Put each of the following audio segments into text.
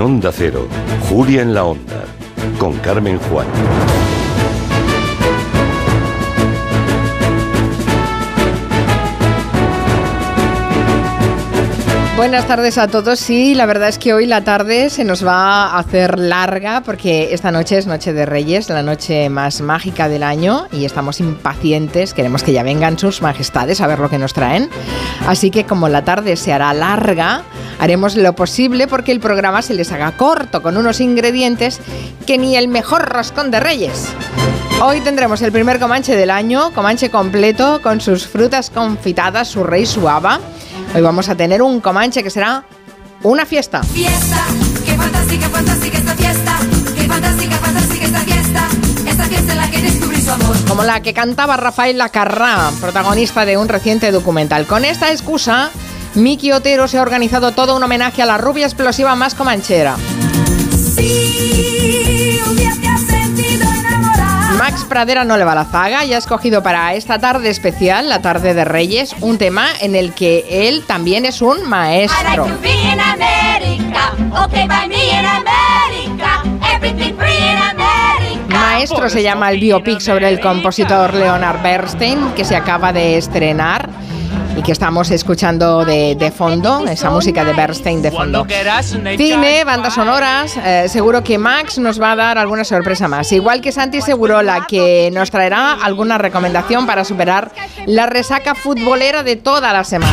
Onda Cero, Julia en la Onda, con Carmen Juan. Buenas tardes a todos. Sí, la verdad es que hoy la tarde se nos va a hacer larga porque esta noche es Noche de Reyes, la noche más mágica del año y estamos impacientes. Queremos que ya vengan sus majestades a ver lo que nos traen. Así que como la tarde se hará larga, haremos lo posible porque el programa se les haga corto con unos ingredientes que ni el mejor roscón de Reyes. Hoy tendremos el primer comanche del año, comanche completo con sus frutas confitadas, su rey, su haba Hoy vamos a tener un Comanche que será una fiesta. Fiesta, qué fantástica, fantástica esta fiesta. Qué fantástica, fantástica esta fiesta. Esta fiesta en la que descubrí su amor. Como la que cantaba Rafael Lacarrá, protagonista de un reciente documental. Con esta excusa, Miki Otero se ha organizado todo un homenaje a la rubia explosiva más comanchera. Sí, un día te has sentido enamorada. Max Pradera no le va a la zaga y ha escogido para esta tarde especial, la tarde de Reyes, un tema en el que él también es un maestro. Maestro se llama el biopic sobre el compositor Leonard Bernstein que se acaba de estrenar y que estamos escuchando de, de fondo, esa música de Bernstein de fondo. Cine, bandas sonoras, eh, seguro que Max nos va a dar alguna sorpresa más. Igual que Santi Segurola, que nos traerá alguna recomendación para superar la resaca futbolera de toda la semana.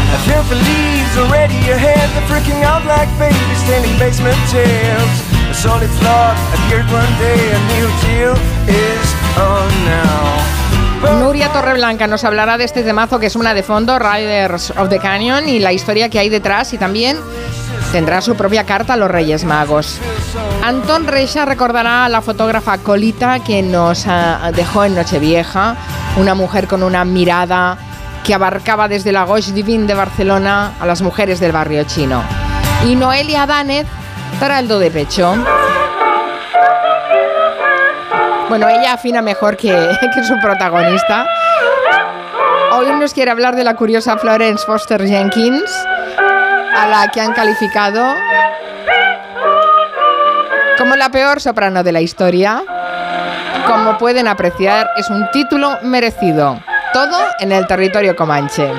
Solid appeared one day, a new deal is on now. Nuria Torreblanca nos hablará de este temazo que es una de fondo, Riders of the Canyon, y la historia que hay detrás y también tendrá su propia carta a los Reyes Magos. Antón Reixa recordará a la fotógrafa Colita que nos ah, dejó en Nochevieja, una mujer con una mirada que abarcaba desde la Gauche Divine de Barcelona a las mujeres del barrio chino. Y Noelia Danez trae el do de pecho. Bueno, ella afina mejor que, su protagonista. Hoy nos quiere hablar de la curiosa Florence Foster Jenkins, a la que han calificado como la peor soprano de la historia. Como pueden apreciar, es un título merecido. Todo en el territorio comanche.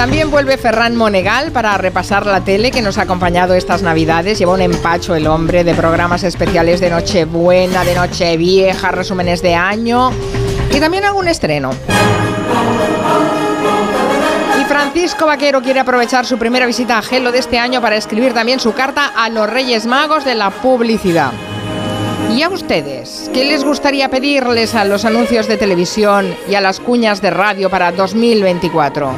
También vuelve Ferran Monegal para repasar la tele que nos ha acompañado estas navidades. Lleva un empacho el hombre de programas especiales de Nochebuena, de Nochevieja, resúmenes de año y también algún estreno. Y Francisco Vaquero quiere aprovechar su primera visita a Gelo de este año para escribir también su carta a los Reyes Magos de la publicidad. ¿Y a ustedes? ¿Qué les gustaría pedirles a los anuncios de televisión y a las cuñas de radio para 2024?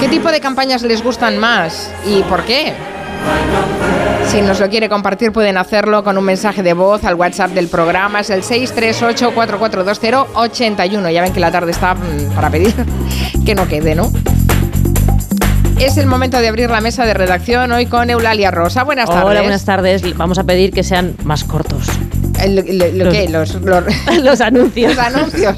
¿Qué tipo de campañas les gustan más y por qué? Si nos lo quiere compartir pueden hacerlo con un mensaje de voz al WhatsApp del programa, es el 638-4420-81. Ya ven que la tarde está mm, para pedir que no quede, ¿no? Es el momento de abrir la mesa de redacción hoy con Eulalia Rosa. Buenas tardes. Hola, buenas tardes. Vamos a pedir que sean más cortos. El- el- ¿Lo qué? Los, los- Los anuncios. los anuncios.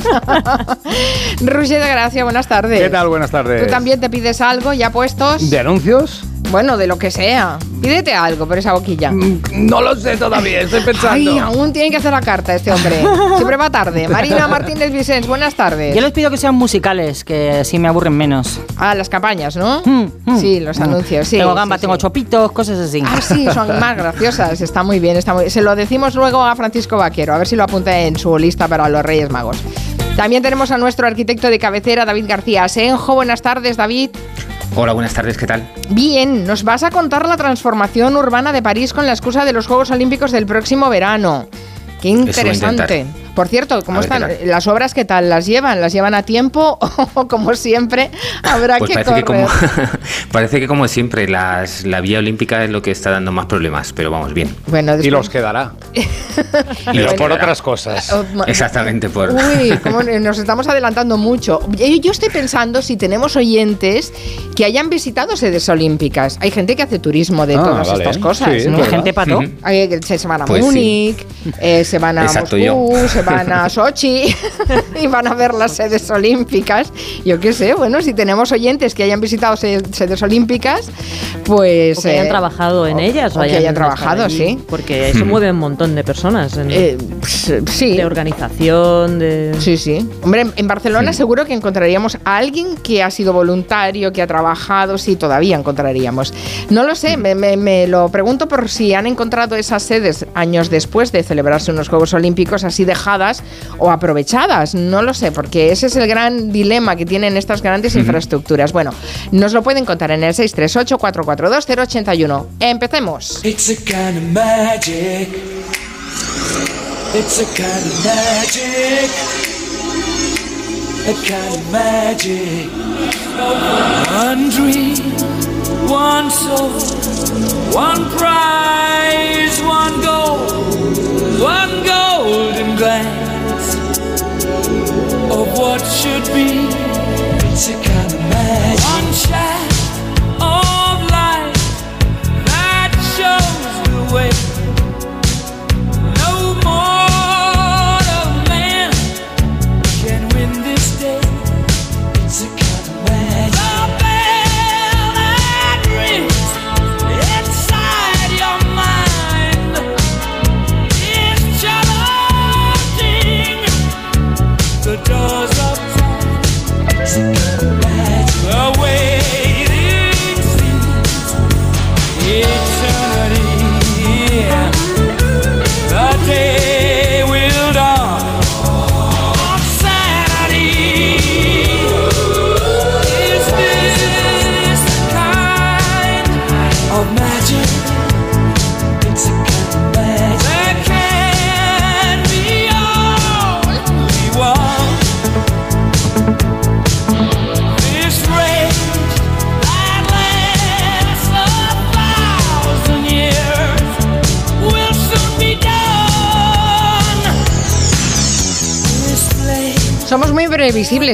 Roger de Gracia, buenas tardes. ¿Qué tal? Buenas tardes. ¿Tú también te pides algo ya puestos? ¿De anuncios? Bueno, de lo que sea. Pídete algo por esa boquilla. Mm, No lo sé todavía, estoy pensando. Ay, aún tiene que hacer la carta este hombre. Siempre va tarde. Marina Martínez Vicens, buenas tardes. Yo les pido que sean musicales, que así me aburren menos. Ah, las campañas, ¿no? Mm, mm. Sí, los anuncios, sí. tengo sí, gambas, sí. tengo chopitos, cosas así. Ah, sí, son más graciosas. Está muy bien, está muy Se lo decimos luego a Francisco Vaquero, a ver si lo apunta en su lista para los Reyes Magos. También tenemos a nuestro arquitecto de cabecera, David García Asenjo. Buenas tardes, David. Hola, buenas tardes, ¿qué tal? Bien, nos vas a contar la transformación urbana de París con la excusa de los Juegos Olímpicos del próximo verano. Qué interesante. Por cierto, ¿cómo están las obras? ¿Qué tal? ¿Las llevan? ¿Las llevan a tiempo? O como siempre, habrá Pues que parece correr. que, como, parece que como siempre las- la vía olímpica es lo que está dando más problemas, pero vamos bien. Bueno, Y después- los quedará. Y los por otras cosas. Oh, Exactamente, por... Uy, cómo nos estamos adelantando mucho. Yo estoy pensando si tenemos oyentes que hayan visitado sedes olímpicas. Hay gente que hace turismo de Ah, todas vale. estas cosas. Sí, ¿no? Gente pató. Hay que se, van a Pues sí. Múnich, eh, se van a Exacto, Moscú, yo. se van a Sochi y van a ver las sedes olímpicas. Yo qué sé, bueno, si tenemos oyentes que hayan visitado se- sedes olímpicas, pues... O que hayan eh, trabajado en ellas. o que hayan trabajado, allí, sí. Porque eso mueve un montón de personas. en- eh, pues, sí. de organización, de... Sí, sí. Hombre, en- Barcelona seguro que encontraríamos a alguien que ha sido voluntario, que ha trabajado, sí, todavía encontraríamos. No lo sé, me, me- me lo pregunto por si han encontrado esas sedes años después de celebrarse unos Juegos Olímpicos así o aprovechadas. No lo sé, porque ese es el gran dilema que tienen estas grandes infraestructuras. Bueno, nos lo pueden contar en el 638-442-081. Empecemos. It's a kind of magic. It's a kind of magic. A kind of magic. One dream, one soul, one prize, one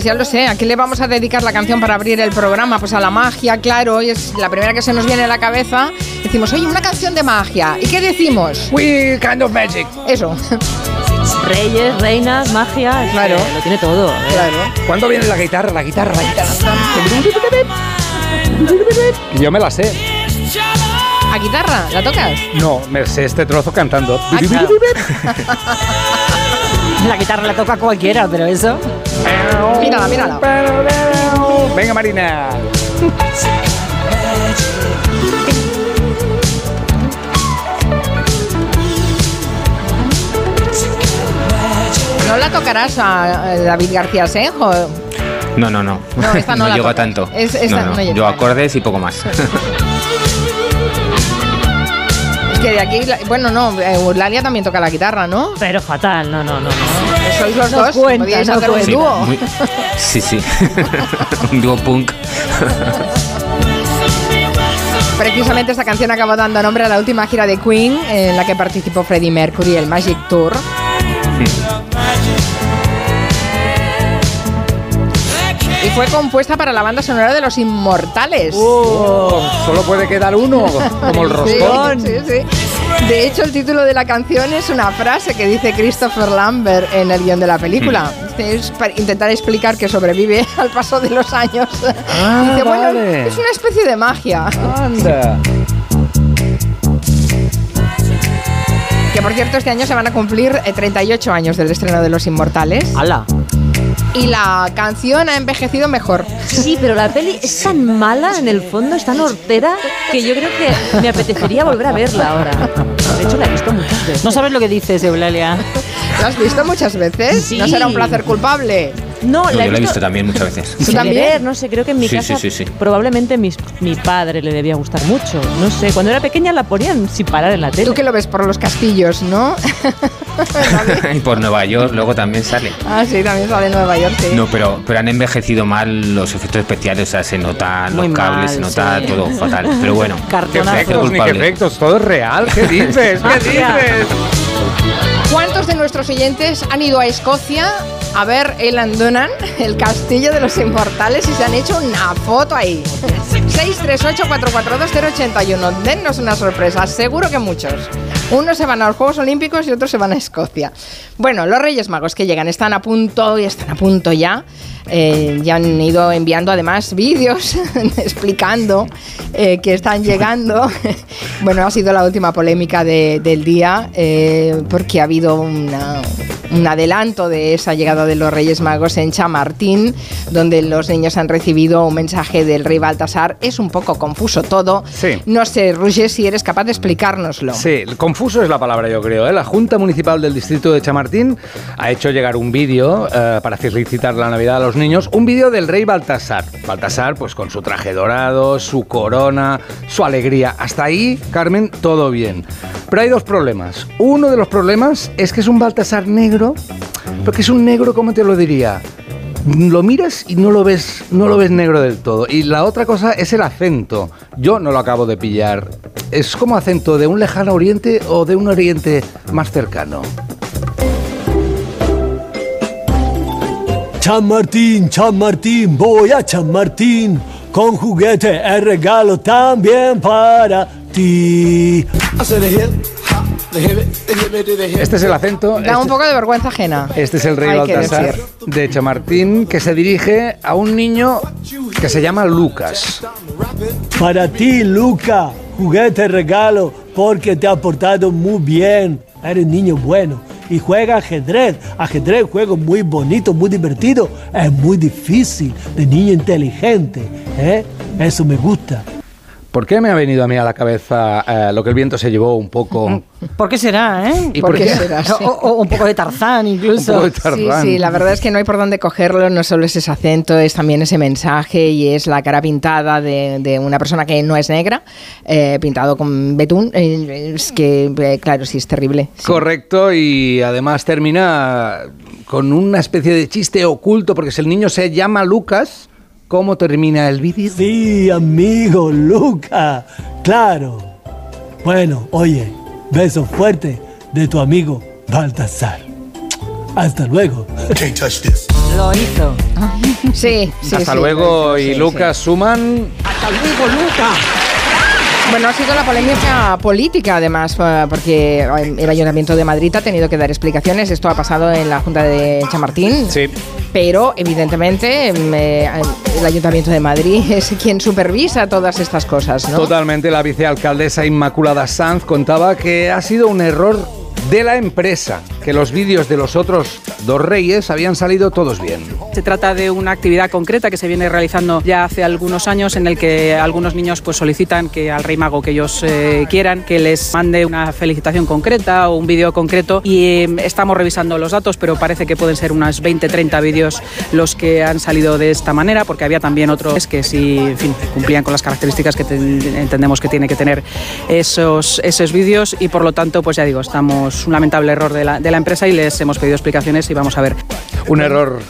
ya lo sé. ¿A qué le vamos a dedicar la canción para abrir el programa? Pues a la magia, claro. Y es la primera que se nos viene a la cabeza. Decimos, oye, una canción de magia. ¿Y qué decimos? We kind of magic. Eso. Reyes, reinas, magia, Claro. lo tiene todo. ¿eh? claro. ¿Cuándo viene la guitarra? La guitarra, la guitarra. Y Yo me la sé. ¿A guitarra? ¿La tocas? No, me sé este trozo cantando. Ah, claro. La guitarra la toca cualquiera, pero eso. Mírala, mírala. Venga, Marina. ¿No la tocarás a David García Senjo? No, no, no. No, esta no la llego a toca. tanto. Es- esta no, no. no llega. Yo acordes y poco más. Que de aquí, bueno, no, Eulalia también toca la guitarra, ¿no? Pero fatal, no, no, no. no. Sois los No dos, cuenta, podíais hacer un dúo. muy- sí, sí. Un dúo punk. Precisamente esta canción acabó dando nombre a la última gira de Queen en la que participó Freddie Mercury, el Magic Tour. Fue compuesta para la banda sonora de Los Inmortales. Oh, solo puede quedar uno, como el roscón. sí, sí. De hecho, el título de la canción es una frase que dice Christopher Lambert en el guion de la película. Es para intentar explicar que sobrevive al paso de los años. Ah, dice, bueno, vale. es una especie de magia. Anda. Que por cierto, este año se van a cumplir eh, 38 años del estreno de Los Inmortales. ¡Hala! Y la canción ha envejecido mejor. Sí, pero la peli es tan mala en el fondo, es tan hortera, que yo creo que me apetecería volver a verla ahora. De hecho, la he visto muchas veces. No sabes lo que dices, Eulalia. ¿Lo has visto muchas veces? Sí. ¿No será un placer culpable? No, No, la he yo la he visto visto también muchas veces. ¿Tú sin también? no sé, creo que en mi Sí, casa sí, sí, sí. probablemente mis- mi padre le debía gustar mucho. No sé, cuando era pequeña la ponían sin parar en la tele. Tú que lo ves por los castillos, ¿no? y por Nueva York luego también sale. ah, sí, también sale en Nueva York, sí. No, pero, pero han envejecido mal los efectos especiales, o sea, se notan Muy los cables, mal, se nota sí. todo fatal. Pero bueno, ¿Qué efectos, ni qué culpable. efectos? Todo es real. ¿Qué dices? ¿Qué Magia. dices? ¿Cuántos de nuestros oyentes han ido a Escocia a ver el Andonan, el castillo de los inmortales, y se han hecho una foto ahí? 638-442-081. Dennos una sorpresa, seguro que muchos. Unos se van a los Juegos Olímpicos y otros se van a Escocia. Bueno, los Reyes Magos que llegan están a punto y están a punto ya. Eh, ya han ido enviando además vídeos explicando eh, que están llegando. bueno, ha sido la última polémica de- del día eh, porque ha habido una- un adelanto de esa llegada de los Reyes Magos en Chamartín, donde los niños han recibido un mensaje del rey Baltasar. Es un poco confuso todo. Sí. No sé, Roger, si eres capaz de explicárnoslo. Sí, confuso es la palabra, yo creo. ¿eh? La Junta Municipal del Distrito de Chamartín ha hecho llegar un vídeo eh, para felicitar la Navidad a los niños. Un vídeo del rey Baltasar. Baltasar, pues con su traje dorado, su corona, su alegría. Hasta ahí, Carmen, todo bien. Pero hay dos problemas. Uno de los problemas es que es un Baltasar negro, porque es un negro, ¿cómo te lo diría? lo miras y no lo ves no lo ves negro del todo y la otra cosa es el acento yo no lo acabo de pillar es como acento de un lejano oriente o de un oriente más cercano San Martín, San Martín, voy a San Martín con juguete el regalo también para ti. este es el acento Da un este, poco de vergüenza ajena. este es el rey Baltasar de Chamartín que se dirige a un niño que se llama Lucas Para ti, Luca, juguete regalo porque te ha portado muy bien. Eres niño bueno y juega ajedrez. Ajedrez, juego muy bonito, muy divertido. Es muy difícil, de niño inteligente. ¿eh? Eso me gusta. ¿Por qué me ha venido a mí a la cabeza eh, lo que el viento se llevó un poco ¿Por qué será, eh? ¿Y ¿Por por qué qué? será? O, o un poco de Tarzán un incluso. poco de Sí, Tarzán? sí, la verdad es que no hay por dónde cogerlo, no solo es ese acento, es también ese mensaje y es la cara pintada de, de una persona que no es negra, eh, pintado con betún, eh, es que, eh, claro, sí, es terrible. sí. Correcto, y además termina con una especie de chiste oculto, porque si el niño se llama Lucas, ¿cómo termina el vídeo? Sí, amigo, Luca. Claro. Bueno, oye, beso fuerte de tu amigo Baltasar. Hasta luego. Lo hizo. Sí, sí, Hasta sí, luego, sí, y sí, Lucas suman Bueno, ha sido la polémica política, además, eh, porque el Ayuntamiento de Madrid ha tenido que dar explicaciones. Esto ha pasado en la Junta de Chamartín. Sí. Pero, evidentemente, mm, eh, el Ayuntamiento de Madrid es quien supervisa todas estas cosas, ¿no? Totalmente, la vicealcaldesa Inmaculada Sanz contaba que ha sido un error de la empresa, que los vídeos de los otros dos reyes habían salido todos bien. Se trata de una actividad concreta que se viene realizando ya hace algunos años en el que algunos niños pues solicitan que al rey mago que ellos eh, quieran que les mande una felicitación concreta o un vídeo concreto y eh, estamos revisando los datos pero parece que pueden ser unas 20 30 vídeos los que han salido de esta manera porque había también otros que sí fin, cumplían con las características que ten- entendemos que tiene que tener esos, esos vídeos y por lo tanto pues ya digo estamos un lamentable error de la, de la empresa y les hemos pedido explicaciones y vamos a ver. Un error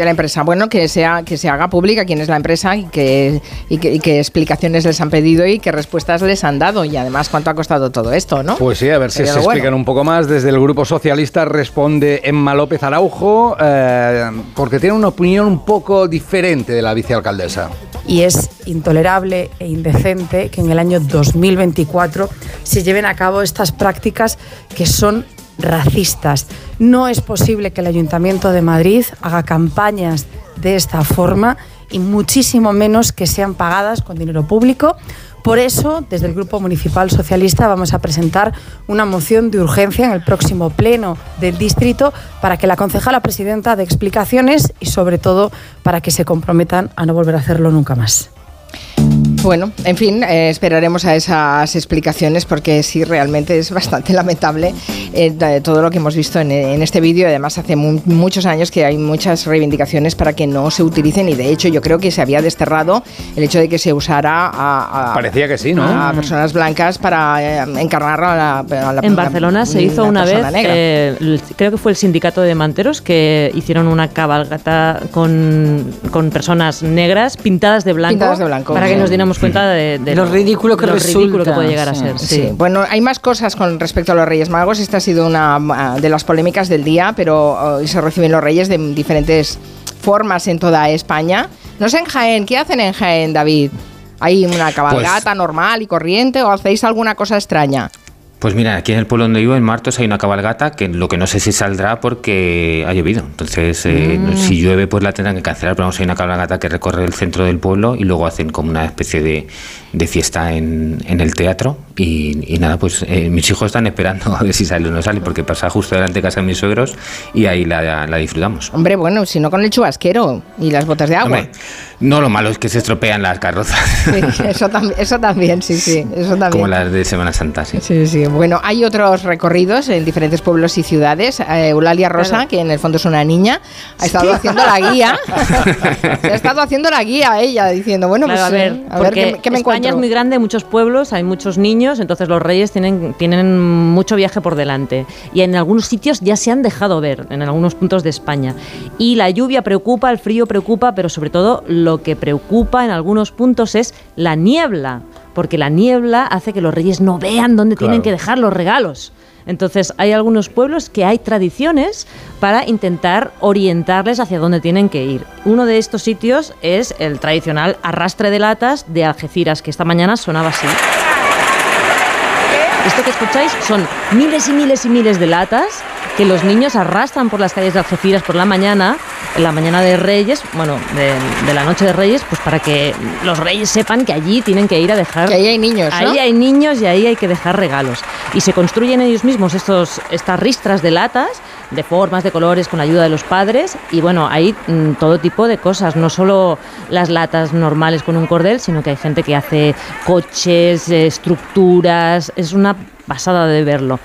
de la empresa. Bueno, que sea que se haga pública quién es la empresa y que, y que, y qué explicaciones les han pedido y qué respuestas les han dado y además cuánto ha costado todo esto, ¿no? Pues sí, a ver si Sería se bueno. explican un poco más. Desde el Grupo Socialista responde Emma López Araujo, eh, porque tiene una opinión un poco diferente de la vicealcaldesa. y es intolerable e indecente que en el año 2024 se lleven a cabo estas prácticas que son racistas. No es posible que el Ayuntamiento de Madrid haga campañas de esta forma y muchísimo menos que sean pagadas con dinero público. Por eso, desde el Grupo Municipal Socialista vamos a presentar una moción de urgencia en el próximo pleno del distrito para que la concejala presidenta dé explicaciones y sobre todo para que se comprometan a no volver a hacerlo nunca más. Bueno, en fin, eh, esperaremos a esas explicaciones porque sí, realmente es bastante lamentable eh, de todo lo que hemos visto en, en este vídeo. Además, hace mu- muchos años que hay muchas reivindicaciones para que no se utilicen y de hecho yo creo que se había desterrado el hecho de que se usara a, a- Parecía que sí, ¿no? a personas blancas para eh, encarnar a la, a la- En la- Barcelona se hizo una vez, eh, el- creo que fue el sindicato de manteros que hicieron una cabalgata con, con personas negras pintadas de blanco, Pintadas de blanco, para que nos cuenta de, de Lo ridículo que lo ridículo resulta, que puede llegar a ser. Sí. Sí. Bueno, hay más cosas con respecto a los Reyes Magos. Esta ha sido una ah, de las polémicas del día, pero hoy se reciben los Reyes de diferentes formas en toda España. No sé en Jaén, ¿qué hacen en Jaén, David? ¿Hay una cabalgata normal y corriente o hacéis alguna cosa extraña? Pues mira, aquí en el pueblo donde vivo, en Martos, hay una cabalgata que lo que no sé si saldrá porque ha llovido. Entonces, eh, Mm. si llueve, pues la tendrán que cancelar. Pero vamos, hay una cabalgata que recorre el centro del pueblo y luego hacen como una especie de, de fiesta en, en el teatro. Y, y nada, pues eh, mis hijos están esperando a ver si sale o no sale, porque pasa justo delante de casa de mis suegros y ahí la, la disfrutamos. Hombre, bueno, si no con el chubasquero y las botas de agua. Hombre, no, lo malo es que se estropean las carrozas, Sí, eso, tam- eso también, sí, sí, eso también. como las de Semana Santa, sí. Sí, sí. Bueno, hay otros recorridos en diferentes pueblos y ciudades. Eh, Eulalia Rosa, Claro. que en el fondo es una niña, ha estado haciendo la guía. Ha estado haciendo la guía ella, diciendo, bueno, Claro, pues a ver, eh, a ver qué, me- qué me España encuentro. es muy grande, muchos pueblos, hay muchos niños, entonces los reyes tienen, tienen mucho viaje por delante. Y en algunos sitios ya se han dejado ver, en algunos puntos de España. Y la lluvia preocupa, el frío preocupa, pero sobre todo lo que preocupa en algunos puntos es la niebla, porque la niebla hace que los reyes no vean dónde tienen que dejar los regalos. Entonces hay algunos pueblos que hay tradiciones para intentar orientarles hacia dónde tienen que ir. Uno de estos sitios es el tradicional arrastre de latas de Algeciras, que esta mañana sonaba así. Esto que escucháis son miles y miles y miles de latas que los niños arrastran por las calles de Algeciras por la mañana, en la mañana de Reyes, bueno, de, de la noche de Reyes, pues para que los reyes sepan que allí tienen que ir a dejar... Que ahí hay niños, ¿no? Ahí hay niños y ahí hay que dejar regalos. Y se construyen ellos mismos estos, estas ristras de latas, de formas, de colores, con la ayuda de los padres. Y bueno, hay mm, todo tipo de cosas, no solo las latas normales con un cordel, sino que hay gente que hace coches, eh, estructuras. Es una pasada de verlo.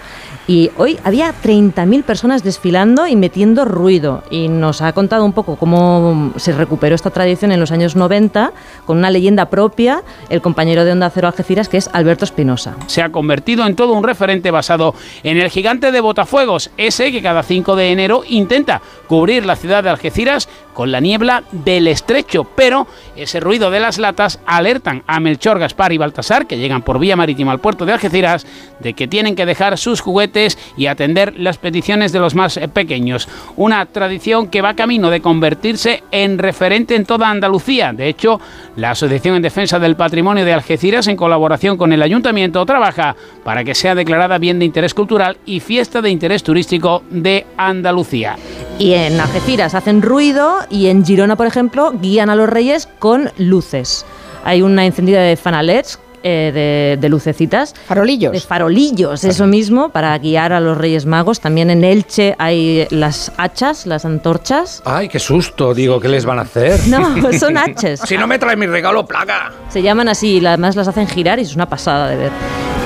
Y hoy había 30.000 personas desfilando y metiendo ruido. Y nos ha contado un poco cómo se recuperó esta tradición en los años 90 con una leyenda propia, el compañero de Onda Cero Algeciras, que es Alberto Espinosa. se ha convertido en todo un referente basado en el gigante de Botafuegos, ese que cada 5 de enero intenta cubrir la ciudad de Algeciras con la niebla del estrecho, pero ese ruido de las latas alertan a Melchor, Gaspar y Baltasar, que llegan por vía marítima al puerto de Algeciras, de que tienen que dejar sus juguetes y atender las peticiones de los más eh, pequeños. Una tradición que va camino de convertirse en referente en toda Andalucía. De hecho, la Asociación en Defensa del Patrimonio de Algeciras, en colaboración con el Ayuntamiento, trabaja para que sea declarada bien de interés cultural y fiesta de interés turístico de Andalucía. Y en Algeciras hacen ruido y en Girona, por ejemplo, guían a los reyes con luces. Hay una encendida de fanalets. Eh, de, de lucecitas. Farolillos. De farolillos, eso mismo, para guiar a los Reyes Magos. También en Elche hay las hachas, las antorchas. Ay, qué susto, digo, ¿qué les van a hacer? No, son hachas. Si no me trae mi regalo, plaga. Se llaman así y además las hacen girar y es una pasada de ver.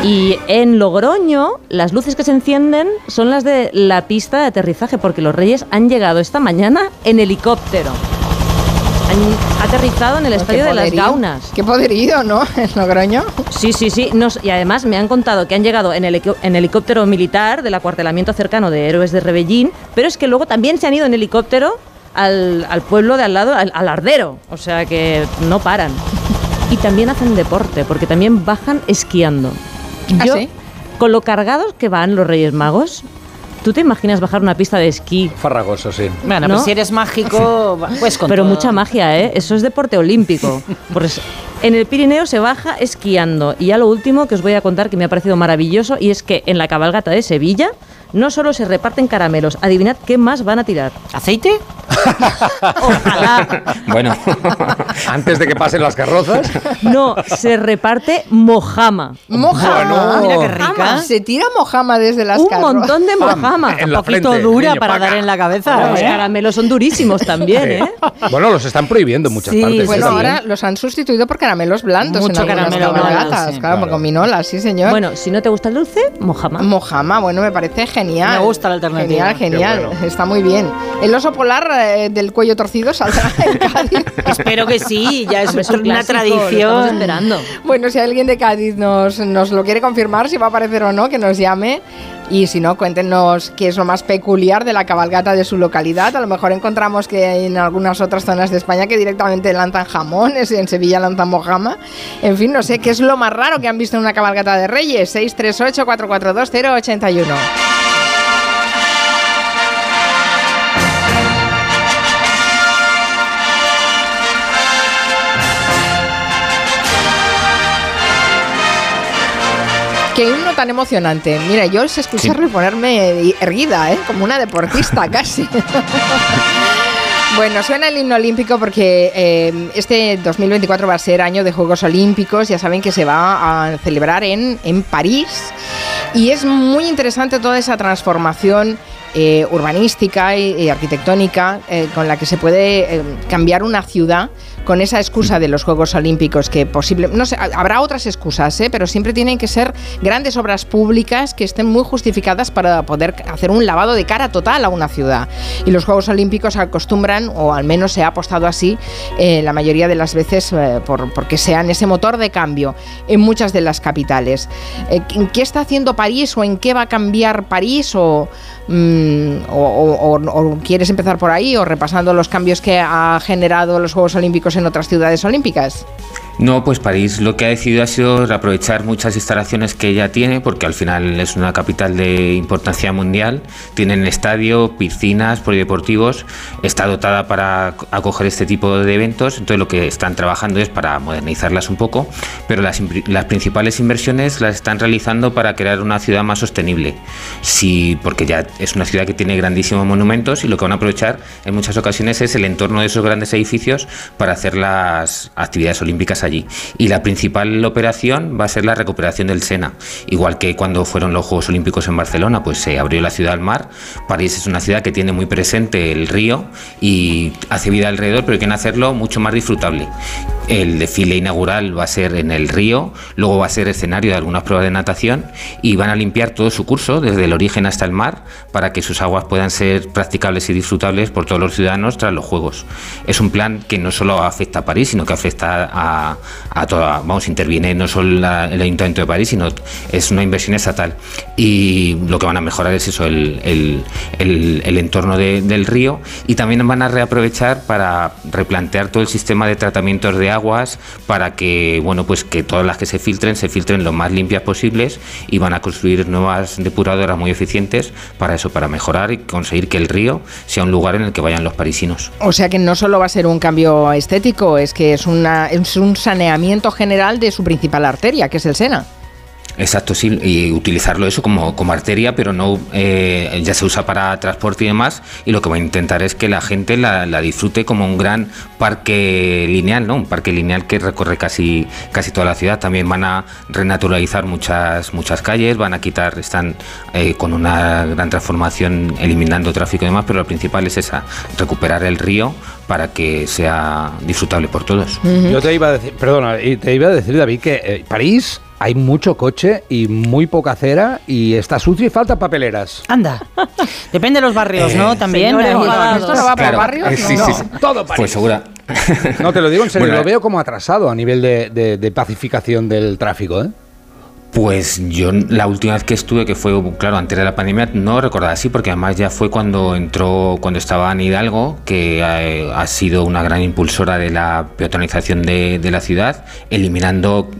Y en Logroño, las luces que se encienden son las de la pista de aterrizaje, porque los reyes han llegado esta mañana en helicóptero. Han aterrizado en el estadio de las. Gaunas. Qué poderío, ¿no? En Logroño. Sí, sí, sí. Nos- y además me han contado que han llegado en, helico- en helicóptero militar del acuartelamiento cercano de Héroes de Rebellín, pero es que luego también se han ido en helicóptero al, al pueblo de al lado, al, al Ardero. O sea que no paran. Y también hacen deporte, porque también bajan esquiando. ¿Ah, Yo, sí? con lo cargados que van los Reyes Magos, ¿tú te imaginas bajar una pista de esquí? Farragoso, sí. Bueno, ¿No? pues si eres mágico, pues con Pero todo. mucha magia, ¿eh? Eso es deporte olímpico. Pues en el Pirineo se baja esquiando. Y ya lo último que os voy a contar que me ha parecido maravilloso y es que en la cabalgata de Sevilla no solo se reparten caramelos, adivinad qué más van a tirar. ¿Aceite? Ojalá. Bueno, Antes de que pasen las carrozas. No, se reparte mojama. Mojama. Mira qué rica. Se tira mojama desde las Un carros. montón de mojama. En Un poquito frente, dura niño, para paca. dar en la cabeza. Los ¿eh? caramelos son durísimos también, ¿eh? Bueno, los están prohibiendo en muchas Sí, partes. Bueno, ¿eh? ahora los han sustituido por caramelos blandos Mucho en caramelo blando, cabalgatas, sí. claro, Claro. con gominolas, sí señor. Bueno, si no te gusta el dulce, mojama. Mojama, bueno, me parece genial. Me gusta la alternativa. Genial, genial. Bueno. Está muy bien. El oso polar eh, del cuello torcido saldrá en Cádiz. Espero que sí, ya es Hombre, es un una clásico, tradición. esperando. Bueno, si alguien de Cádiz nos, nos lo quiere confirmar, si va a aparecer o no, que nos llame. Y si no, cuéntenos qué es lo más peculiar de la cabalgata de su localidad. A lo mejor encontramos que en algunas otras zonas de España que directamente lanzan jamones, en Sevilla lanzan mojama. En fin, no sé, ¿qué es lo más raro que han visto en una cabalgata de Reyes? 638-442-081. Qué himno tan emocionante. Mira, yo es escucharlo y ponerme erguida, ¿eh? como una deportista casi. Bueno, suena el himno olímpico porque eh, este 2024 va a ser año de Juegos Olímpicos. Ya saben que se va a celebrar en, en París. Y es muy interesante toda esa transformación eh, urbanística y, y arquitectónica eh, con la que se puede cambiar una ciudad con esa excusa de los Juegos Olímpicos que posible no sé ha- habrá otras excusas ¿eh? pero siempre tienen que ser grandes obras públicas que estén muy justificadas para poder hacer un lavado de cara total a una ciudad y los Juegos Olímpicos acostumbran o al menos se ha apostado así eh, la mayoría de las veces eh, por, porque sean ese motor de cambio en muchas de las capitales ¿en ¿qué está haciendo París o en qué va a cambiar París o mm, o, o- quieres empezar por ahí o repasando los cambios que ha generado los Juegos Olímpicos en otras ciudades olímpicas? No, pues París lo que ha decidido ha sido aprovechar muchas instalaciones que ya tiene, porque al final es una capital de importancia mundial. Tienen estadio, piscinas, polideportivos, está dotada para acoger este tipo de eventos, entonces lo que están trabajando es para modernizarlas un poco, pero las, las principales inversiones las están realizando para crear una ciudad más sostenible. Sí, porque ya es una ciudad que tiene grandísimos monumentos y lo que van a aprovechar en muchas ocasiones es el entorno de esos grandes edificios para hacer las actividades olímpicas allí. Y la principal operación va a ser la recuperación del Sena. Igual que cuando fueron los Juegos Olímpicos en Barcelona, pues se abrió la ciudad al mar. París es una ciudad que tiene muy presente el río y hace vida alrededor, pero quieren hacerlo mucho más disfrutable. El desfile inaugural va a ser en el río, luego va a ser escenario de algunas pruebas de natación y van a limpiar todo su curso, desde el origen hasta el mar, para que sus aguas puedan ser practicables y disfrutables por todos los ciudadanos tras los Juegos. Es un plan que no solo afecta a París, sino que afecta a, a toda, vamos, interviene no solo la- el Ayuntamiento de París, sino es una inversión estatal. Y lo que van a mejorar es eso, el, el- el- el entorno de- del río y también van a reaprovechar para replantear todo el sistema de tratamientos de aguas para que, bueno, pues que todas las que se filtren se filtren lo más limpias posibles y van a construir nuevas depuradoras muy eficientes para eso, para mejorar y conseguir que el río sea un lugar en el que vayan los parisinos. O sea que no solo va a ser un cambio estético, es que es, una, es un saneamiento general de su principal arteria, que es el Sena. Exacto, sí, y utilizarlo eso como, como arteria, pero no eh, ya se usa para transporte y demás, y lo que va a intentar es que la gente la, la disfrute como un gran parque lineal, ¿no? Un parque lineal que recorre casi, casi toda la ciudad. También van a renaturalizar muchas, muchas calles, van a quitar, están eh, con una gran transformación eliminando tráfico y demás, pero lo principal es esa, recuperar el río para que sea disfrutable por todos. Yo te iba a decir, perdona, te iba a decir, David, que eh, París hay mucho coche y muy poca acera y está sucio y falta papeleras. Anda. Depende de los barrios, ¿no? También. señores, Ahí- enfadados. ¿Esto no va por barrios? eh, sí, No. sí, sí. Todo París. Pues segura. No, te lo digo en serio, Bueno, lo veo como atrasado a nivel de, de- de pacificación del tráfico, ¿eh? Pues yo la última vez que estuve, que fue, claro, antes de la pandemia, no recordaba así, porque además ya fue cuando entró, cuando estaba en Hidalgo, que eh, ha sido una gran impulsora de la peatonalización de, de la ciudad, eliminando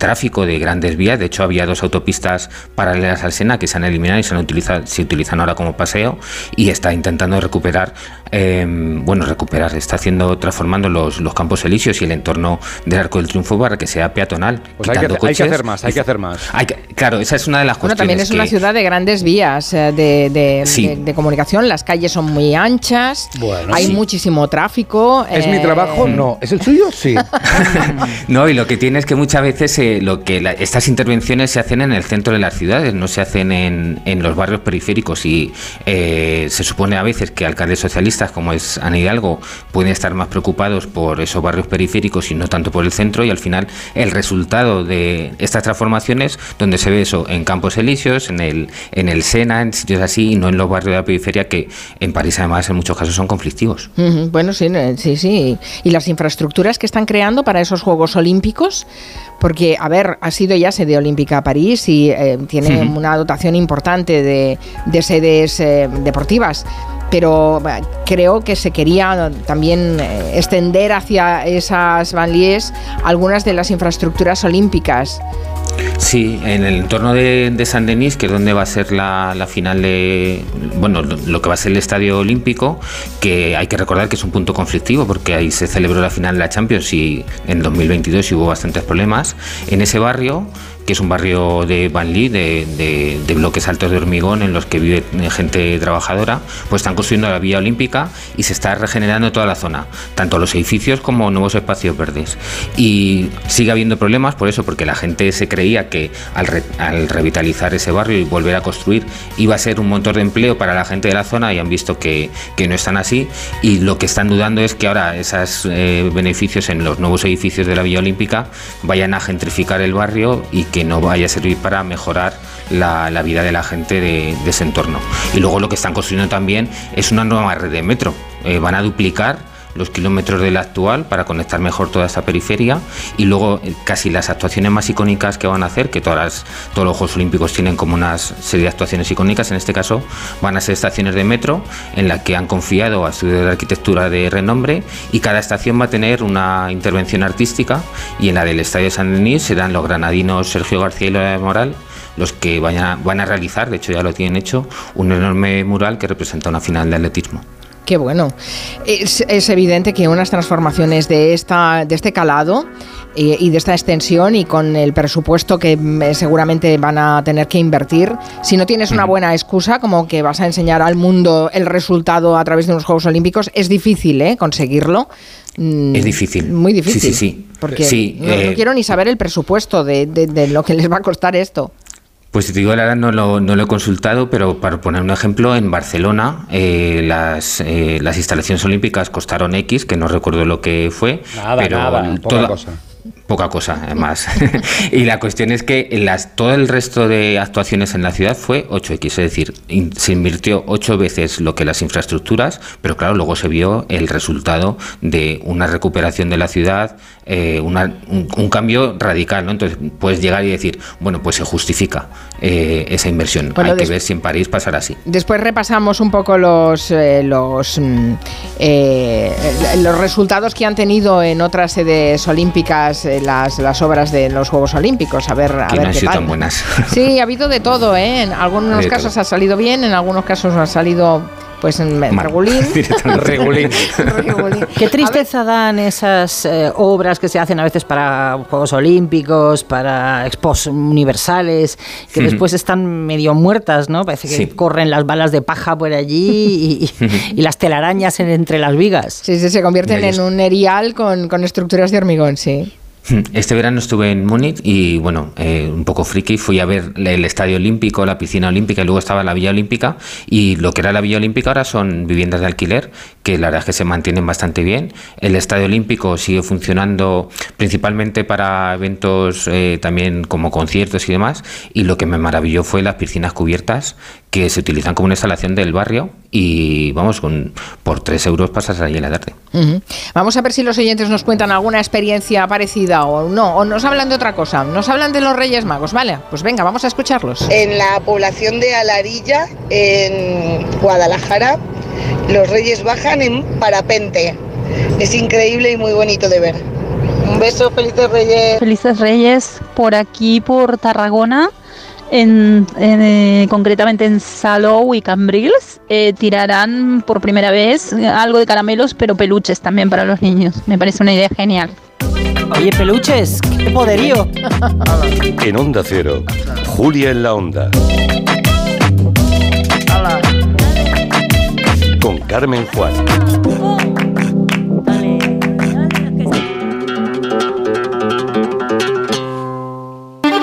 tráfico de grandes vías. De hecho, había dos autopistas paralelas al Sena que se han eliminado y se, han utilizado, se utilizan ahora como paseo y está intentando recuperar, eh, bueno, recuperar, está haciendo, transformando los, los campos elíseos y el entorno del Arco del Triunfo para que sea peatonal. Pues hay que, hay hacer más, hay que hacer más. hay que- claro, esa es una de las Bueno, cuestiones. también es una ciudad de grandes vías eh, de, de- Sí. de- de comunicación, las calles son muy anchas, Bueno, hay sí. muchísimo tráfico. ¿Es mi eh, trabajo? No. ¿Es el suyo? Sí. No, y lo que tiene es que muchas veces eh, lo que la- estas intervenciones se hacen en el centro de las ciudades, no se hacen en, en los barrios periféricos y eh, se supone a veces que alcaldes socialistas como es Ana Hidalgo pueden estar más preocupados por esos barrios periféricos y no tanto por el centro y al final el resultado de estas transformaciones donde se ve eso en Campos Elíseos, en el, en el Sena, en sitios así y no en los barrios de la periferia que en París además en muchos casos son conflictivos. Ujú, Bueno, sí, sí, sí. Y las infraestructuras que están creando para esos Juegos Olímpicos, porque, a ver, ha sido ya sede olímpica París y eh, tiene una dotación importante de, de sedes eh, deportivas. Pero creo que se quería también eh, extender hacia esas banlieues algunas de las infraestructuras olímpicas. Sí, en el entorno de, de San Denis, que es donde va a ser la, la final de, bueno, lo, lo que va a ser el Estadio Olímpico, que hay que recordar que es un punto conflictivo porque ahí se celebró la final de la Champions y en 2022 y hubo bastantes problemas. En ese barrio que es un barrio de Banlí, de, bloques altos de hormigón en los que vive eh, gente trabajadora, pues están construyendo la vía olímpica y se está regenerando toda la zona, tanto los edificios como nuevos espacios verdes. Y sigue habiendo problemas por eso, porque la gente se creía que al, re- al revitalizar ese barrio y volver a construir iba a ser un motor de empleo para la gente de la zona y han visto que, no están así y lo que están dudando es que ahora esos beneficios en los nuevos edificios de la Villa Olímpica vayan a gentrificar el barrio y que no vaya a servir para mejorar la, la vida de la gente de, de ese entorno. Y luego lo que están construyendo también es una nueva red de metro. Eh, van a duplicar los kilómetros del actual para conectar mejor toda esta periferia y luego eh, casi las actuaciones más icónicas que van a hacer, que todas las- todos los Juegos Olímpicos tienen como una serie de actuaciones icónicas, en este caso van a ser estaciones de metro en la que han confiado a estudios de arquitectura de renombre y cada estación va a tener una intervención artística y en la del Estadio de San Denis serán los granadinos Sergio García y Lola de Moral los que a- van a realizar, de hecho ya lo tienen hecho, un enorme mural que representa una final de atletismo. Qué bueno. Es, es evidente que unas transformaciones de, esta, de este calado eh, y de esta extensión y con el presupuesto que mm, seguramente van a tener que invertir, si no tienes una buena excusa, como que vas a enseñar al mundo el resultado a través de unos Juegos Olímpicos, es difícil ¿eh? conseguirlo. Mm, Es difícil. Muy difícil. Sí, sí, sí. Porque Sí, no, no eh, quiero ni saber el presupuesto de, de- de lo que les va a costar esto. Pues si te digo la verdad, no lo, no lo he consultado, pero para poner un ejemplo, en Barcelona eh, las, eh, las instalaciones olímpicas costaron X, que no recuerdo lo que fue. Nada, pero nada, poca toda- cosa. Poca cosa, además. y la cuestión es que las, todo el resto de actuaciones en la ciudad fue 8X, es decir, in- se invirtió ocho veces lo que las infraestructuras, pero claro, luego se vio el resultado de una recuperación de la ciudad, eh, una- un, un cambio radical, ¿no? Entonces puedes llegar y decir, bueno, pues se justifica eh, esa inversión. Bueno, Hay que ver si en París pasará así. Después repasamos un poco los, eh, los, mm, eh, los resultados que han tenido en otras sedes olímpicas eh, las, las obras de los Juegos Olímpicos. A ver, a Que ver no han qué sido tan buenas. Sí, ha habido de todo, ¿eh? En algunos casos todo. ha salido bien, en algunos casos ha salido pues en regulín. Regulín. Regulín. Qué tristeza dan esas eh, obras que se hacen a veces para Juegos Olímpicos, para expos universales, que después están medio muertas, ¿no? Parece que Sí. corren las balas de paja por allí y, y las telarañas en- entre las vigas. Sí, sí, se convierten en un erial con, con estructuras de hormigón, sí. Este verano estuve en Múnich y, bueno, eh, un poco friki, fui a ver el Estadio Olímpico, la piscina olímpica y luego estaba la Villa Olímpica y lo que era la Villa Olímpica ahora son viviendas de alquiler que la verdad es que se mantienen bastante bien. El Estadio Olímpico sigue funcionando principalmente para eventos eh, también como conciertos y demás y lo que me maravilló fue las piscinas cubiertas que se utilizan como una instalación del barrio y vamos, con, por 3 euros pasas allí la tarde. Vamos a ver si los oyentes nos cuentan alguna experiencia parecida o no, o nos hablan de otra cosa. Nos hablan de los Reyes Magos, ¿vale? Pues venga, vamos a escucharlos. En la población de Alarilla, en Guadalajara, los reyes bajan en parapente. Es increíble y muy bonito de ver. Un beso, felices reyes. Felices Reyes por aquí, por Tarragona, en, en, eh, concretamente en Salou y Cambrils. eh, tirarán por primera vez algo de caramelos, pero peluches también para los niños. Me parece una idea genial. Oye, peluches, qué poderío. En Onda Cero, Julia en la Onda. Con Carmen Juan.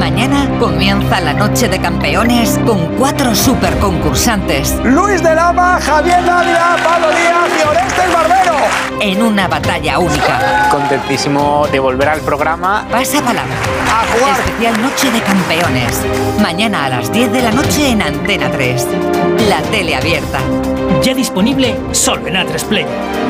Mañana comienza la noche de campeones con cuatro super concursantes Luis de Lama, Javier Dávila, Pablo Díaz y Orestes Barbero. en una batalla única. Contentísimo de volver al programa. Pasa palabra. Especial Noche de Campeones. Mañana a las 10 de la noche en Antena 3. La tele abierta. Ya disponible solo en A3 Player.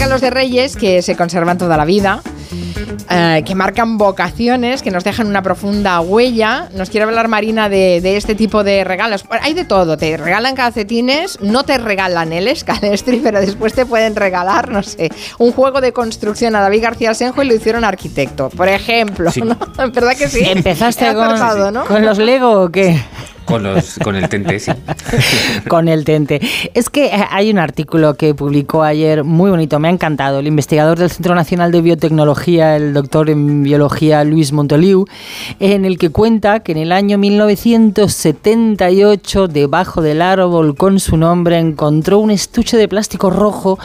regalos de reyes que se conservan toda la vida. eh, que marcan vocaciones, que nos dejan una profunda huella. Nos quiere hablar Marina de, de este tipo de regalos. Bueno, hay de todo, te regalan calcetines, no te regalan el escalestri, pero después te pueden regalar, no sé, un juego de construcción a David García Senjo y lo hicieron arquitecto, por ejemplo. Sí. ¿no? ¿Verdad que sí? ¿Empezaste con, con los Lego o qué? Con, el tente, sí. con el tente. Es que eh, hay un artículo que publicó ayer muy bonito, me ha encantado. El investigador del Centro Nacional de Biotecnología, el doctor en biología Luis Montoliu, en el que cuenta que en el año 1978, debajo del árbol con su nombre, encontró un estuche de plástico rojo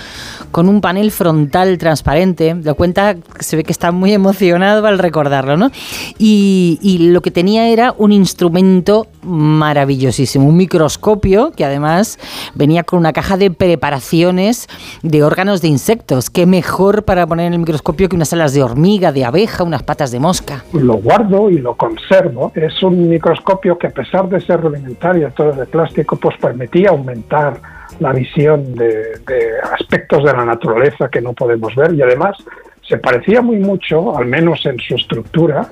con un panel frontal transparente. Lo cuenta, se ve que está muy emocionado al recordarlo, ¿no? Y lo que tenía era un instrumento maravillosísimo, un microscopio que además venía con una caja de preparaciones de órganos de insectos. Qué mejor para poner en el microscopio que unas alas de hormiga, de abeja, unas patas de mosca. lo guardo y lo conservo. Es un microscopio que a pesar de ser rudimentario, todo de plástico, pues permitía aumentar la visión de aspectos de la naturaleza que no podemos ver y además se parecía muy mucho, al menos en su estructura,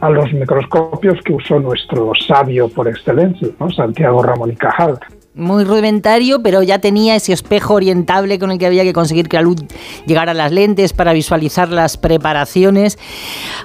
a los microscopios que usó nuestro sabio por excelencia. Santiago Ramón y Cajal. Muy rudimentario, pero ya tenía ese espejo orientable con el que había que conseguir que la luz llegara a las lentes para visualizar las preparaciones.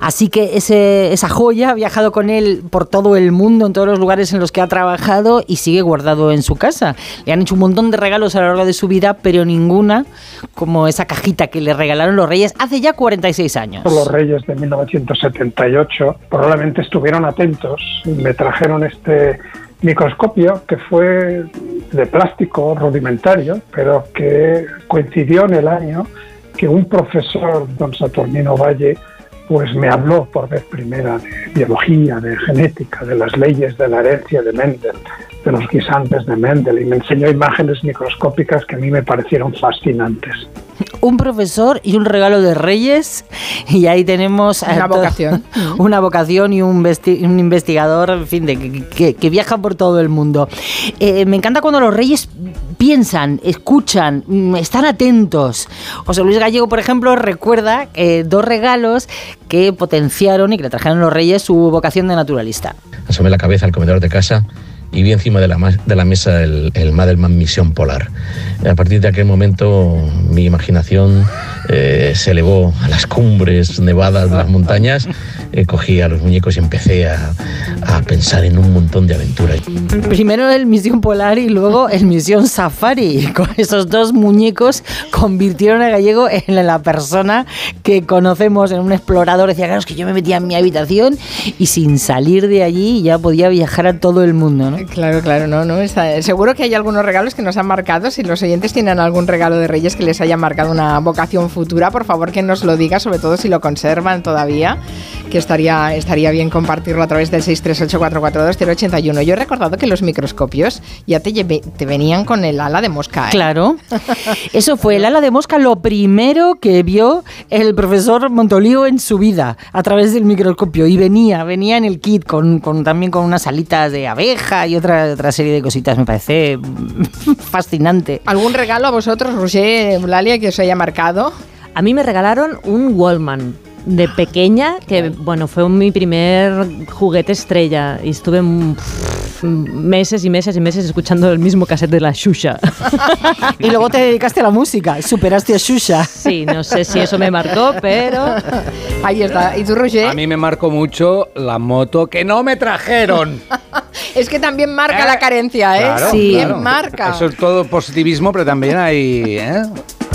Así que esa joya ha viajado con él por todo el mundo, en todos los lugares en los que ha trabajado y sigue guardado en su casa. Le han hecho un montón de regalos a lo largo de su vida, pero ninguna como esa cajita que le regalaron los reyes hace ya 46 años. Los reyes de 1978 probablemente estuvieron atentos me trajeron este microscopio que fue de plástico rudimentario, pero que coincidió en el año que un profesor, don Saturnino Valle, pues me habló por vez primera de biología, de genética, de las leyes de la herencia de Mendel, de los guisantes de Mendel, y me enseñó imágenes microscópicas que a mí me parecieron fascinantes. Un profesor y un regalo de Reyes. Y ahí tenemos a Una vocación. una vocación y un, un investigador, en fin, de, que, que- que viaja por todo el mundo. Eh, me encanta cuando los Reyes piensan, escuchan, mm, están atentos. José Luis Gallego, por ejemplo, recuerda eh, dos regalos que potenciaron y que le trajeron los Reyes su vocación de naturalista. asomé la cabeza al comedor de casa y vi encima de la, de la mesa el, el Madelman Misión Polar. A partir de aquel momento mi imaginación eh, se elevó a las cumbres nevadas de las montañas, eh, cogí a los muñecos y empecé a, a pensar en un montón de aventuras. Primero el Misión Polar y luego el Misión Safari. Con esos dos muñecos convirtieron a Gallego en la persona que conocemos, en un explorador. Decía, claro, es que yo me metía en mi habitación y sin salir de allí ya podía viajar a todo el mundo, ¿no? Claro, claro, no, no. está- seguro que hay algunos regalos que nos han marcado. Si los oyentes tienen algún regalo de Reyes que les haya marcado una vocación futura, por favor que nos lo diga, sobre todo si lo conservan todavía, que estaría, estaría bien compartirlo a través del 638442081. Yo he recordado que los microscopios ya te, te venían con el ala de mosca. ¿eh? Claro. Eso fue el ala de mosca lo primero que vio el profesor Montolío en su vida a través del microscopio. Y venía, venía en el kit con, con- también con unas alitas de abeja otra, otra serie de cositas. Me parece fascinante. ¿Algún regalo a vosotros, Roger, Eulalia, que os haya marcado? A mí me regalaron un Wallman de pequeña, que bueno, fue mi primer juguete estrella y estuve pff, meses y meses y meses escuchando el mismo cassette de la Shusha. Y luego te dedicaste a la música, superaste a Shusha. Sí, no sé si eso me marcó, pero... Ahí está. ¿Y tú, Roger? A mí me marcó mucho la moto que no me trajeron. Es que también marca la carencia, ¿eh? Claro, sí, claro. marca. Eso es todo positivismo, pero también hay... ¿eh?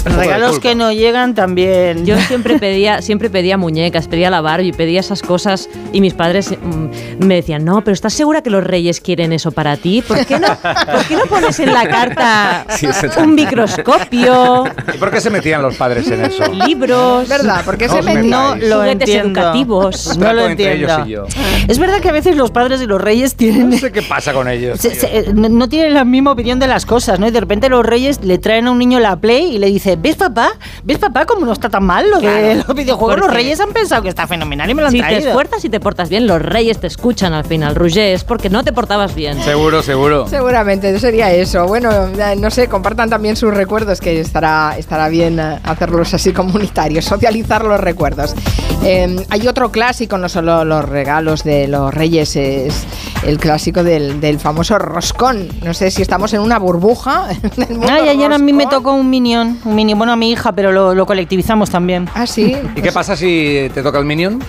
Regalos que no llegan también. Yo siempre pedía, siempre pedía muñecas, pedía la Barbie, pedía esas cosas y mis padres mm, me decían, no, pero ¿estás segura que los reyes quieren eso para ti? ¿Por qué no, ¿por qué no pones en la carta Sí, un microscopio, ¿Y por qué se metían los padres en eso? libros? ¿Verdad? ¿Por qué No se metían? No lo Juguetes entiendo. educativos. No lo entre ellos entiendo. y yo. Es verdad que a veces los padres y los reyes tienen No sé qué pasa con ellos. Se- se- no tienen la misma opinión de las cosas, ¿no? Y de repente los reyes le traen a un niño la Play y le ¿ves papá? ¿Ves papá cómo no está tan mal lo de los videojuegos? Los reyes han pensado que está fenomenal y me lo han Si te traído. esfuerzas y te portas bien, los reyes te escuchan al final, Roger, es porque no te portabas bien. Seguro, seguro. Seguramente sería eso. Bueno, no sé, compartan también sus recuerdos, que estará, estará bien eh, hacerlos así comunitarios, socializar los recuerdos. Eh, hay otro clásico, no solo los regalos de los reyes, es el clásico del, del famoso roscón. No sé si estamos en una burbuja. Ay, ayer a mí me roscón. tocó un minion, un minion, bueno, a mi hija, pero lo, lo colectivizamos también. Ah, sí. ¿Y qué pasa si te toca el Minion?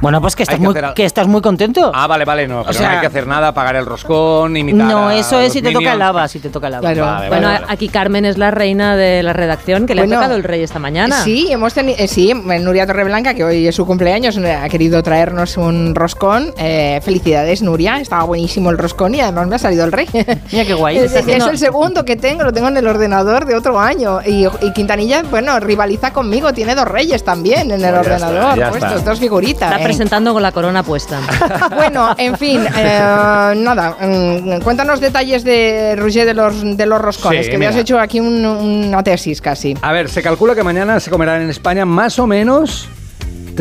Bueno, pues que estás, que muy, hacer que estás muy contento. Ah, vale, vale, no. Pero sea- no hay que hacer nada, pagar el roscón, imitar. no, a eso es los si te toca Minions. lava, si te toca el lava. Claro. Vale, Bueno, vale, vale. aquí Carmen es la reina de la redacción que le Bueno, ha tocado el rey esta mañana. Sí, hemos tenido, sí, Nuria Torreblanca, que hoy es su cumpleaños, eh, ha querido traernos un roscón. Eh, felicidades, Nuria, estaba buenísimo el roscón y además me ha salido el rey. Mira qué guay. Es, el segundo que tengo, lo tengo en el ordenador de otro año. Y, y Quintanilla, bueno, rivaliza conmigo, tiene dos reyes también en el Pues ya ordenador, puestos, está. dos figuritas. Está eh. presentando con la corona puesta. Bueno, en fin, eh, nada, mm, cuéntanos detalles de Roger de los, de los roscones, Sí, que me has hecho aquí un- una tesis casi. A ver, se calcula que mañana se comerán en España más o menos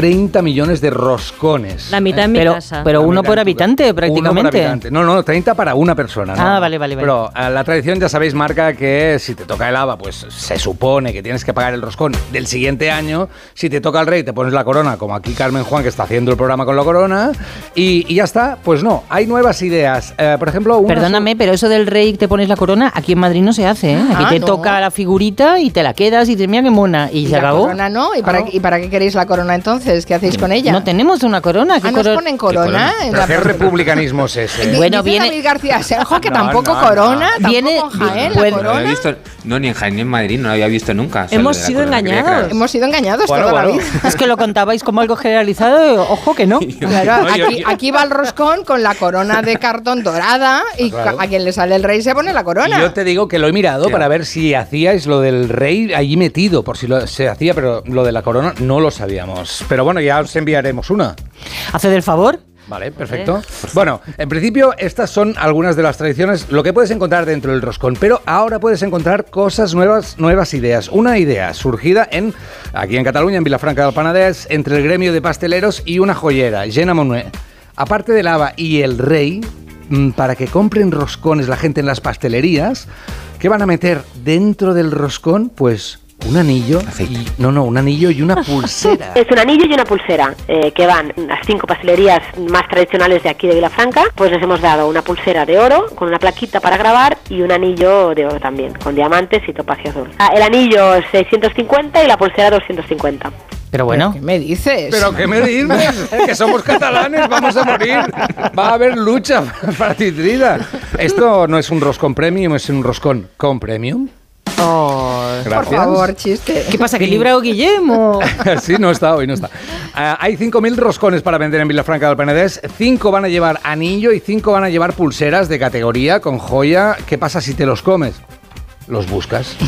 30 millones de roscones. La mitad en mi pero, casa. pero La uno por habitante, casa. Uno prácticamente. por habitante. No, no, 30 para una persona. ¿no? Ah, vale, vale, vale. Pero eh, la tradición, ya sabéis, marca que si te toca el haba, pues se supone que tienes que pagar el roscón del siguiente año. Si te toca el rey, te pones la corona, como aquí Carmen Juan, que está haciendo el programa con la corona. Y, y ya está. Pues no, hay nuevas ideas. Eh, por ejemplo, una Perdóname, pero eso del rey te pones la corona, aquí en Madrid no se hace, ¿eh? Aquí Ah, te no. toca la figurita y te la quedas y dices, mira qué mona. Y, ¿Y se la acabó. corona no? ¿Y para, ¿Y para qué queréis la corona entonces? ¿Qué hacéis con ella? No tenemos una corona. ¿qué Ah, ¿nos coro- ponen corona? en ¿Pero la- qué republicanismo es ese? Bueno, Dice viene- David García Senjo que No, tampoco no, corona, no. tampoco Viene- en Jaén, bueno, la corona. visto, no, ni en Jaén ni en Madrid, no lo había visto nunca. Hemos sido corona, engañados. Hemos sido engañados Bueno, toda la bueno. vida. Es que lo contabais como algo generalizado, ojo que no. Claro, aquí, va el roscón con la corona de cartón dorada y Claro. a quien le sale el rey se pone la Y corona. yo te digo que lo he mirado Claro. para ver si hacíais lo del rey allí metido, por si lo, se hacía, pero lo de la corona no lo sabíamos. Pero bueno, ya os enviaremos una. Hace del favor. Vale, perfecto. Bueno, en principio estas son algunas de las tradiciones, lo que puedes encontrar dentro del roscón, pero ahora puedes encontrar cosas nuevas, nuevas ideas. Una idea surgida en aquí en Cataluña, en Vilafranca del Penedès, entre el gremio de pasteleros y una joyera, Jenna Monet. Aparte del haba y el rey, mm, para que compren roscones la gente en las pastelerías, ¿qué van a meter dentro del roscón? Pues un anillo y no, no, un anillo y una pulsera. Es un anillo y una pulsera eh, que van las cinco pastelerías más tradicionales de aquí de Vilafranca. Pues les hemos dado una pulsera de oro con una plaquita para grabar y un anillo de oro también, con diamantes y topacio azul. Ah, el anillo es 650 y la pulsera 250. Pero bueno. ¿Qué me dices? ¿Pero qué me dices? que somos catalanes, vamos a morir. Va a haber lucha fratricida. Esto no es un roscón premium, es un roscón con premium. Por Gracias. favor, chiste. ¿Qué pasa? ¿Que libra o Guillermo? sí, no está hoy, no está. Ah, hay 5.000 roscones para vender en Vilafranca del Penedès. 5 van a llevar anillo y 5 van a llevar pulseras de categoría con joya. ¿Qué pasa si te los comes? Los buscas.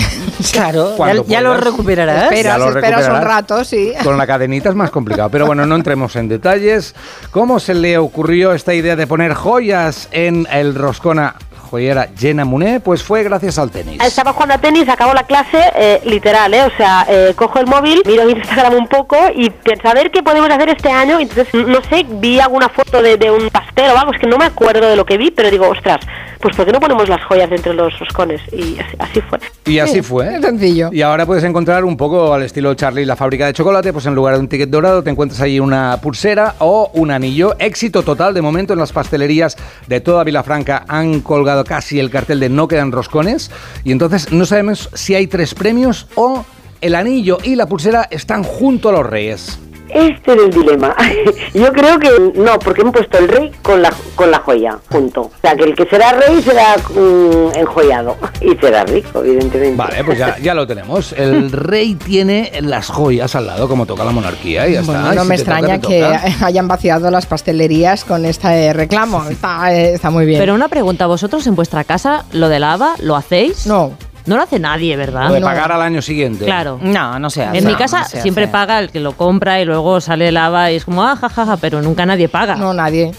Claro, ya, Cuando ya los recuperarás. Esperas, Ya esperas un rato, sí. Con la cadenita es más complicado. Pero bueno, no entremos en detalles. ¿Cómo se le ocurrió esta idea de poner joyas en el roscón a joyera Jenna Muné? Pues fue gracias al tenis. Estaba jugando a tenis, acabo la clase, eh, literal, ¿eh? O sea, eh, cojo el móvil, miro Instagram un poco y pienso a ver qué podemos hacer este año. Entonces, no sé, vi alguna foto de, de un pastel o algo, es que no me acuerdo de lo que vi, pero digo, ostras, pues ¿por qué no ponemos las joyas dentro de los roscones? Y así, así fue. Y así fue. Es sencillo. Y ahora puedes encontrar un poco al estilo Charlie la fábrica de chocolate, pues en lugar de un ticket dorado te encuentras ahí una pulsera o un anillo. Éxito total de momento en las pastelerías de toda Vilafranca han colgado casi el cartel de no quedan roscones y entonces no sabemos si hay tres premios o el anillo y la pulsera están junto a los reyes. Este es el dilema. Yo creo que no, porque hemos puesto el rey con la, con la joya junto. O sea, que el que será rey será mm, enjollado y será rico, evidentemente. Vale, pues ya, ya lo tenemos. El rey tiene las joyas al lado, como toca la monarquía, y ya Bueno, está. no me toca, extraña que toca. hayan vaciado las pastelerías con este reclamo. Está, eh, está muy bien. Pero una pregunta, ¿vosotros en vuestra casa lo de lava lo hacéis? No. No lo hace nadie, ¿verdad? Lo de pagar al año siguiente. Claro. No, no se hace. En mi No, casa no siempre paga el que lo compra y luego sale lava y es como, ah, jajaja, pero nunca nadie paga. No, nadie.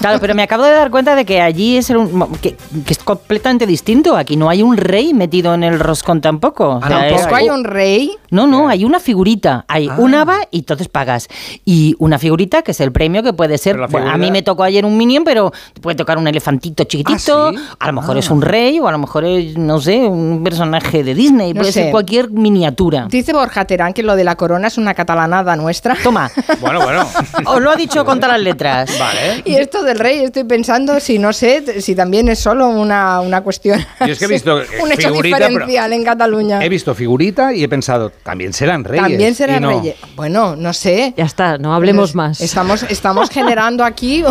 Claro, pero me acabo de dar cuenta de que allí es, el- que, que es completamente distinto. Aquí no hay un rey metido en el roscón tampoco. Ah, ¿Tampoco hay un rey? No, no, hay una figurita. Hay Ah. un haba y entonces pagas. Y una figurita que es el premio que puede ser. Bueno, a mí me tocó ayer un minion, pero puede tocar un elefantito chiquitito. A lo mejor Ah. es un rey o a lo mejor es, no sé, un personaje de Disney. No puede sé. ser cualquier miniatura. Dice Borja Terán que lo de la corona es una catalanada nuestra. Toma. Bueno, bueno. Os lo ha dicho con todas las letras. Vale. Y esto del rey, estoy pensando si no sé, si también es solo una, una cuestión. Yo es que he visto eh, un hecho figurita, pero diferencial en Cataluña. He visto figurita y he pensado, también serán reyes. También serán no. reyes. Bueno, no sé. Ya está, no hablemos Pues más. Estamos, estamos generando aquí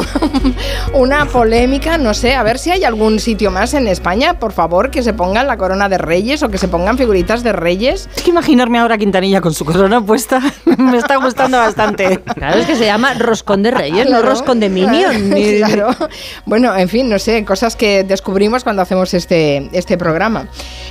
una polémica, no sé, a ver si hay algún sitio más en España, por favor, que se pongan la corona de reyes o que se pongan figuritas de reyes. Es que imaginarme ahora a Quintanilla con su corona puesta me está gustando bastante. Claro, es que se llama roscón de reyes, no roscón de minion. ni- Claro. Bueno, en fin, no sé, cosas que descubrimos cuando hacemos este, este programa.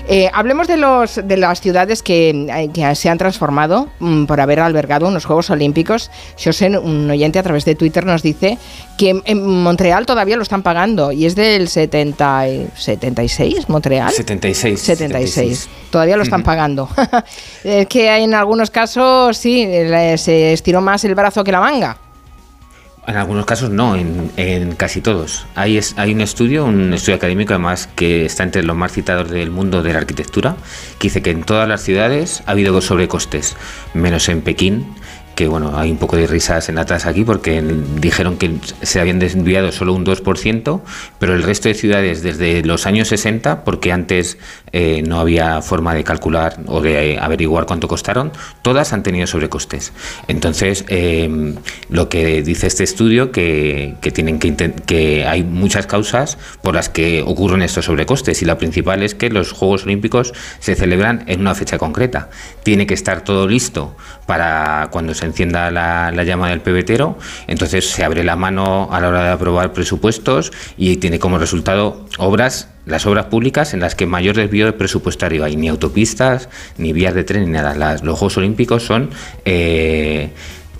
Eh, hablemos de, los, de las ciudades que, eh, que se han transformado mm, por haber albergado unos Juegos Olímpicos. José, un oyente a través de Twitter, nos dice que en Montreal todavía lo están pagando y es del 70, y- 76, Montreal. 76. 76. Todavía lo están pagando. es que en algunos casos sí, se estiró más el brazo que la manga. En algunos casos no, en, casi todos. Hay, es- hay un estudio, un estudio académico además que está entre los más citados del mundo de la arquitectura, que dice que en todas las ciudades ha habido sobrecostes, menos en Pekín, que bueno, hay un poco de risas en atrás aquí porque dijeron que se habían desviado solo un 2%, pero el resto de ciudades desde los años 60, porque antes eh, no había forma de calcular o de averiguar cuánto costaron, todas han tenido sobrecostes. Entonces, eh, lo que dice este estudio que, que tienen que, que hay muchas causas por las que ocurren estos sobrecostes y la principal es que los Juegos Olímpicos se celebran en una fecha concreta. Tiene que estar todo listo para cuando se encienda la, la llama del pebetero, entonces se abre la mano a la hora de aprobar presupuestos y tiene como resultado obras las obras públicas en las que mayor desvío presupuestario hay, ni autopistas, ni vías de tren, ni nada. Los Juegos Olímpicos son eh,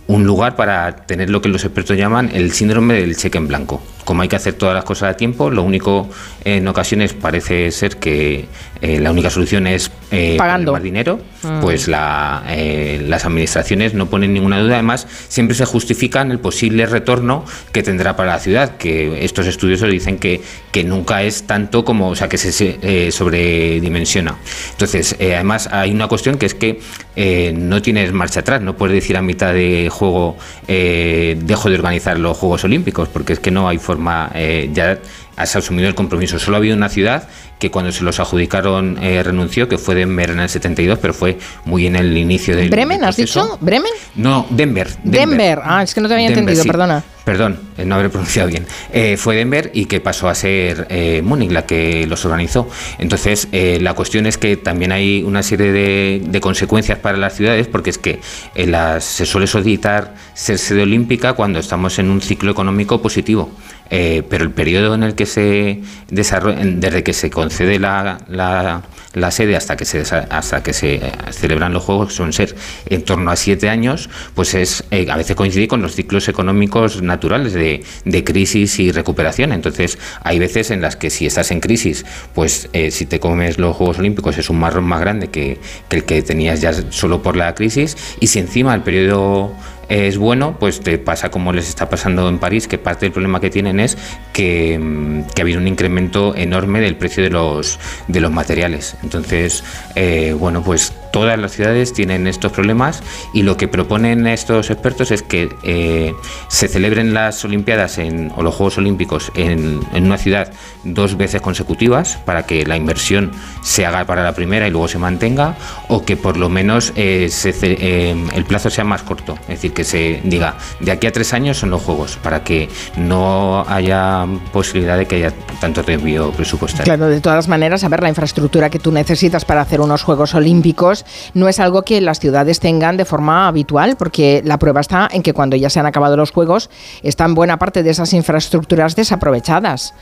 un lugar para tener lo que los expertos llaman el síndrome del cheque en blanco. Como hay que hacer todas las cosas a tiempo, lo único en ocasiones parece ser que eh, la única solución es eh, Pagando. más dinero, Mm. pues la, eh, las administraciones no ponen ninguna duda. Además, siempre se justifican el posible retorno que tendrá para la ciudad, que estos estudios lo dicen que, que nunca es tanto como, o sea, que se, se, eh, sobredimensiona. Entonces, eh, además, hay una cuestión que es que eh, no tienes marcha atrás, no puedes decir a mitad de juego eh, dejo de organizar los Juegos Olímpicos, porque es que no hay forma, eh, ya has asumido el compromiso. Solo ha habido una ciudad que cuando se los adjudicaron eh, renunció, que fue Denver en el 72, pero fue muy en el inicio del ¿Bremen, has dicho? ¿Bremen? No, Denver. Denver. Ah, es que no te había Denver, entendido, sí. perdona. Perdón, eh, no haber pronunciado bien. Eh, fue Denver y que pasó a ser eh, Múnich la que los organizó. Entonces, eh, la cuestión es que también hay una serie de, de consecuencias para las ciudades, porque es que las- se suele solicitar ser sede olímpica cuando estamos en un ciclo económico positivo. Pero el periodo en el que se desarrolla, desde que se concede la, la- sede hasta que se hasta que se eh, celebran los juegos, son ser en torno a siete años, pues es eh, a veces coincide con los ciclos económicos naturales de, de crisis y recuperación. Entonces, hay veces en las que si estás en crisis, pues eh, si te comes los Juegos Olímpicos es un marrón más grande que, que el que tenías ya solo por la crisis. Y si encima el periodo es bueno, pues te pasa como les está pasando en París, que parte del problema que tienen es que, mm, que ha habido un incremento enorme del precio de los, de los materiales. Entonces, eh, bueno, pues todas las ciudades tienen estos problemas y lo que proponen estos expertos es que eh, se celebren las Olimpiadas en, o los Juegos Olímpicos en, una ciudad dos veces consecutivas para que la inversión se haga para la primera y luego se mantenga o que por lo menos eh, eh, el plazo sea más corto, es decir, que se diga de aquí a tres años son los Juegos para que no haya posibilidad de que haya tanto desvío presupuestario. Claro, de todas maneras, a ver, la infraestructura que tú necesitas para hacer unos Juegos Olímpicos no es algo que las ciudades tengan de forma habitual, porque la prueba está en que cuando ya se han acabado los Juegos, están buena parte de esas infraestructuras desaprovechadas.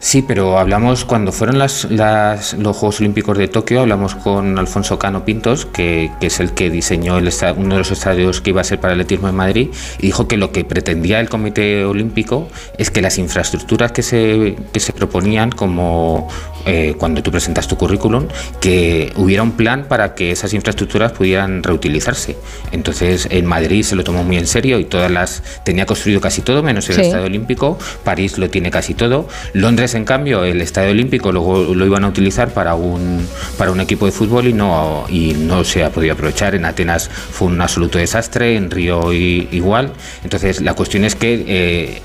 Sí, pero hablamos cuando fueron los Juegos Olímpicos de Tokio, hablamos con Alfonso Cano Pintos, que, es el que diseñó uno de los estadios que iba a ser para el atletismo en Madrid, y dijo que lo que pretendía el Comité Olímpico es que las infraestructuras que se, que se proponían, como eh, cuando tú presentas tu currículum, que hubiera un plan para que esas infraestructuras pudieran reutilizarse. Entonces, en Madrid se lo tomó muy en serio y todas las tenía construido casi todo, menos el Sí. estadio olímpico. París lo tiene casi todo. Londres, en cambio, el estadio olímpico luego lo iban a utilizar para un para un equipo de fútbol y no y no se ha podido aprovechar. En Atenas fue un absoluto desastre, en Río i- igual. Entonces, la cuestión es que eh,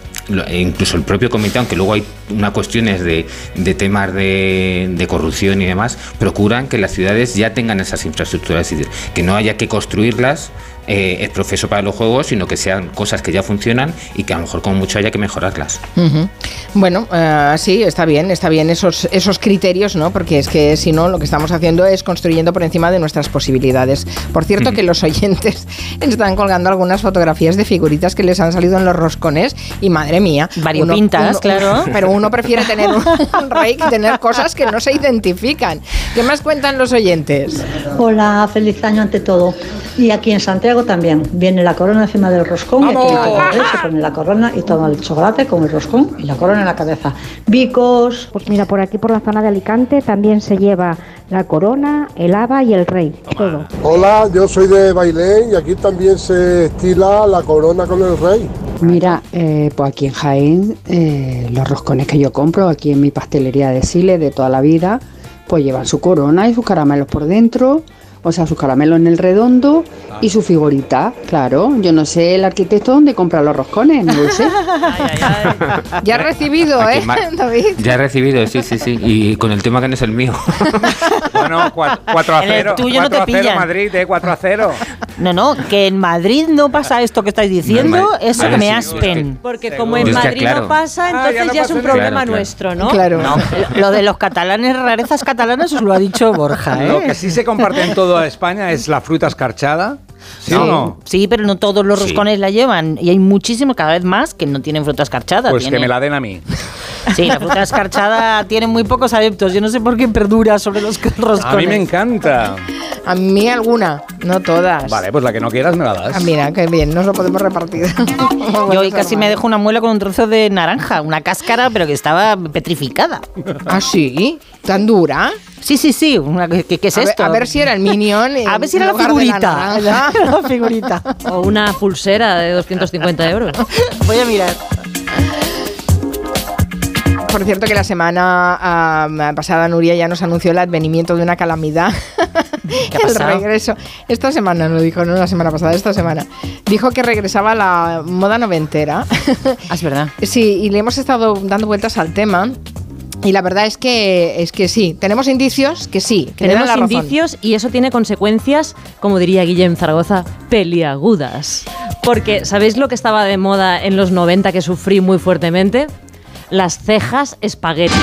incluso el propio comité, aunque luego hay una cuestiones de, de temas de, de corrupción y demás, procuran que las ciudades ya tengan esas infraestructuras, es decir, que no haya que construirlas eh, es profeso para los juegos, sino que sean cosas que ya funcionan y que a lo mejor como mucho haya que mejorarlas. Bueno, eh, sí, está bien, está bien esos, esos criterios, ¿no? Porque es que si no, lo que estamos haciendo es construyendo por encima de nuestras posibilidades. Por cierto, que los oyentes están colgando algunas fotografías de figuritas que les han salido en los roscones y madre mía. Variopintas, claro. Pero uno prefiere tener un, un rey que tener cosas que no se identifican. ¿Qué más cuentan los oyentes? Hola, feliz año ante todo. Y aquí en Santiago también. Viene la corona encima del roscón y aquí se pone la corona y toma el chocolate con el roscón y la corona en la cabeza. Bicos. Pues mira, por aquí, por la zona de Alicante, también se lleva la corona, el haba y el rey. Todo. Hola, yo soy de Bailén y aquí también se estila la corona con el rey. Mira, eh, pues aquí en Jaén, eh, los roscones que yo compro aquí en mi pastelería de Sile de toda la vida, pues llevan su corona y sus caramelos por dentro, o sea, sus caramelos en el redondo y su figurita, claro. Yo no sé el arquitecto dónde compra los roscones, no lo sé. Ya has recibido, Aquí ¿eh, David? Ya he recibido, sí, sí, sí. Y con el tema que no es el mío. Bueno, 4 a En el 0. tuyo no te 4 a 0 pillan. Madrid, ¿eh? 4 a 0. No, no, que en Madrid no pasa esto que estáis diciendo, No, eso ver, me sí, aspen. Porque Seguro. como en Es que, Madrid claro. no pasa, Ah, entonces ya ya, no es un problema claro. nuestro, ¿no? Claro. No, lo de los catalanes, rarezas catalanas, os lo ha dicho Borja, ¿eh? Lo que sí se comparte en toda España es la fruta escarchada. ¿Sí o no? Sí, pero no todos los roscones la llevan. Y hay muchísimos, cada vez más, que no tienen fruta escarchada. Pues que me la den a mí. Sí, la fruta escarchada tiene muy pocos adeptos. Yo no sé por qué perdura sobre los roscones. A mí me encanta. A mí alguna, no todas. Vale, pues la que no quieras me la das. Ah, mira, qué bien, nos lo podemos repartir. Yo hoy casi me dejo una muela con un trozo de naranja, una cáscara, pero que estaba petrificada. ¿Ah, sí? ¿Tan dura? Sí, sí, sí. una- ¿qué, qué es A ver- esto? a ver si era el Minion A ver si era la la figurita. naranja. la figurita. O una pulsera de 250 euros. Voy a mirar. Por cierto que la semana ah, pasada Nuria ya nos anunció el advenimiento de una calamidad. ¿Qué el regreso. Esta semana no dijo, no la semana pasada, esta semana. Dijo que regresaba la moda noventera. Ah, es verdad. Sí, y le hemos estado dando vueltas al tema. Y la verdad es que es que sí, tenemos indicios que sí, que Tenemos la razón. indicios y eso tiene consecuencias, como diría Guillem Zaragoza, peliagudas. Porque, ¿sabéis lo que estaba de moda en los 90 que sufrí muy fuertemente? Las cejas espagueti.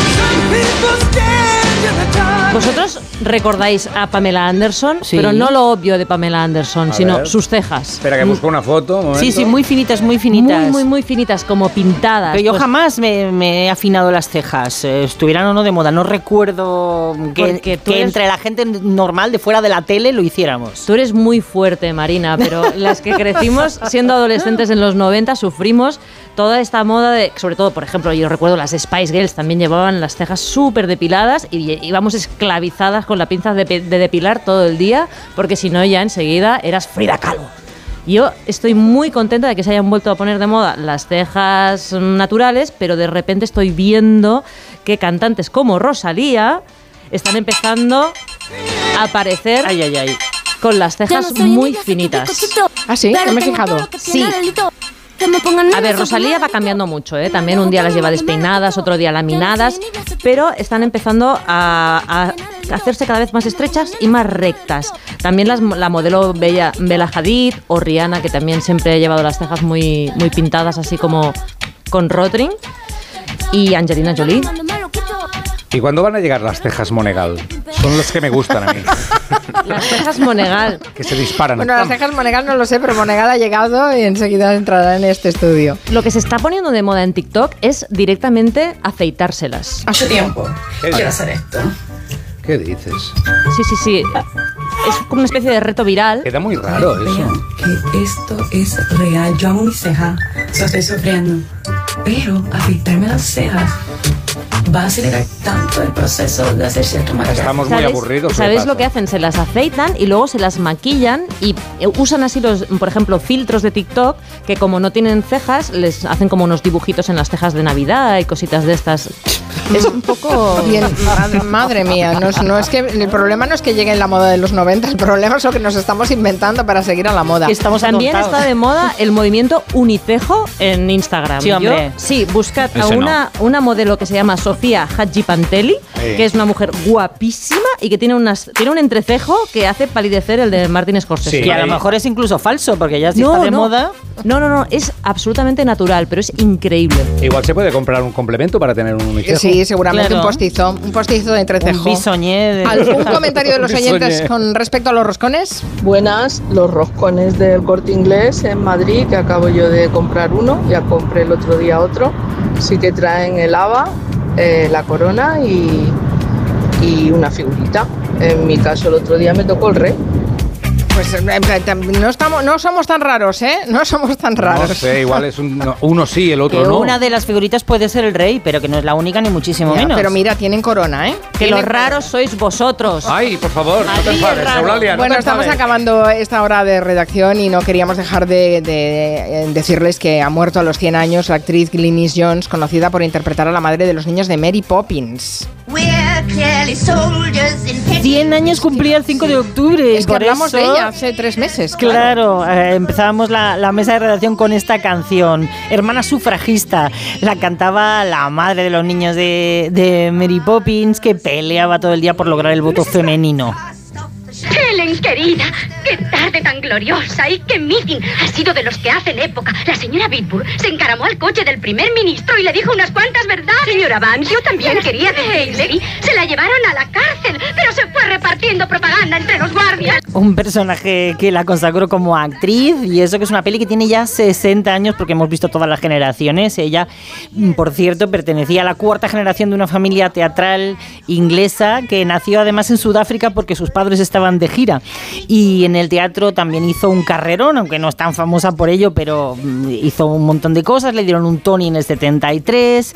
Vosotros recordáis a Pamela Anderson, Sí. pero no lo obvio de Pamela Anderson, A sino ver. sus cejas. Espera que busco una foto. un Sí, sí, muy finitas, muy finitas. Muy, muy, muy finitas, como pintadas. Pero yo Pues, jamás me, me he afinado las cejas, eh, estuvieran o no de moda. No recuerdo que, eres- entre la gente normal de fuera de la tele lo hiciéramos. Tú eres muy fuerte, Marina, pero las que crecimos siendo adolescentes en los 90 sufrimos toda esta moda de, sobre todo, por ejemplo, yo recuerdo las Spice Girls también llevaban las cejas súper depiladas y íbamos esclavizadas con la pinza de, depilar todo el día, porque si no ya enseguida eras Frida Kahlo. Yo estoy muy contenta de que se hayan vuelto a poner de moda las cejas naturales, pero de repente estoy viendo que cantantes como Rosalía están empezando aparecer Ay, ay, ay. con las cejas muy finitas. ¿Ah, sí? No me he fijado. Sí. A ver, Rosalía va cambiando mucho, ¿eh? También un día las lleva despeinadas, otro día laminadas, pero están empezando a, a hacerse cada vez más estrechas y más rectas. También las, la modelo Bella, Bella Hadid o Rihanna, que también siempre ha llevado las cejas muy, muy pintadas, así como con rotring. Y Angelina Jolie. ¿Y cuándo van a llegar las cejas Monegal? Son los que me gustan a mí. Las cejas Monegal. Que se disparan. Bueno, las cejas Monegal no lo sé, pero Monegal ha llegado y enseguida entrará en este estudio. Lo que se está poniendo de moda en TikTok es directamente afeitárselas. Hace tiempo quiero hacer esto. ¿Qué dices? Sí, sí, sí. Es como una especie de reto viral. Queda muy raro eso. Vean que esto es real. Yo amo mis cejas, so estoy sufriendo. Pero afeitarme las cejas va a acelerar tanto el proceso de hacer cierto maquillaje. Estamos muy ¿Sabéis- aburridos. ¿qué ¿Sabéis lo que hacen? Se las afeitan y luego se las maquillan y eh, usan así los, por ejemplo, filtros de TikTok que como no tienen cejas, les hacen como unos dibujitos en las cejas de Navidad y cositas de estas. Es un poco... Bien, madre, mía, no es, no es que el problema no es que llegue en la moda de los 90, el problema es lo que nos estamos inventando para seguir a la moda. Estamos También atontados. está de moda el movimiento unicejo en Instagram. Sí, hombre. Yo- sí, buscad a Ese no. una, una modelo que se llama Sofía Hadji Pantelli, Sí. que es una mujer guapísima y que tiene, unas, tiene un entrecejo que hace palidecer el de Martin Scorsese. Sí. Que a lo mejor es incluso falso, porque ya si No, está de no. moda. No, no, no, es absolutamente natural, pero es increíble. Igual se puede comprar un complemento para tener un unicejo. Sí, seguramente Claro. un postizo, un postizo de Un entrecejo. bisoñé de... ¿Algún comentario de los oyentes con respecto a los roscones? Buenas, los roscones del corte inglés en Madrid, que acabo yo de comprar uno, ya compré el otro día otro. Sí que traen el haba, eh, la corona y, y una figurita. En mi caso, el otro día me tocó el rey. Pues no, estamos, no somos tan raros, ¿eh? No somos tan raros. No sé, igual es un, no, uno sí, el otro Que no. una de las figuritas puede ser el rey, pero que no es la única ni muchísimo Ya, menos. pero mira, tienen corona, ¿eh? Que los raros sois vosotros. Ay, por favor, no te enfades. Eulalia, no Bueno, te estamos enfades. acabando esta hora de redacción y no queríamos dejar de, de, eh, decirles que ha muerto a los 100 años la actriz Glynis Jones, conocida por interpretar a la madre de los niños de Mary Poppins. 100 años cumplía el 5 de octubre. Es que por hablamos de eso- ella hace tres meses. Claro, eh, empezábamos la, la mesa de redacción con esta canción. Hermana sufragista. La cantaba la madre de los niños de, de Mary Poppins que peleaba todo el día por lograr el voto femenino. Helen, querida, qué tarde tan gloriosa y qué meeting. Ha sido de los que hacen época. La señora Bitburg se encaramó al coche del primer ministro y le dijo unas cuantas verdades. Señora Vance, yo también quería decirle. Se la llevaron a la cárcel, pero se fue repartiendo propaganda entre los guardias. Un personaje que la consagró como actriz y eso que es una peli que tiene ya 60 años porque hemos visto todas las generaciones. Ella, por cierto, pertenecía a la cuarta generación de una familia teatral inglesa que nació además en Sudáfrica porque sus padres estaban de gira. Y en el teatro también hizo un carrerón, aunque no es tan famosa por ello, pero mm, hizo un montón de cosas. Le dieron un Tony en el 73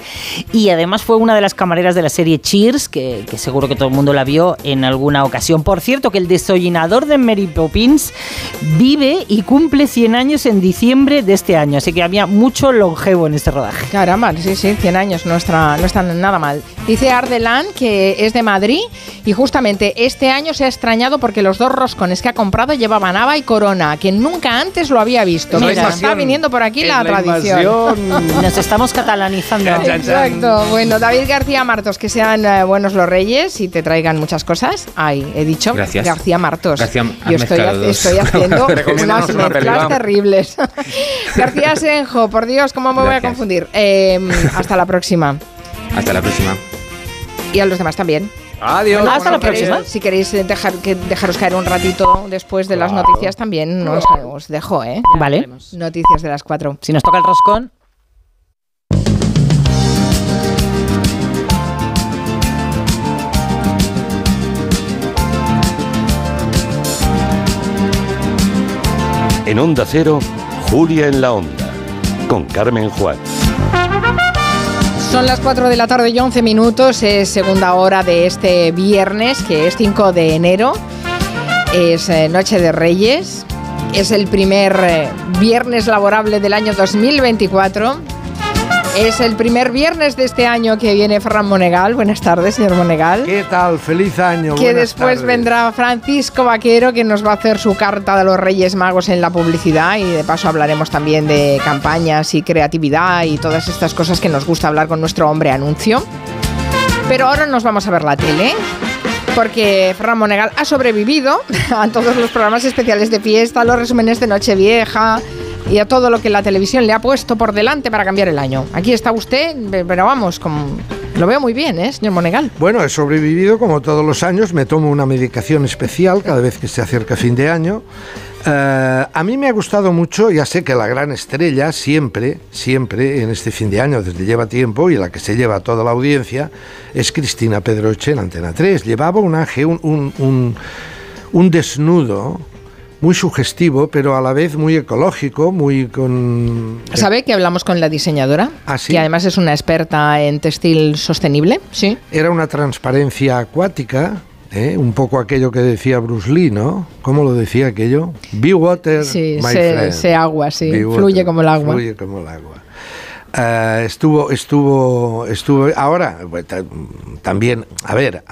y además fue una de las camareras de la serie Cheers, que, que seguro que todo el mundo la vio en alguna ocasión. Por cierto, que el desollinador de Mary Poppins vive y cumple 100 años en diciembre de este año, así que había mucho longevo en este rodaje. Caramba, sí, sí, 100 años, no está, no está nada mal. Dice Ardelan que es de Madrid y justamente este año se ha extrañado porque los dos roscones que ha comprado llevaban haba y corona, que nunca antes lo había visto. Mira. Está viniendo por aquí la, la tradición. invasión. Nos estamos catalanizando. Exacto. Bueno, David García Martos, que sean eh, buenos los reyes y te traigan muchas cosas. Ay, he dicho Gracias. García Martos. García, Yo estoy, dos. haciendo unas una mezclas terribles. García Senjo, por Dios, ¿cómo me voy a confundir? Eh, hasta la próxima. Hasta la próxima. Y a los demás también. Adiós. Bueno, Hasta la queréis- próxima. Si queréis dejar, que dejaros caer un ratito después de las noticias también, os, os dejo, ¿eh? Vale. Noticias de las cuatro. Si nos toca el roscón. En Onda Cero, Julia en la Onda, con Carmen Juan. Son las 4 de la tarde y 11 minutos, es segunda hora de este viernes, que es 5 de enero, es eh, Noche de Reyes, es el primer eh, viernes laborable del año 2024 Es el primer viernes de este año que viene Ferran Monegal. Buenas tardes, señor Monegal. ¿Qué tal? Feliz año. Que buenas después tardes. vendrá Francisco Vaquero, que nos va a hacer su carta de los Reyes Magos en la publicidad. Y de paso hablaremos también de campañas y creatividad y todas estas cosas que nos gusta hablar con nuestro hombre anuncio. Pero ahora nos vamos a ver la tele. Porque Ferran Monegal ha sobrevivido a todos los programas especiales de fiesta, los resúmenes de Nochevieja y a todo lo que la televisión le ha puesto por delante para cambiar el año. Aquí está usted, pero vamos, lo veo muy bien, ¿eh, señor Monegal? Bueno, he sobrevivido como todos los años, me tomo una medicación especial cada vez que se acerca fin de año. Eh, a mí me ha gustado mucho, ya sé que la gran estrella siempre, siempre en este fin de año, desde lleva tiempo y la que se lleva a toda la audiencia, es Cristina Pedroche en Antena 3. Llevaba un, un, un desnudo muy sugestivo, pero a la vez muy ecológico, muy con... ¿Sabe que hablamos con la diseñadora? ¿Ah, sí? Que además es una experta en textil sostenible. Sí. Era una transparencia acuática, ¿eh? un poco aquello que decía Bruce Lee, ¿no? ¿Cómo lo decía aquello? Be water, Sí, my se, friend. se agua, sí. Be water, Fluye como el agua. Fluye como el agua. Eh, estuvo, estuvo, estuvo. Ahora, ta- también, a ver,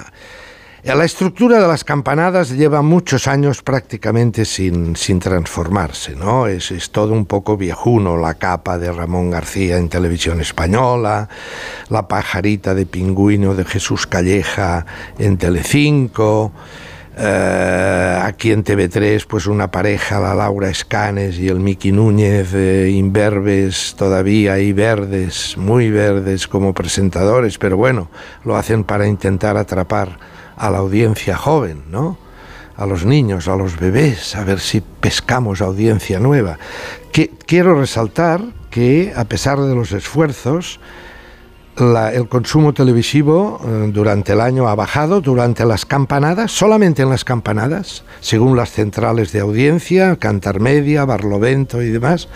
la estructura de las campanadas lleva muchos años prácticamente sin, sin transformarse, ¿no? Es, es todo un poco viejuno, la capa de Ramón García en televisión española, la pajarita de pingüino de Jesús Calleja en Telecinco, eh, aquí en TV3 pues una pareja, la Laura Escanes y el Miki Núñez, eh, imberbes todavía y verdes, muy verdes como presentadores, pero bueno, lo hacen para intentar atrapar a la audiencia joven, ¿no? A los niños, a los bebés, a ver si pescamos audiencia nueva. Que, quiero resaltar que, a pesar de los esfuerzos, el consumo televisivo eh, durante el año ha bajado, durante las campanadas, solamente en las campanadas, según las centrales de audiencia, Cantar Media, Barlovento y demás.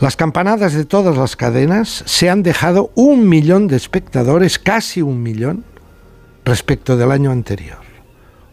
Las campanadas de todas las cadenas se han dejado un millón de espectadores, casi un millón, respecto del año anterior.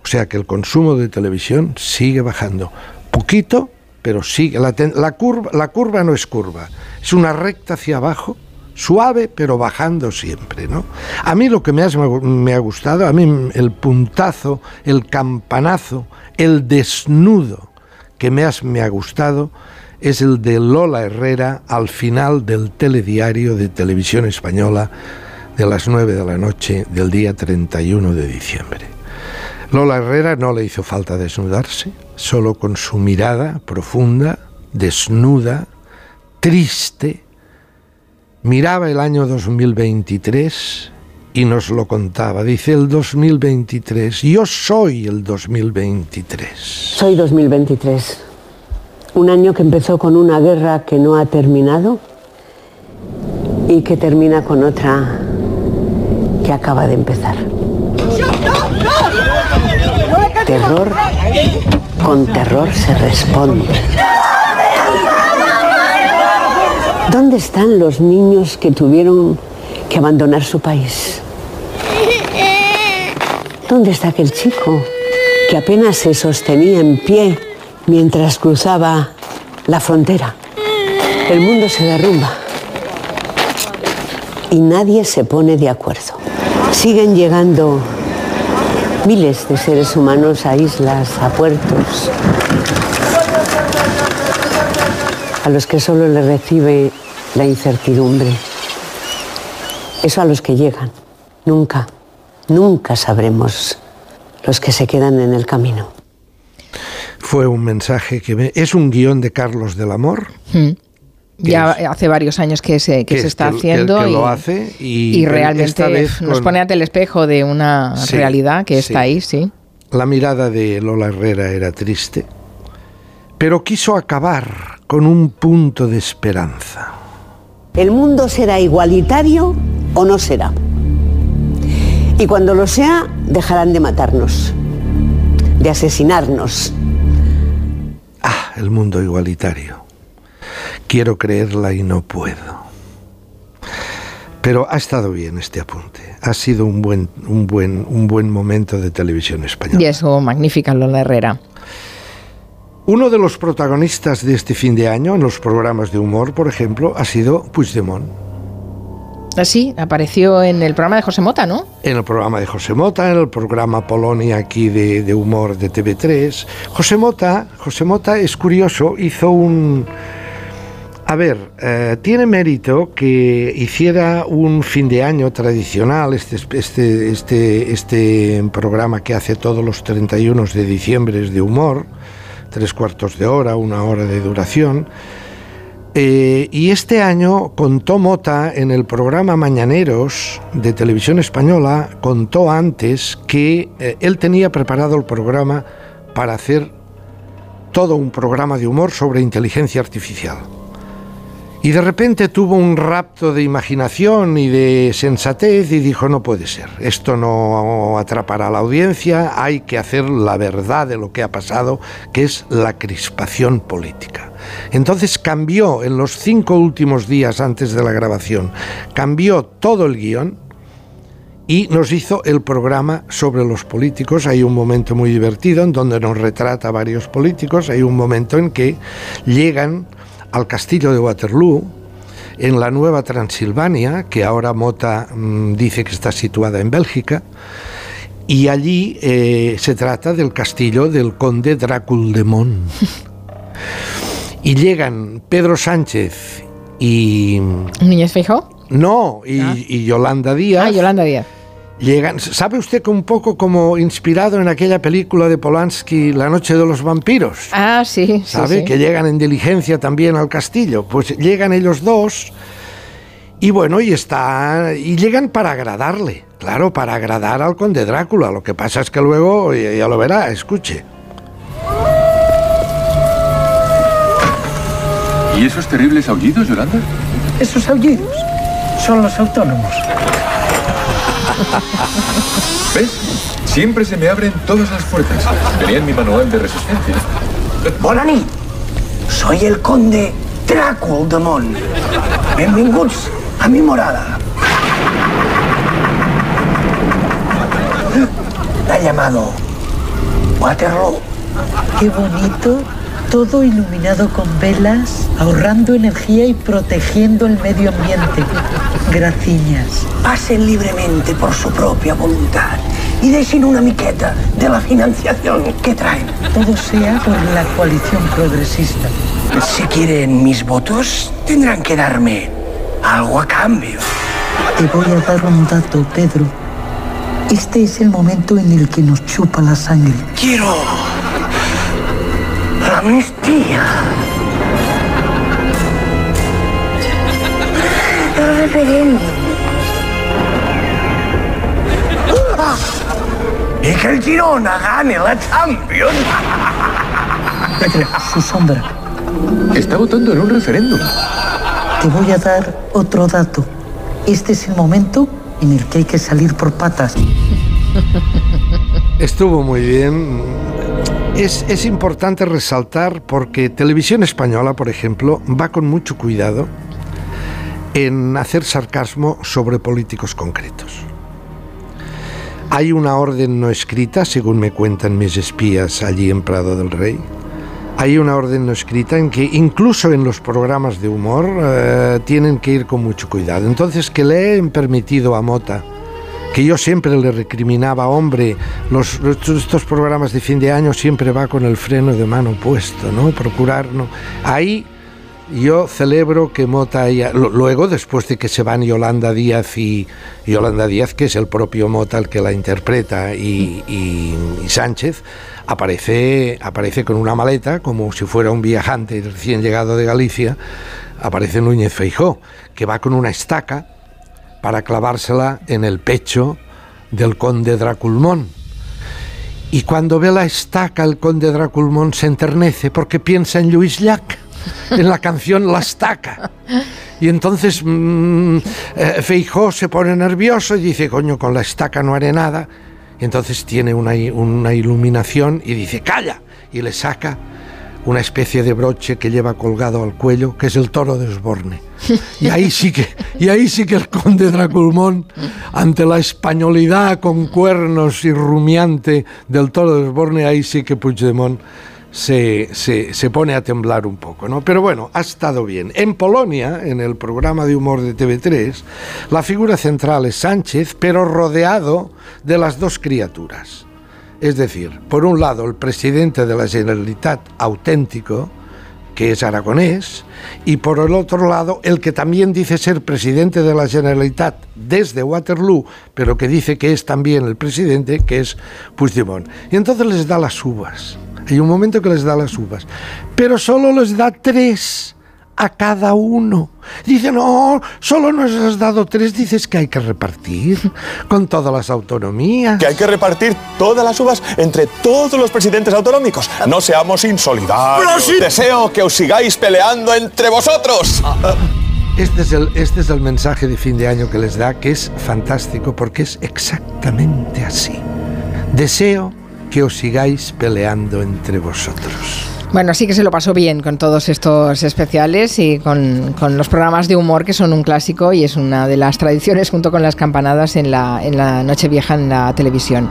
O sea que el consumo de televisión sigue bajando. Poquito, pero sigue. La, curva, la curva no es curva, es una recta hacia abajo, suave, pero bajando siempre. ¿no? A mí lo que me, has- me ha gustado, a mí el puntazo, el campanazo, el desnudo que me, has- me ha gustado es el de Lola Herrera al final del telediario de televisión española de las 9 de la noche del día 31 de diciembre. Lola Herrera no le hizo falta desnudarse, solo con su mirada profunda, desnuda, triste, miraba el año 2023 y nos lo contaba. Dice el 2023, yo soy el 2023. Soy 2023. Un año que empezó con una guerra que no ha terminado y que termina con otra que acaba de empezar. Terror con terror se responde. ¿Dónde están los niños que tuvieron que abandonar su país? ¿Dónde está aquel chico que apenas se sostenía en pie mientras cruzaba la frontera? El mundo se derrumba y nadie se pone de acuerdo. Siguen llegando miles de seres humanos a islas, a puertos, a los que solo les recibe la incertidumbre. Eso a los que llegan. Nunca, nunca sabremos los que se quedan en el camino. Fue un mensaje que me- es un guion de Carlos del Amor. Mm. Ya hace varios años que se, que Que se es está que- haciendo que y, lo hace y- realmente esta vez nos con- pone ante el espejo de una Sí, realidad que sí. está ahí, sí. La mirada de Lola Herrera era triste, pero quiso acabar con un punto de esperanza. ¿El mundo será igualitario o no será? Y cuando lo sea, dejarán de matarnos, de asesinarnos. Ah, el mundo igualitario. Quiero creerla y no puedo. Pero ha estado bien este apunte. Ha sido un buen, un buen, un buen momento de televisión española. Y eso, magnífica Lola Herrera. Uno de los protagonistas de este fin de año en los programas de humor, por ejemplo, ha sido Puigdemont. Así, apareció en el programa de José Mota, ¿no? En el programa de José Mota, en el programa Polonia aquí de, de humor de TV3. José Mota, José Mota es curioso, hizo un... A ver, eh, tiene mérito que hiciera un fin de año tradicional, este, este, este, este programa que hace todos los 31 de diciembre de humor, tres cuartos de hora, una hora de duración. Eh, y este año contó Mota en el programa Mañaneros de Televisión Española, contó antes que eh, él tenía preparado el programa para hacer todo un programa de humor sobre inteligencia artificial. Y de repente tuvo un rapto de imaginación y de sensatez y dijo, no puede ser, esto no atrapará a la audiencia, hay que hacer la verdad de lo que ha pasado, que es la crispación política. Entonces cambió en los cinco últimos días antes de la grabación, cambió todo el guion y nos hizo el programa sobre los políticos. Hay un momento muy divertido en donde nos retrata varios políticos, hay un momento en que llegan al castillo de Waterloo, en la Nueva Transilvania, que ahora Mota mm, dice que está situada en Bélgica, y allí eh, se trata del castillo del conde Drácula y llegan Pedro Sánchez y... ¿Niñez Feijóo? No, y, Ah. y Yolanda Díaz. Ah, Yolanda Díaz. Llegan, ¿Sabe usted que un poco como inspirado en aquella película de Polanski, La noche de los vampiros? Ah, sí, sí, ¿Sabe? sí. Que llegan en diligencia también al castillo. Pues llegan ellos dos y bueno, y está y llegan para agradarle, claro, para agradar al conde Drácula. Lo que pasa es que luego ya, ya lo verá, escuche. ¿Y esos terribles aullidos, Yolanda? Esos aullidos son los autónomos. ¿Ves? Siempre se me abren todas las puertas. Tenía en mi manual de resistencia. Bona nit. Soy el conde Drácula de Mont. Benvinguts a mi morada. La ha llamado Waterloo. Qué bonito, todo iluminado con velas, ahorrando energía y protegiendo el medio ambiente. Graciñas. Pasen libremente por su propia voluntad y dejen una miqueta de la financiación que traen. Todo sea por la coalición progresista. Si quieren mis votos, tendrán que darme algo a cambio. Te voy a dar un dato, Pedro. Este es el momento en el que nos chupa la sangre. Quiero amnistía. Referéndum. Y que el Girona gane la Champions. Pedro, su sombra. Está votando en un referéndum. Te voy a dar otro dato. Este es el momento en el que hay que salir por patas. Estuvo muy bien. Es, importante resaltar porque Televisión Española, por ejemplo, va con mucho cuidado en hacer sarcasmo sobre políticos concretos. Hay una orden no escrita, según me cuentan mis espías allí en Prado del Rey. Hay una orden no escrita en que incluso en los programas de humor eh, tienen que ir con mucho cuidado. Entonces, que le han permitido a Mota que yo siempre le recriminaba, hombre, los, estos programas de fin de año siempre va con el freno de mano puesto, ¿no? Procurar, ¿no? Ahí yo celebro que Mota haya... Luego, después de que se van Yolanda Díaz y Yolanda Díaz, que es el propio Mota el que la interpreta, y, y- y Sánchez, aparece, aparece con una maleta, como si fuera un viajante recién llegado de Galicia, aparece Núñez Feijó, que va con una estaca para clavársela en el pecho del conde Draculmón. Y cuando ve la estaca, el conde Draculmón se enternece porque piensa en Luis Llach, en la canción La Estaca. Y entonces mm, eh, Feijó se pone nervioso y dice, coño, con la estaca no haré nada. Y entonces tiene una, una iluminación y dice, calla. Y le saca una especie de broche que lleva colgado al cuello, que es el toro de Osborne. Y ahí sí que, y ahí sí que el conde Draculmón, ante la españolidad con cuernos y rumiante del toro de Osborne, ahí sí que Puigdemont se, se, se, pone a temblar un poco, ¿no? Pero bueno, ha estado bien. En Polonia, en el programa de humor de TV3, la figura central es Sánchez, pero rodeado de las dos criaturas. Es decir, por un lado, el presidente de la Generalitat auténtico, que es aragonés, y por el otro lado, el que también dice ser presidente de la Generalitat desde Waterloo, pero que dice que es también el presidente, que es Puigdemont. Y entonces les da las uvas. Hay un momento que les da las uvas, pero solo les da tres a cada uno. Dice, no, solo nos has dado tres, dices que hay que repartir con todas las autonomías. Que hay que repartir todas las uvas entre todos los presidentes autonómicos. No seamos insolidarios. Deseo que os sigáis peleando entre vosotros. Este es, el, este es el mensaje de fin de año que les da, que es fantástico porque es exactamente así. Deseo que os sigáis peleando entre vosotros. Bueno, sí que se lo pasó bien con todos estos especiales y con, con, los programas de humor que son un clásico y es una de las tradiciones junto con las campanadas en la, en la Nochevieja en la televisión.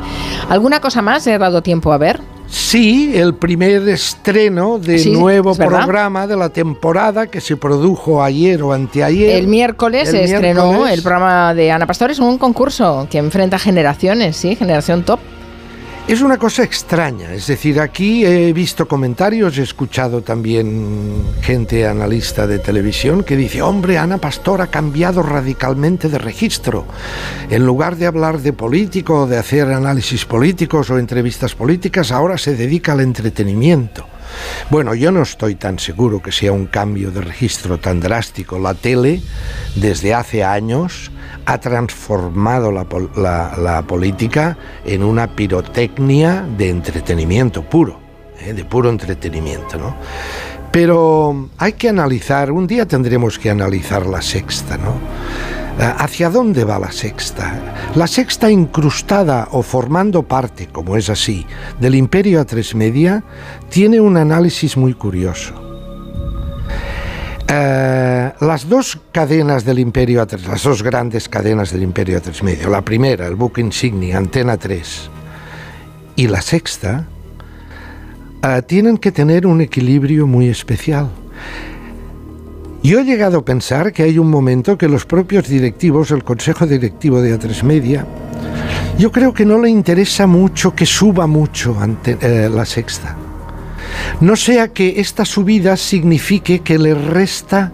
¿Alguna cosa más he dado tiempo a ver? Sí, el primer estreno de Sí, nuevo programa de la temporada que se produjo ayer o anteayer. El miércoles El se estrenó el programa de Ana Pastor, es un concurso que enfrenta generaciones, ¿sí? Generación top. Es una cosa extraña, es decir, aquí he visto comentarios, he escuchado también gente analista de televisión que dice, hombre, Ana Pastor ha cambiado radicalmente de registro. En lugar de hablar de político de hacer análisis políticos o entrevistas políticas, ahora se dedica al entretenimiento. Bueno, yo no estoy tan seguro que sea un cambio de registro tan drástico. La tele, desde hace años, ha transformado la, pol- la- la política en una pirotecnia de entretenimiento puro, ¿eh? de puro entretenimiento. Pero hay que analizar, un día tendremos que analizar la sexta, ¿no? Eh, ¿Hacia dónde va la sexta? La sexta incrustada o formando parte, como es así, del imperio A3 Media, tiene un análisis muy curioso. Eh, las dos cadenas del Imperio A3, las dos grandes cadenas del Imperio A3 Media, la primera, el buque insignia, Antena 3, y la sexta, eh, tienen que tener un equilibrio muy especial. Yo he llegado a pensar que hay un momento que los propios directivos, el consejo directivo de A3 Media, yo creo que no le interesa mucho que suba mucho ante, eh, la sexta. No sea que esta subida signifique que le resta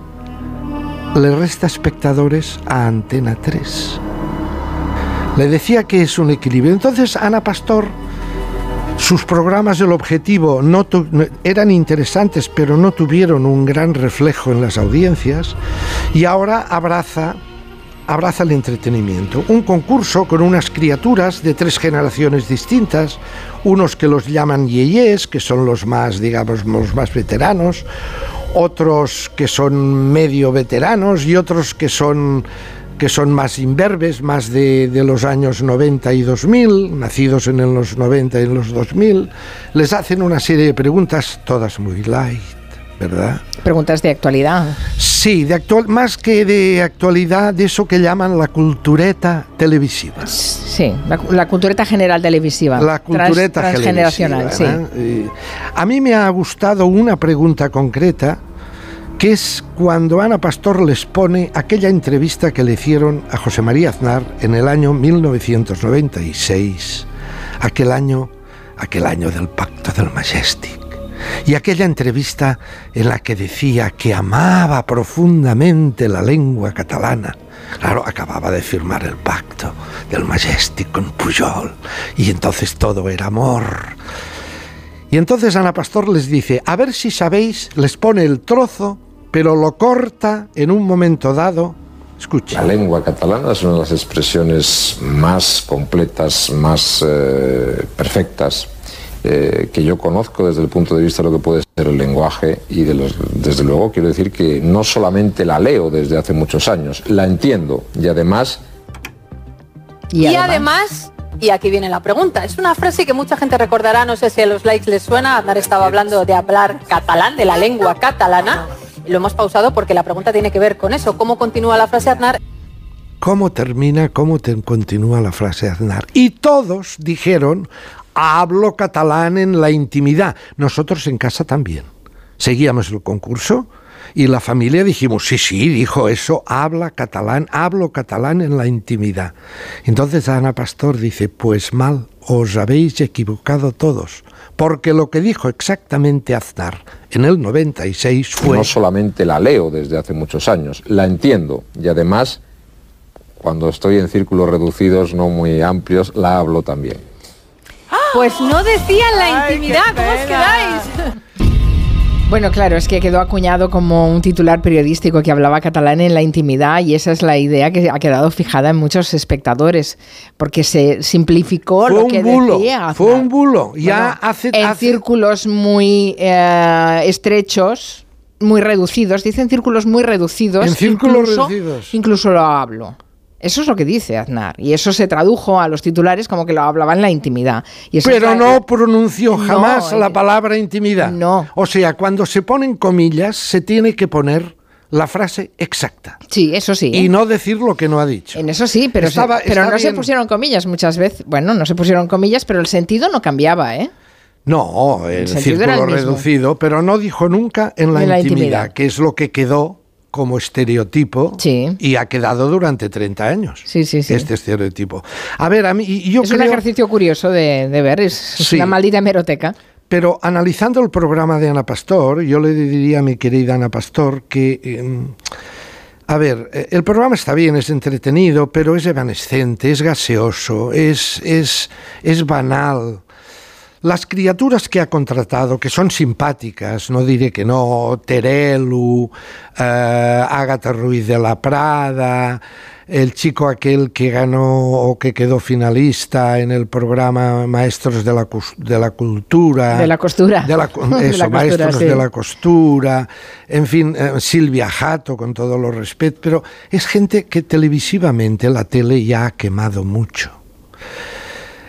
le resta espectadores a Antena 3. Le decía que es un equilibrio. Entonces Ana Pastor sus programas el objetivo no- eran interesantes, pero no tuvieron un gran reflejo en las audiencias y ahora abraza abraza el entretenimiento. Un concurso con unas criaturas de tres generaciones distintas, unos que los llaman yeyes, que son los más, digamos, los más veteranos, otros que son medio veteranos y otros que son que son más imberbes, más de, de los años 90 y 2000, nacidos en los 90 y en los 2000, les hacen una serie de preguntas, todas muy light, ¿verdad? Preguntas de actualidad. Sí, de actual, más que de actualidad, de eso que llaman la cultureta televisiva. Sí, la, la cultureta general televisiva. La cultureta Trans- transgeneracional, sí. Eh, a mí me ha gustado una pregunta concreta, que es cuando Ana Pastor les pone aquella entrevista que le hicieron a José María Aznar en el año 1996, aquel año, aquel año del pacto del Majestic. Y aquella entrevista en la que decía que amaba profundamente la lengua catalana. Claro, acababa de firmar el pacto del Majestic con Pujol. Y entonces todo era amor. Y entonces Ana Pastor les dice, a ver si sabéis, les pone el trozo, pero lo corta en un momento dado. Escucha. La lengua catalana es una de las expresiones más completas, más eh, perfectas eh, que yo conozco desde el punto de vista de lo que puede ser el lenguaje y de los- desde luego quiero decir que no solamente la leo desde hace muchos años, la entiendo y además Y, además... y aquí viene la pregunta, es una frase que mucha gente recordará, no sé si a los likes les suena, Aznar estaba hablando de hablar catalán, de la lengua catalana, lo hemos pausado porque la pregunta tiene que ver con eso, ¿cómo continúa la frase Aznar? cómo termina, cómo te- continúa la frase Aznar. Y todos dijeron, hablo catalán en la intimidad. Nosotros en casa también. Seguíamos el concurso y la familia dijimos, sí, sí, dijo eso, habla catalán, hablo catalán en la intimidad. Entonces Ana Pastor dice, pues mal, os habéis equivocado todos, porque lo que dijo exactamente Aznar en el 96 fue... No solamente la leo desde hace muchos años, la entiendo y además cuando estoy en círculos reducidos, no muy amplios, la hablo también. Pues no decían la intimidad, ¿cómo os quedáis? Bueno, claro, es que quedó acuñado como un titular periodístico que hablaba catalán en la intimidad y esa es la idea que ha quedado fijada en muchos espectadores, porque se simplificó Fue lo un que bulo, decía. fue un bulo. Ya Bueno, hace- en hace- círculos muy eh, estrechos, muy reducidos, dicen círculos muy reducidos. En círculos incluso- reducidos. Incluso lo hablo. Eso es lo que dice Aznar. Y eso se tradujo a los titulares como que lo hablaba en la intimidad. Y eso Pero no pronunció jamás No, la eh, palabra intimidad. No. O sea, cuando se ponen comillas, se tiene que poner la frase exacta. Sí, eso sí. Y no decir lo que no ha dicho. En eso sí, pero, se- Estaba- pero no se pusieron comillas muchas veces. Bueno, no se pusieron comillas, pero el sentido no cambiaba, ¿eh? No, el, sentido era círculo el reducido, pero no dijo nunca en la, En la intimidad, intimidad. que es lo que quedó como estereotipo y ha quedado durante 30 años. Sí, sí, sí. Este estereotipo. A ver, a mí yo es un ejercicio curioso de, de ver, es, es Sí. una maldita hemeroteca. Pero analizando el programa de Ana Pastor, yo le diría a mi querida Ana Pastor que, eh, a ver, eh, el programa está bien, es entretenido, pero es evanescente, es gaseoso, es, es, es banal. Las criaturas que ha contratado, que son simpáticas, no diré que no, Terelu, eh, Ágata Ruiz de la Prada, el chico aquel que ganó o que quedó finalista en el programa Maestros de la, de la Cultura. De la costura. De la, cu- De eso, costura, Maestros sí. de la Costura. En fin, eh, Silvia Jato, con todo los respeto. Pero es gente que televisivamente la tele ya ha quemado mucho.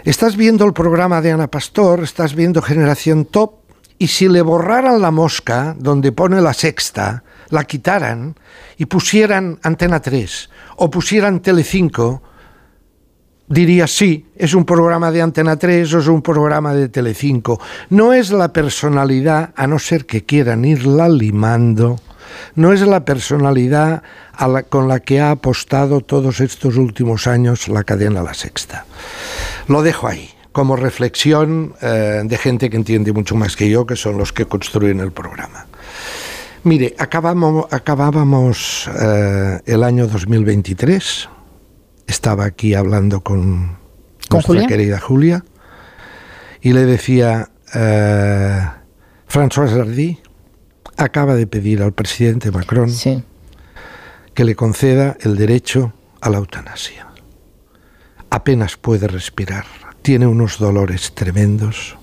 Estás viendo el programa de Ana Pastor, estás viendo Generación Top, y si le borraran la mosca donde pone la sexta, la quitaran y pusieran Antena 3 o pusieran Telecinco, diría sí, es un programa de Antena 3 o es un programa de Telecinco. No es la personalidad, a no ser que quieran irla limando, no es la personalidad con la que ha apostado todos estos últimos años la cadena La Sexta. Lo dejo ahí, como reflexión eh, de gente que entiende mucho más que yo, que son los que construyen el programa. Mire, acabamos, acabábamos eh, el año 2023. Estaba aquí hablando con, ¿Con nuestra Julia? querida Julia y le decía, eh, François Sardy acaba de pedir al presidente Macron que le conceda el derecho a la eutanasia. Apenas puede respirar, tiene unos dolores tremendos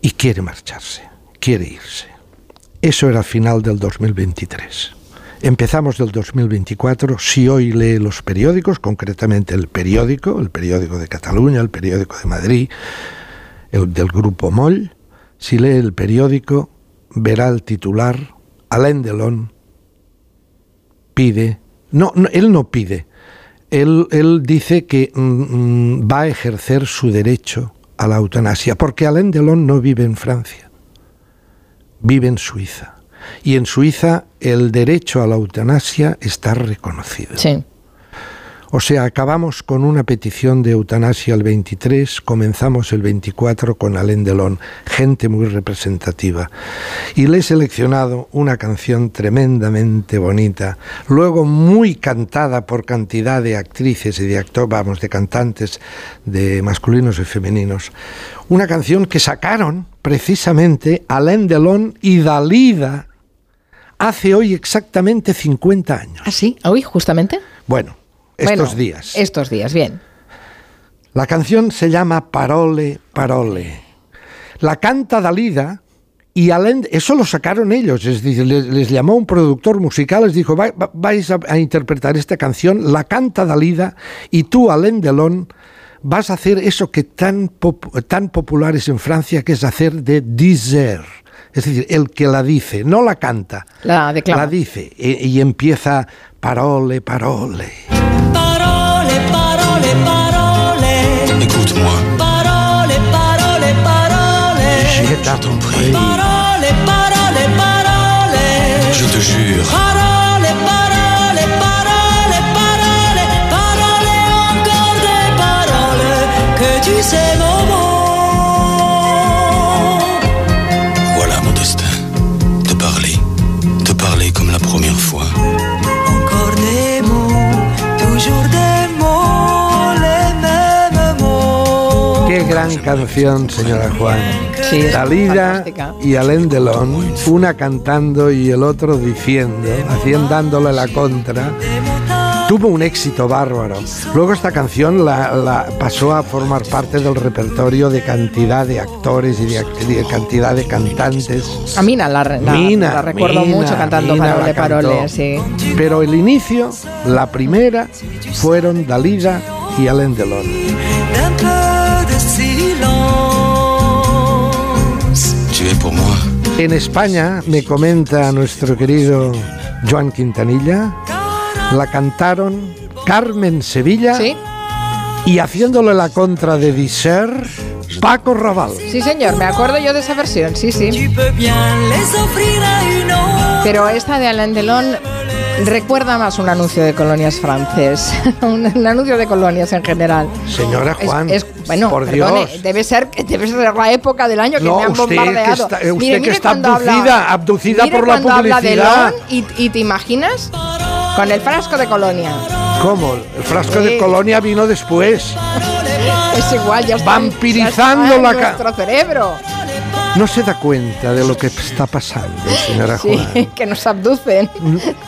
y quiere marcharse, quiere irse. Eso era final del 2023. Empezamos del 2024. Si hoy lee los periódicos, concretamente el periódico, el periódico de Cataluña, el periódico de Madrid, el del grupo Moll, si lee el periódico, verá el titular, Alain Delon pide, no, no, él no pide, él, él dice que mm, mm, va a ejercer su derecho a la eutanasia, porque Alain Delon no vive en Francia, vive en Suiza. Y en Suiza el derecho a la eutanasia está reconocido. Sí. O sea, acabamos con una petición de eutanasia el 23, comenzamos el 24 con Alain Delon, gente muy representativa. Y le he seleccionado una canción tremendamente bonita, luego muy cantada por cantidad de actrices y de actores, vamos, de cantantes, de masculinos y femeninos. Una canción que sacaron precisamente Alain Delon y Dalida hace hoy exactamente 50 años. ¿Ah, sí? ¿Hoy, justamente? Bueno, estos días. Estos días, bien. La canción se llama Parole, Parole. La canta Dalida y Alain, eso lo sacaron ellos, es decir, les, les llamó un productor musical, les dijo, "Va- va- vais a, a interpretar esta canción, la canta Dalida y tú, Alain Delon, vas a hacer eso que tan, pop- tan popular es en Francia, que es hacer de dizer. Es decir, el que la dice, no la canta, la, declama. la dice e, y, empieza parole, parole. Parole, parole, parole. Écoute-moi. Parole, parole, parole. Je t'en. Parole, parole, parole. Je te jure. Parole. Gran canción, señora Juan. Sí, Dalida y Alain Delon, una cantando y el otro diciendo, haciendo dándole la contra. Tuvo un éxito bárbaro. Luego esta canción la, la pasó a formar parte del repertorio de cantidad de actores y de, de cantidad de cantantes. A Mina la, la- Mina, la recuerdo Mina, mucho cantando Mina Parole. Parole, sí. Pero el inicio, la primera, fueron Dalida y Alain Delon. En España, me comenta nuestro querido Joan Quintanilla, la cantaron Carmen Sevilla y haciéndole la contra de Disser, Paco Raval. Sí, señor, me acuerdo yo de esa versión, sí, sí. Pero esta de Alain Delon recuerda más un anuncio de colonias francés, un, un anuncio de colonias en general. Señora Juan, es, bueno, por perdone, Dios. debe ser debe ser la época del año que No, me han usted que bombardeado. está- usted Mire, que está habla- abducida, abducida mire por la habla de publicidad. Delon y, y te imaginas con el frasco de colonia. ¿Cómo? El frasco de colonia vino después. Es igual, ya está, Vampirizando ya está la en nuestro cerebro. No se da cuenta de lo que está pasando, señora Sí, Juan. que nos abducen.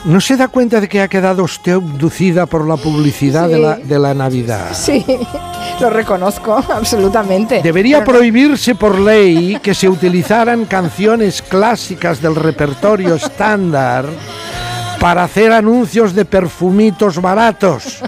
¿No se da cuenta de que ha quedado usted abducida por la publicidad de, la, de la Navidad? Sí, lo reconozco absolutamente. Debería Pero- prohibirse por ley que se utilizaran canciones clásicas del repertorio estándar para hacer anuncios de perfumitos baratos.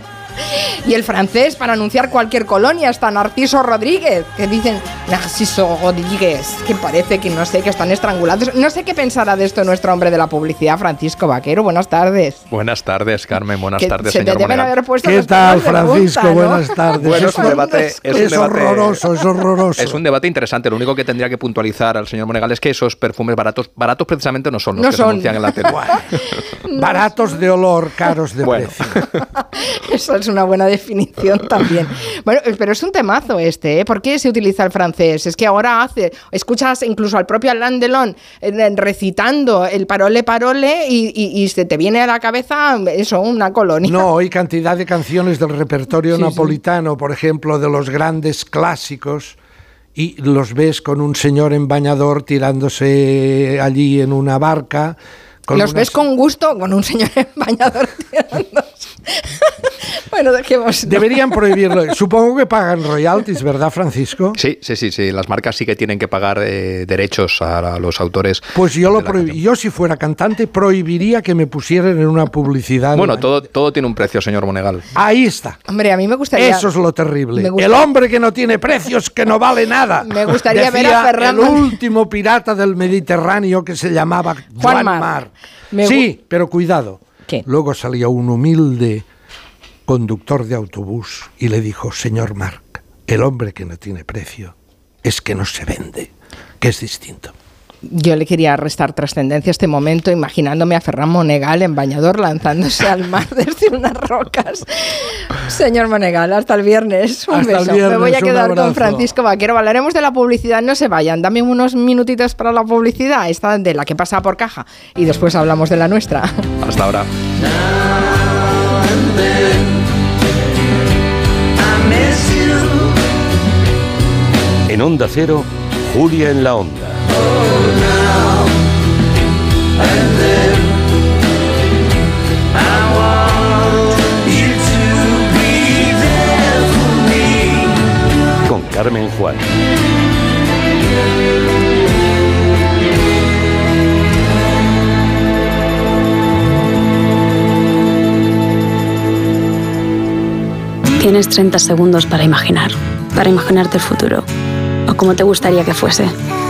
Y el francés para anunciar cualquier colonia está Narciso Rodríguez, que dicen Narciso Rodríguez, que parece que no sé, que están estrangulados. No sé qué pensará de esto nuestro hombre de la publicidad, Francisco Vaquero. Buenas tardes. Buenas tardes, Carmen. Buenas Que tardes, se te señor deben Monegal. haber puesto ¿Qué tal, Francisco? punta, ¿no? Buenas tardes. Bueno, es un debate, es un Es debate- horroroso, es horroroso. Es un debate interesante. Lo único que tendría que puntualizar al señor Monegal es que esos perfumes baratos, baratos precisamente no son los No que son. se anuncian en la tele. Baratos de olor, caros de Bueno. precio. Eso es una buena definición también. Bueno, eh, pero es un temazo este, ¿eh? ¿Por qué se utiliza el francés? Es que ahora hace, escuchas incluso al propio Alain Delon recitando el parole parole y, y- y se te viene a la cabeza eso, una colonia. No, hay cantidad de canciones del repertorio Sí, sí. napolitano, por ejemplo, de los grandes clásicos, y los ves con un señor en bañador tirándose allí en una barca. Con Los unas- ves con gusto con un señor en bañador bueno, dejemos. Deberían prohibirlo. Supongo que pagan royalties, ¿verdad, Francisco? Sí, sí, sí, sí. Las marcas sí que tienen que pagar eh, derechos a, a los autores. Pues yo lo. Yo si fuera cantante prohibiría que me pusieran en una publicidad. Bueno, todo, todo tiene un precio, señor Monegal. Ahí está. Hombre, a mí me gustaría. Eso es lo terrible. El hombre que no tiene precios, que no vale nada. Me gustaría ver a Ferran El último pirata del Mediterráneo que se llamaba Juan Juan Mar. Mar. Me Sí, pero cuidado. ¿Qué? Luego salió un humilde conductor de autobús y le dijo, señor Marc, el hombre que no tiene precio es que no se vende, que es distinto. Yo le quería restar trascendencia a este momento, imaginándome a Ferran Monegal en bañador lanzándose al mar desde unas rocas. Señor Monegal, hasta el viernes. Un Hasta el beso. viernes, Me voy a quedar con. Francisco Vaquero. Hablaremos de la publicidad. No se vayan. Dame unos minutitos para la publicidad, esta de la que pasa por caja. Y después hablamos de la nuestra. Hasta ahora. En Onda Cero, Julia en la Onda. Con Carmen Juan. Tienes 30 segundos para imaginar, para imaginarte el futuro, o como te gustaría que fuese,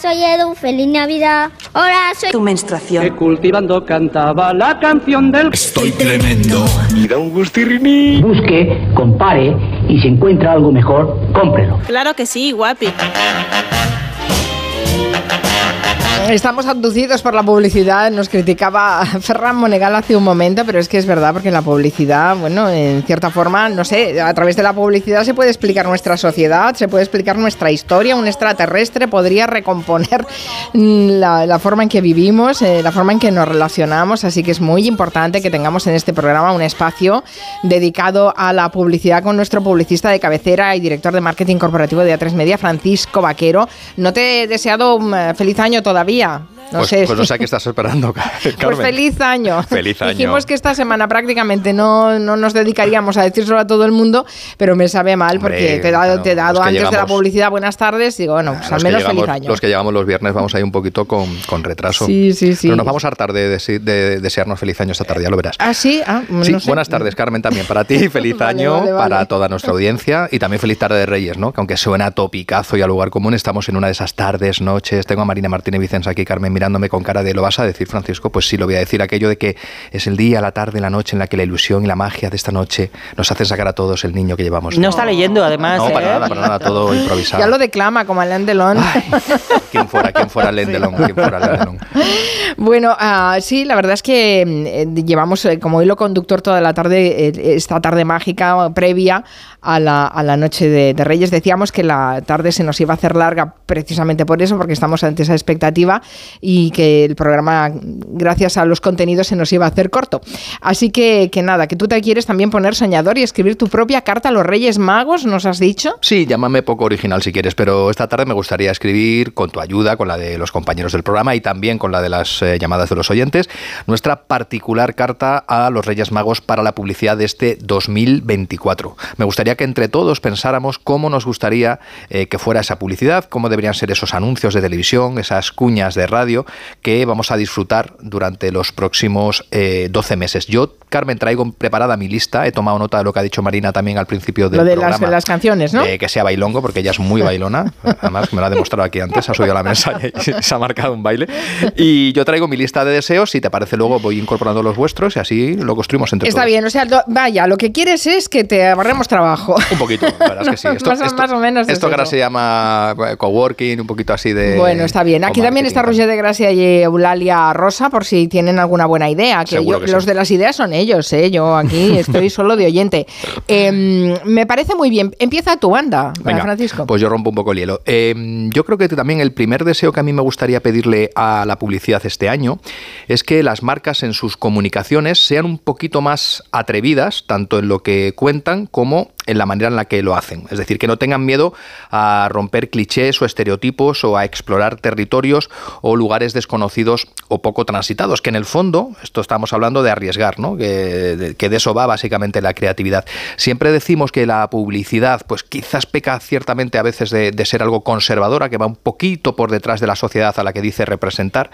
Soy Edu, feliz Navidad. Hola, soy tu menstruación. Que cultivando cantaba la canción del Estoy tremendo. Y da un gustirriní. Busque, compare y si encuentra algo mejor, cómprelo. Claro que sí, guapi. Estamos abducidos por la publicidad, nos criticaba Ferran Monegal hace un momento, pero es que es verdad, porque la publicidad, bueno, en cierta forma, no sé, a través de la publicidad se puede explicar nuestra sociedad, se puede explicar nuestra historia, un extraterrestre podría recomponer mm, la, la forma en que vivimos, eh, la forma en que nos relacionamos, así que es muy importante que tengamos en este programa un espacio dedicado a la publicidad con nuestro publicista de cabecera y director de marketing corporativo de A3 Media, Francisco Vaquero. No te he deseado un eh, feliz año todavía. todavía. No pues, sé. pues no sé a qué estás esperando, Carmen. Pues feliz año. Feliz año. Dijimos que esta semana prácticamente no, no nos dedicaríamos a decírselo a todo el mundo, pero me sabe mal porque Hombre, te he dado, te he dado antes de la publicidad buenas tardes. Digo, bueno, pues al menos llegamos- feliz año. Los que llegamos los viernes vamos ahí un poquito con, con retraso. Sí, sí, sí. Pero nos vamos a hartar de, dese- de desearnos feliz año esta tarde, ya lo verás. Ah, sí, ah, Sí, no sé. buenas tardes, Carmen, también para ti. Feliz Vale, año vale, vale. para toda nuestra audiencia y también feliz tarde de Reyes, ¿no? Que aunque suena a topicazo y a lugar común, estamos en una de esas tardes, noches. Tengo a Marina Martínez Vicens aquí, Carmen, mirándome con cara de ¿lo vas a decir, Francisco? Pues sí, lo voy a decir. Aquello de que es el día, la tarde, la noche en la que la ilusión y la magia de esta noche nos hacen sacar a todos el niño que llevamos. No está leyendo, además. No, para ¿eh? nada, para nada, todo improvisado. Ya lo declama como Alain Delon. ¿Quién fuera, quién fuera Alain Delon? ¿Quién fuera Alain Delon? Bueno, ah, sí, la verdad es que eh, llevamos eh, como hilo conductor toda la tarde, eh, esta tarde mágica previa a la, a la noche de, de Reyes. Decíamos que la tarde se nos iba a hacer larga precisamente por eso, porque estamos ante esa expectativa y que el programa, gracias a los contenidos, se nos iba a hacer corto. Así que, que nada, que tú te quieres también poner soñador y escribir tu propia carta a los Reyes Magos, ¿nos has dicho? Sí, llámame poco original si quieres, pero esta tarde me gustaría escribir con tu ayuda, con la de los compañeros del programa y también con la de las eh, llamadas de los oyentes, nuestra particular carta a los Reyes Magos para la publicidad de este 2024. Me gustaría que entre todos pensáramos cómo nos gustaría eh, que fuera esa publicidad, cómo deberían ser esos anuncios de televisión, esas cuñas de radio que vamos a disfrutar durante los próximos eh, 12 meses. Yo, Carmen, traigo preparada mi lista, he tomado nota de lo que ha dicho Marina también al principio del Lo de programa. las, las canciones, ¿no? de que sea bailongo, porque ella es muy bailona. Además, me lo ha demostrado aquí antes, ha subido a la mesa y se ha marcado un baile. Y yo traigo mi lista de deseos, si te parece, luego voy incorporando los vuestros y así lo construimos entre Está todos. bien, o sea, lo- vaya, lo que quieres es que te ahorremos trabajo. Un poquito, la verdad es que sí. Esto, Más esto- más o menos es Esto que ahora se llama eh, coworking, un poquito así de. Bueno, está bien. Aquí también está Roger de Gracia y Eulalia Rosa, por si tienen alguna buena idea. Que Seguro yo- que sí. los de las ideas son ellos, ¿eh? Yo aquí estoy solo de oyente. Em, me parece muy bien. Empieza tu banda, Venga, Francisco. Pues yo rompo un poco el hielo. Eh, yo creo que también el primer deseo que a mí me gustaría pedirle a la publicidad este año es que las marcas en sus comunicaciones sean un poquito más atrevidas, tanto en lo que cuentan como en la manera en la que lo hacen. Es decir, que no tengan miedo a romper clichés o estereotipos o a explorar territorios o lugares desconocidos o poco transitados, que en el fondo, esto estamos hablando de arriesgar, ¿no? que, de, eso va básicamente la creatividad. Siempre decimos que la publicidad, pues quizás peca ciertamente a veces de, ser algo conservadora, que va un poquito por detrás de la sociedad a la que dice representar.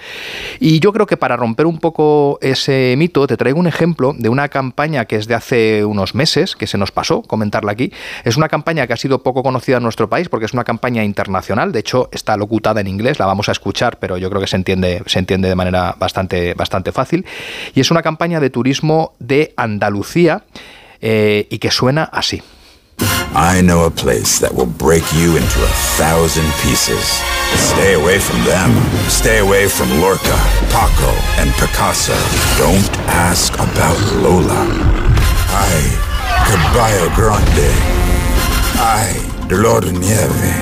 Y yo creo que para romper un poco ese mito, te traigo un ejemplo de una campaña que es de hace unos meses, que se nos pasó comentarla aquí. Es una campaña que ha sido poco conocida en nuestro país porque es una campaña internacional. De hecho, está locutada en inglés, la vamos a escuchar, pero yo creo que se entiende, se entiende de manera bastante, bastante fácil. Y es una campaña de turismo de Andalucía eh, y que suena así. I know a place that will break you into a thousand pieces. Stay away from them. Stay away from Lorca, Paco, and Picasso. Don't ask about Lola. Ay, Caballo Grande. I, the Lord Nieve.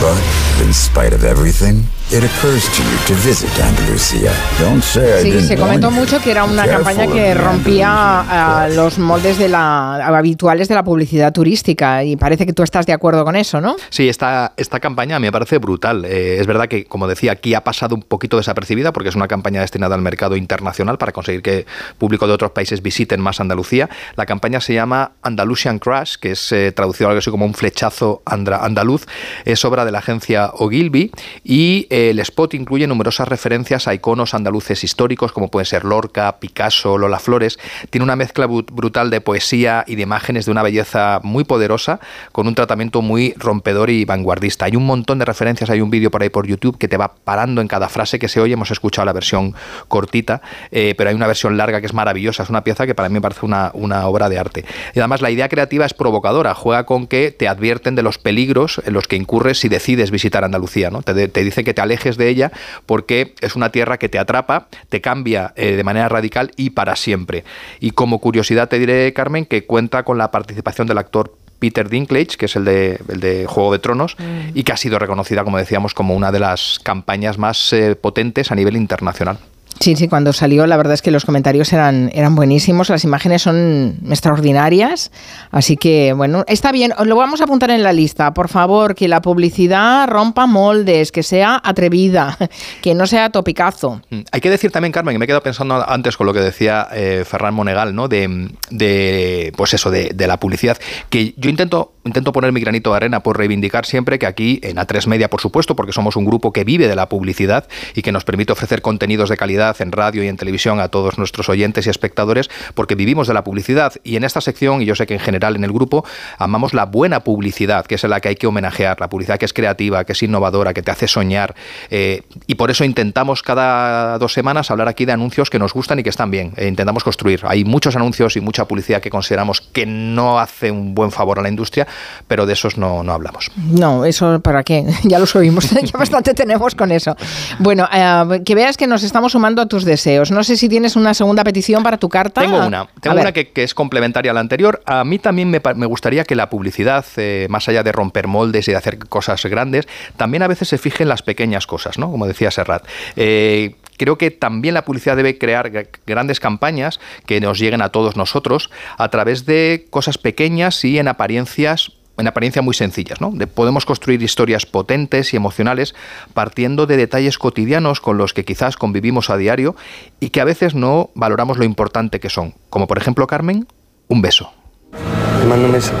But in spite of everything, it occurs to you to visit Andalusia. Don't say I Sí, didn't se comentó mucho que era una campaña que rompía ah, los moldes de la, habituales de la publicidad turística y parece que tú estás de acuerdo con eso, ¿no? Sí, esta, esta campaña me parece brutal. Eh, es verdad que, como decía, aquí ha pasado un poquito desapercibida porque es una campaña destinada al mercado internacional para conseguir que público de otros países visiten más Andalucía. La campaña se llama Andalusian Crash, que es eh, traducido algo así como un flechazo andra- andaluz. Es obra de la agencia Ogilvy y eh, el spot incluye numerosas referencias a iconos andaluces históricos como pueden ser Lorca, Picasso, Lola Flores. Tiene una mezcla brut- brutal de poesía y de imágenes de una belleza muy poderosa con un tratamiento muy rompedor y vanguardista. Hay un montón de referencias, hay un vídeo por ahí por YouTube que te va parando en cada frase que se oye. Hemos escuchado la versión cortita, eh, pero hay una versión larga que es maravillosa. Es una pieza que para mí me parece una, obra de arte. Y además la idea creativa es provocadora, juega con que te advierten de los peligros en los que incurres si decides visitar Andalucía. ¿no? Te, te dice que te alejes de ella porque es una tierra que te atrapa, te cambia eh, de manera radical y para siempre. Y como curiosidad te diré, Carmen, que cuenta con la participación del actor Peter Dinklage, que es el de, el de Juego de Tronos, y que ha sido reconocida, como decíamos, como una de las campañas más eh, potentes a nivel internacional. Sí, sí, cuando salió la verdad es que los comentarios eran, eran buenísimos, las imágenes son extraordinarias, así que bueno, está bien, lo vamos a apuntar en la lista, por favor, que la publicidad rompa moldes, que sea atrevida, que no sea topicazo. Mm. Hay que decir también, Carmen, que me he quedado pensando antes con lo que decía eh, Ferran Monegal, ¿no? De, de, pues eso, de, de la publicidad, que yo intento, intento poner mi granito de arena por reivindicar siempre que aquí, en A3 Media, por supuesto, porque somos un grupo que vive de la publicidad y que nos permite ofrecer contenidos de calidad en radio y en televisión a todos nuestros oyentes y espectadores, porque vivimos de la publicidad. Y en esta sección, y yo sé que en general en el grupo, amamos la buena publicidad, que es la que hay que homenajear, la publicidad que es creativa, que es innovadora, que te hace soñar. eh, y por eso intentamos cada dos semanas hablar aquí de anuncios que nos gustan y que están bien. E intentamos construir. Hay muchos anuncios y mucha publicidad que consideramos que no hace un buen favor a la industria, pero de esos no, no hablamos. No, eso para qué, ya los oímos, ya bastante tenemos con eso. Bueno, eh, que veas que nos estamos sumando a tus deseos. No sé si tienes una segunda petición para tu carta. Tengo una, tengo una que, que es complementaria a la anterior. A mí también me, me gustaría que la publicidad, eh, más allá de romper moldes y de hacer cosas grandes, también a veces se fije en las pequeñas cosas, ¿no? Como decía Serrat. Eh, Creo que también la publicidad debe crear grandes campañas que nos lleguen a todos nosotros a través de cosas pequeñas y en apariencias en apariencia muy sencillas, ¿no? De- podemos construir historias potentes y emocionales partiendo de detalles cotidianos con los que quizás convivimos a diario y que a veces no valoramos lo importante que son, como por ejemplo, Carmen, un beso. Te mando un beso.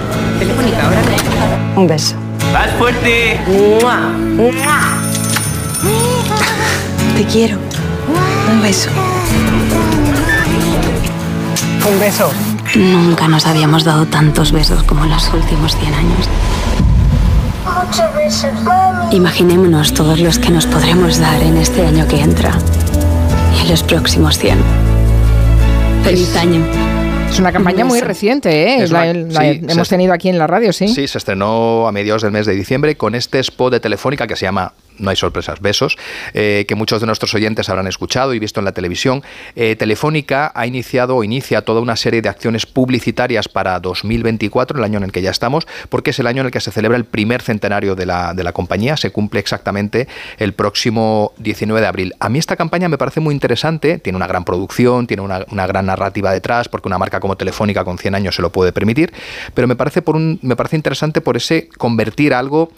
Un beso. ¡Más fuerte! Te quiero. Un beso. Un beso. Nunca nos habíamos dado tantos besos como en los últimos 100 años. Imaginémonos todos los que nos podremos dar en este año que entra y en los próximos 100. Feliz año. Es una campaña muy reciente, ¿eh? Es La- una- la sí, hemos tenido aquí en la radio, sí. Sí, se estrenó a mediados del mes de diciembre con este spot de Telefónica que se llama No hay sorpresas, besos, eh, que muchos de nuestros oyentes habrán escuchado y visto en la televisión. Eh, Telefónica ha iniciado o inicia toda una serie de acciones publicitarias para 2024, el año en el que ya estamos, porque es el año en el que se celebra el primer centenario de la, de la compañía. Se cumple exactamente el próximo 19 de abril. A mí esta campaña me parece muy interesante, tiene una gran producción, tiene una, una gran narrativa detrás, porque una marca como Telefónica con 100 años se lo puede permitir, pero me parece, por un, me parece interesante por ese convertir algo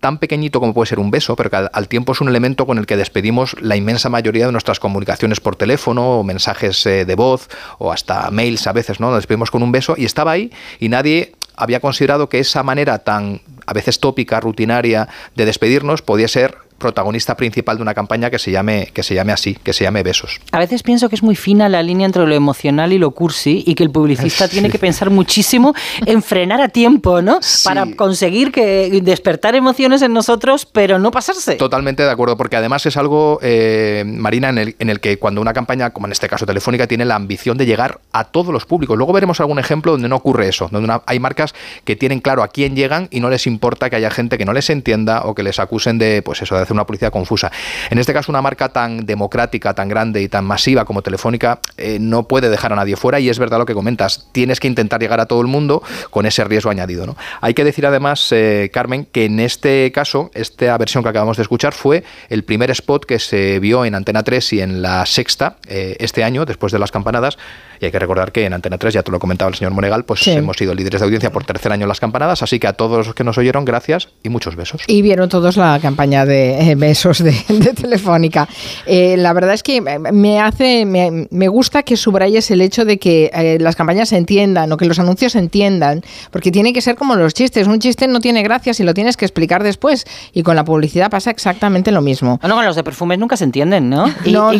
tan pequeñito como puede ser un beso, pero que al, tiempo es un elemento con el que despedimos la inmensa mayoría de nuestras comunicaciones por teléfono o mensajes eh, de voz o hasta mails a veces, ¿no? Despedimos con un beso y estaba ahí y nadie había considerado que esa manera tan a veces tópica, rutinaria de despedirnos podía ser protagonista principal de una campaña que se llame que se llame así, que se llame besos. A veces pienso que es muy fina la línea entre lo emocional y lo cursi y que el publicista Sí. tiene que pensar muchísimo en frenar a tiempo, ¿no? Para conseguir que despertar emociones en nosotros, pero no pasarse. Totalmente de acuerdo, porque además es algo, eh, Marina, en el, en el que cuando una campaña, como en este caso Telefónica, tiene la ambición de llegar a todos los públicos. Luego veremos algún ejemplo donde no ocurre eso, donde una- hay marcas que tienen claro a quién llegan y no les importa que haya gente que no les entienda o que les acusen de, pues eso, de una publicidad confusa. En este caso, una marca tan democrática, tan grande y tan masiva como Telefónica eh, no puede dejar a nadie fuera y es verdad lo que comentas, tienes que intentar llegar a todo el mundo con ese riesgo añadido. ¿no? Hay que decir además, eh, Carmen, que en este caso, esta versión que acabamos de escuchar fue el primer spot que se vio en Antena 3 y en la Sexta eh, este año, después de las campanadas, y hay que recordar que en Antena 3, ya te lo comentaba el señor Monegal, pues Sí. hemos sido líderes de audiencia por tercer año en las campanadas, así que a todos los que nos oyeron, gracias y muchos besos. Y vieron todos la campaña de eh, besos de, de Telefónica. Eh, la verdad es que me hace, me, me gusta que subrayes el hecho de que eh, las campañas se entiendan o que los anuncios se entiendan, porque tiene que ser como los chistes. Un chiste no tiene gracia si lo tienes que explicar después. Y con la publicidad pasa exactamente lo mismo. Bueno, con los de perfumes nunca se entienden, ¿no? No,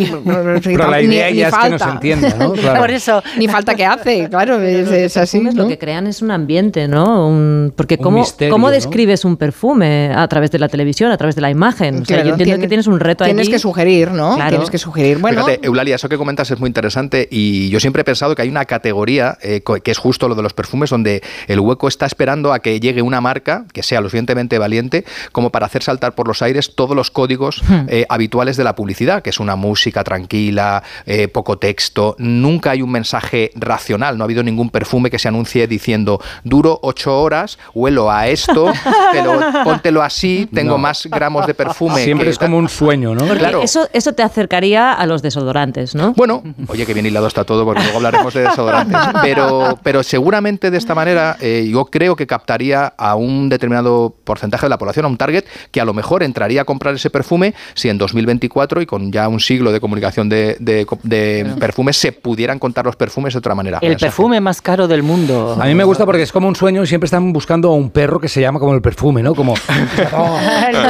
Pero la idea ya es que no se entienda, ¿no? Claro. Por eso. Ni falta que hace, claro, es, es así. Lo ¿no? que crean es un ambiente, ¿no? Un- porque Un ¿cómo, misterio, ¿cómo ¿no? describes un perfume a través de la televisión, a través de la imagen? O sea, Claro, yo entiendo tienes- que tienes un reto Tienes allí. que sugerir, ¿no? Claro. Tienes que sugerir. Bueno, Fíjate, Eulalia, eso que comentas es muy interesante y yo siempre he pensado que hay una categoría eh, que es justo lo de los perfumes donde el hueco está esperando a que llegue una marca que sea lo suficientemente valiente como para hacer saltar por los aires todos los códigos eh, habituales de la publicidad, que es una música tranquila, eh, poco texto, nunca hay un mensaje racional, no ha habido ningún perfume que se anuncie diciendo duro ocho horas, huelo a esto, te lo- póntelo así, tengo No. más gramos de perfume. Siempre que es como un sueño, ¿no? Porque Claro. eso, eso te acercaría a los desodorantes, ¿no? Bueno, oye, que bien hilado está todo, porque luego hablaremos de desodorantes. Pero, pero seguramente de esta manera eh, yo creo que captaría a un determinado porcentaje de la población, a un target, que a lo mejor entraría a comprar ese perfume si en 2024 y con ya un siglo de comunicación de, de- de perfumes se pudieran contar los perfumes de otra manera. El perfume más caro del mundo. A mí me gusta porque es como un sueño y siempre están buscando a un perro que se llama como el perfume, ¿no? Como,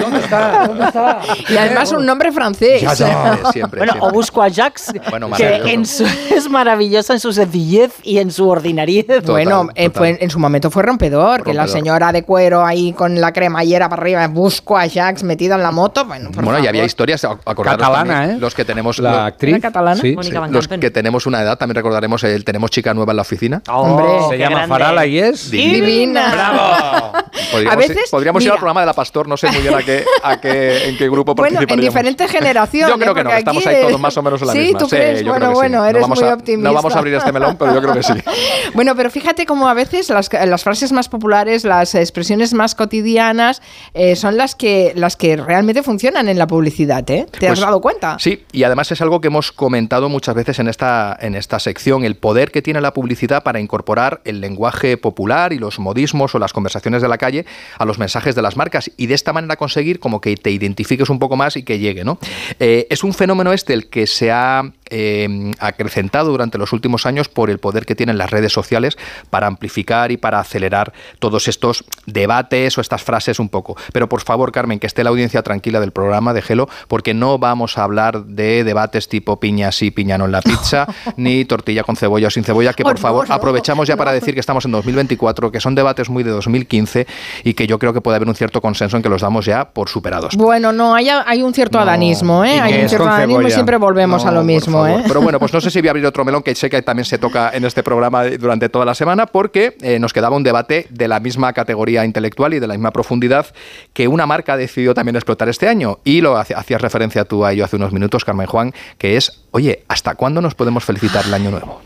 ¿dónde está? ¿Dónde está? y además un nombre francés. Ya, ya. Siempre, Bueno, siempre. o busco a Jax, Bueno, que maravilloso. en su- es maravillosa en su sencillez y en su ordinariez. bueno, eh, fue- en su momento fue rompedor, que la señora de cuero ahí con la cremallera para arriba, busco a Jax metida en la moto. Bueno, por Bueno, y había historias, ac- acordaros Catalana, también, ¿eh? los que tenemos La lo- actriz. ¿Era catalana? Sí. Mónica Van los que tenemos una edad, también recordaremos el tenemos chica nueva en la oficina. Hombre, Oh, Se qué llama grande. Farala y es. Divina. ¡Bravo! Podríamos, A veces, podríamos ir al programa de la Pastor, no sé muy bien a qué, a qué, en qué grupo Bueno, en participaríamos. diferentes generaciones. Yo creo que no, estamos ahí eh, todos más o menos en la sí, misma. ¿tú crees? yo bueno, creo que sí. bueno, no eres vamos muy a, optimista. No vamos a abrir este melón, pero yo creo que sí. Bueno, pero fíjate cómo a veces las, las frases más populares, las expresiones más cotidianas, eh, son las que, las que realmente funcionan en la publicidad, ¿eh? ¿Te has Pues, dado cuenta? Sí, y además es algo que hemos comentado muchas veces en esta, en esta sección, el poder que tiene la publicidad para incorporar el lenguaje popular y los modismos o las conversaciones de la calle a los mensajes de las marcas y de esta manera conseguir como que te identifiques un poco más y que llegue. ¿no? Eh, es un fenómeno este el que se ha eh, acrecentado durante los últimos años por el poder que tienen las redes sociales para amplificar y para acelerar todos estos debates o estas frases un poco. Pero por favor, Carmen, que esté la audiencia tranquila del programa, déjelo, porque no vamos a hablar de debates tipo piña sí, piña no en la pizza, ni tortilla con cebolla o sin cebolla, que Oh, por no, favor no, aprovechamos ya para decir que estamos en 2024, que son debates muy de 2015 y que yo creo que puede haber un cierto consenso en que los damos ya por superados. Bueno, no, hay, hay un cierto adanismo, ¿eh? Hay un cierto adanismo y siempre volvemos No, a lo mismo, favor. ¿eh? Pero bueno, pues no sé si voy a abrir otro melón que sé que también se toca en este programa durante toda la semana, porque eh, nos quedaba un debate de la misma categoría intelectual y de la misma profundidad que una marca ha decidido también explotar este año. Y lo hacías referencia tú a ello hace unos minutos, Carmen Juan, que es, oye, ¿hasta cuándo nos podemos felicitar el año nuevo?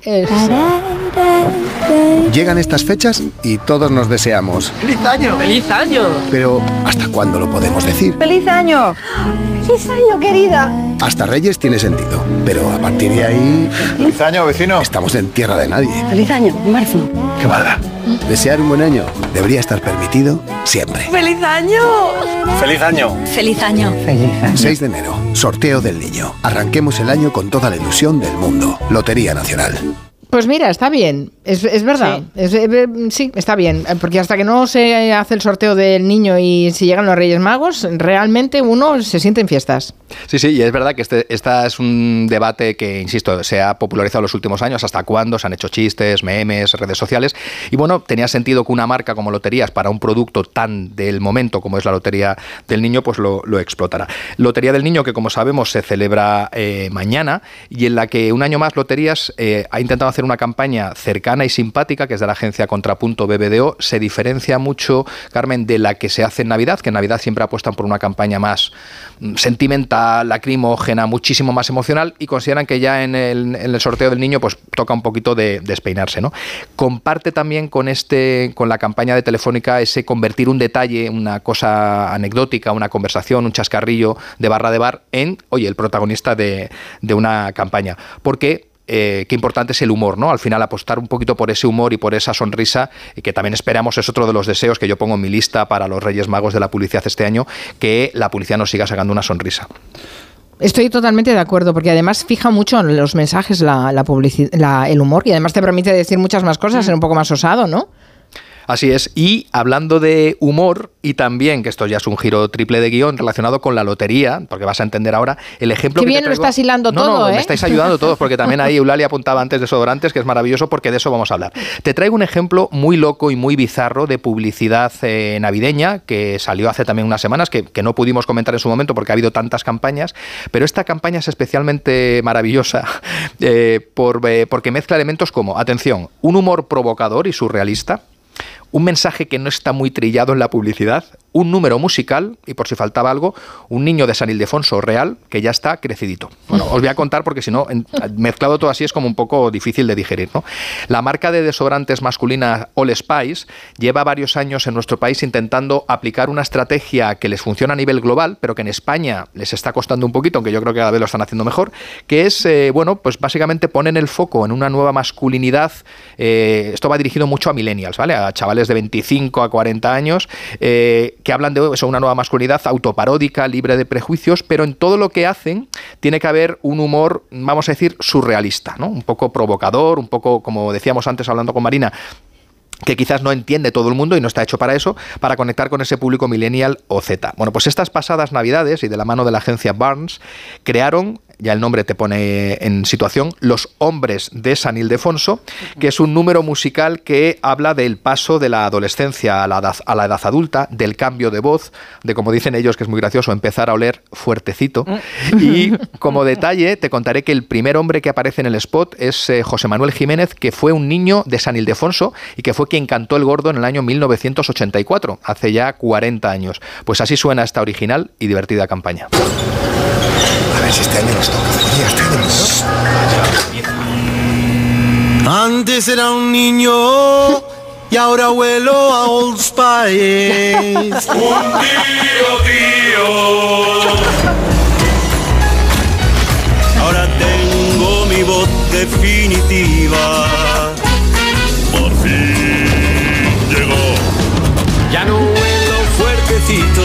Llegan estas fechas y todos nos deseamos. ¡Feliz año! ¡Feliz año! Pero ¿hasta cuándo lo podemos decir? ¡Feliz año! ¡Feliz año, querida! Hasta Reyes tiene sentido, pero a partir de ahí... ¡Feliz año, vecino! Estamos en tierra de nadie. ¡Feliz año, marzo! ¡Qué mala! Desear un buen año debería estar permitido siempre. ¡Feliz año! ¡Feliz año! ¡Feliz año! 6 de enero, sorteo del niño. Arranquemos el año con toda la ilusión del mundo. Lotería Nacional. Pues mira, está bien, es, es verdad. Es- eh, eh, sí, está bien, porque hasta que no se hace el sorteo del niño y si llegan los Reyes Magos, realmente uno se siente en fiestas. Sí, sí, y es verdad que este esta es un debate que, insisto, se ha popularizado en los últimos años, hasta cuándo se han hecho chistes, memes, redes sociales. Y bueno, tenía sentido que una marca como Loterías, para un producto tan del momento como es la Lotería del Niño, pues lo, lo explotara. Lotería del Niño, que como sabemos se celebra eh, mañana, y en la que un año más Loterías eh, ha intentado hacer una campaña cercana y simpática, que es de la agencia Contrapunto BBDO, se diferencia mucho, Carmen, de la que se hace en Navidad, que en Navidad siempre apuestan por una campaña más mm, sentimental, lacrimógena, muchísimo más emocional, y consideran que ya en el, en el sorteo del niño, pues toca un poquito de despeinarse, ¿no? Comparte también con este, con la campaña de Telefónica ese convertir un detalle, una cosa anecdótica, una conversación, un chascarrillo de barra de bar en, oye, el protagonista de, de una campaña. Porque eh, qué importante es el humor, ¿no? Al final apostar un poquito por ese humor y por esa sonrisa, y que también esperamos, es otro de los deseos que yo pongo en mi lista para los Reyes Magos de la publicidad este año, que la publicidad nos siga sacando una sonrisa. Estoy totalmente de acuerdo, porque además fija mucho en los mensajes la, la publici- la- el humor y además te permite decir muchas más cosas, ser un poco más osado, ¿no? Así es. Y hablando de humor, y también, que esto ya es un giro triple de guion relacionado con la lotería, porque vas a entender ahora, el ejemplo Qué que te bien lo traigo- estás hilando No, todo, no, ¿eh? me estáis ayudando todos, porque también ahí Eulalia apuntaba antes de desodorantes, que es maravilloso, porque de eso vamos a hablar. Te traigo un ejemplo muy loco y muy bizarro de publicidad eh, navideña, que salió hace también unas semanas, que, que no pudimos comentar en su momento porque ha habido tantas campañas, pero esta campaña es especialmente maravillosa eh, por, eh, porque mezcla elementos como, atención, un humor provocador y surrealista, un mensaje que no está muy trillado en la publicidad, un número musical y por si faltaba algo, un niño de San Ildefonso real que ya está crecidito. Bueno, os voy a contar porque si no, mezclado todo así es como un poco difícil de digerir. ¿no? La marca de desodorantes masculina All Spice lleva varios años en nuestro país intentando aplicar una estrategia que les funciona a nivel global, pero que en España les está costando un poquito, aunque yo creo que cada vez lo están haciendo mejor, que es, eh, bueno, pues básicamente ponen el foco en una nueva masculinidad. eh, esto va dirigido mucho a millennials, ¿vale? A chavales de 25 a 40 años, eh, que hablan de eso, una nueva masculinidad autoparódica, libre de prejuicios, pero en todo lo que hacen tiene que haber un humor, vamos a decir, surrealista, ¿no? Un poco provocador, un poco, como decíamos antes hablando con Marina, que quizás no entiende todo el mundo y no está hecho para eso, para conectar con ese público millennial o Z. Bueno, pues estas pasadas navidades y de la mano de la agencia Barnes crearon, ya el nombre te pone en situación, Los Hombres de San Ildefonso, que es un número musical que habla del paso de la adolescencia a la edad, a la edad adulta, del cambio de voz, de como dicen ellos, que es muy gracioso, empezar a oler fuertecito. Y como detalle, te contaré que el primer hombre que aparece en el spot es eh, José Manuel Jiménez, que fue un niño de San Ildefonso y que fue quien cantó el gordo en el año 1984, hace ya 40 años. Pues así suena esta original y divertida campaña. Este año nos toca. Antes era un niño y ahora vuelo a Old Spice. un tío, tío. Ahora tengo mi voz definitiva. Por fin llegó. Ya no vuelo fuertecito,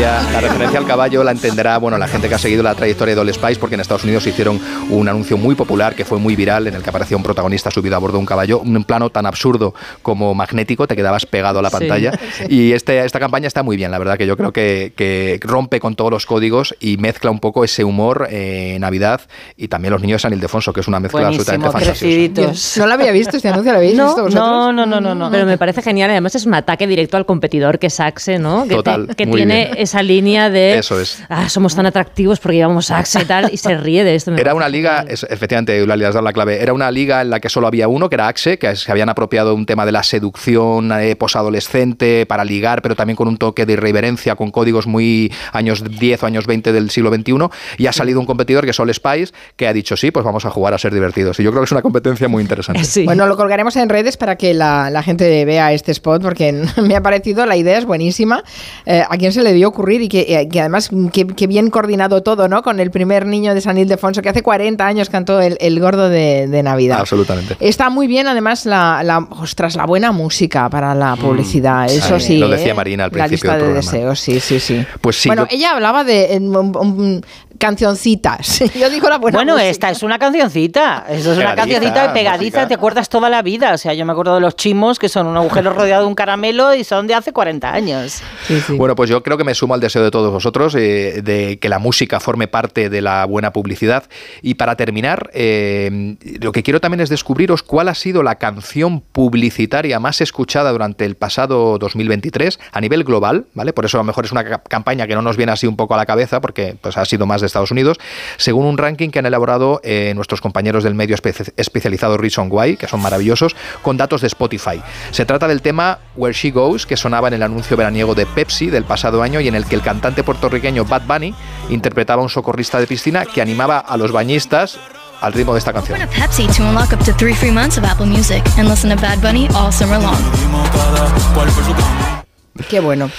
referencia, la referencia al caballo la entenderá bueno, la gente que ha seguido la trayectoria de All Spice, porque en Estados Unidos hicieron un anuncio muy popular que fue muy viral, en el que aparecía un protagonista subido a bordo de un caballo, un plano tan absurdo como magnético, te quedabas pegado a la Sí. pantalla. Y este, esta campaña está muy bien, la verdad que yo creo que, que rompe con todos los códigos y mezcla un poco ese humor eh, Navidad y también los niños de San Ildefonso, que es una mezcla absolutamente fantasiosa. No lo había visto, este anuncio lo habéis No, visto vosotros. no, no, no, no, no. Pero me parece genial. Además es un ataque directo al competidor que es Axe, ¿no? Que, te- Total, que muy tiene bien. Esa línea de Eso es. ah, somos tan atractivos porque llevamos Axe y tal, y se ríe de esto. me Era una liga, es- efectivamente, Eulalia has dado la clave, era una liga en la que solo había uno, que era Axe, que se habían apropiado un tema de la seducción eh, posadolescente para ligar, pero también con un toque de irreverencia, con códigos muy años 10 o años 20 del siglo XXI, y ha salido un competidor que es All Spice, que ha dicho, sí, pues vamos a jugar a ser divertidos. Y yo creo que es una competencia muy interesante. Bueno, lo colgaremos en redes para que la, la gente vea este spot, porque me ha parecido, la idea es buenísima. Eh, ¿A quién se le dio ocurrir? Y que, eh, que además, que, que bien coordinado todo, ¿no? Con el primer niño de San Ildefonso, que hace 40 años cantó el, el gordo de, de Navidad. Absolutamente. Está muy bien, además, la, la, ostras, la buena música para la publicidad. Eso Mm, sí, sí. lo decía ¿eh? Marina al La principio lista del de programa. deseos, sí, sí, sí. Pues sí, bueno, yo- ella hablaba de en, um, cancioncitas. Yo digo la buena Bueno, música. esta es una cancioncita. Eso es una Pegadiza, cancioncita pegadiza, música. te acuerdas toda la vida. O sea, yo me acuerdo de los chimos, que son un agujero rodeado de un caramelo y son de hace 40 años. Bueno, pues yo creo que me sumo al deseo de todos vosotros eh, de que la música forme parte de la buena publicidad. Y para terminar, eh, lo que quiero también es descubriros cuál ha sido la canción publicitaria más escuchada durante el pasado 2023 a nivel global, ¿vale? Por eso a lo mejor es una ca- campaña que no nos viene así un poco a la cabeza, porque pues, ha sido más de Estados Unidos, según un ranking que han elaborado eh, nuestros compañeros del medio espe- especializado Reason Why, que son maravillosos, con datos de Spotify. Se trata del tema Where She Goes, que sonaba en el anuncio veraniego de Pepsi del pasado año en el que el cantante puertorriqueño Bad Bunny interpretaba a un socorrista de piscina que animaba a los bañistas al ritmo de esta canción. Qué bueno.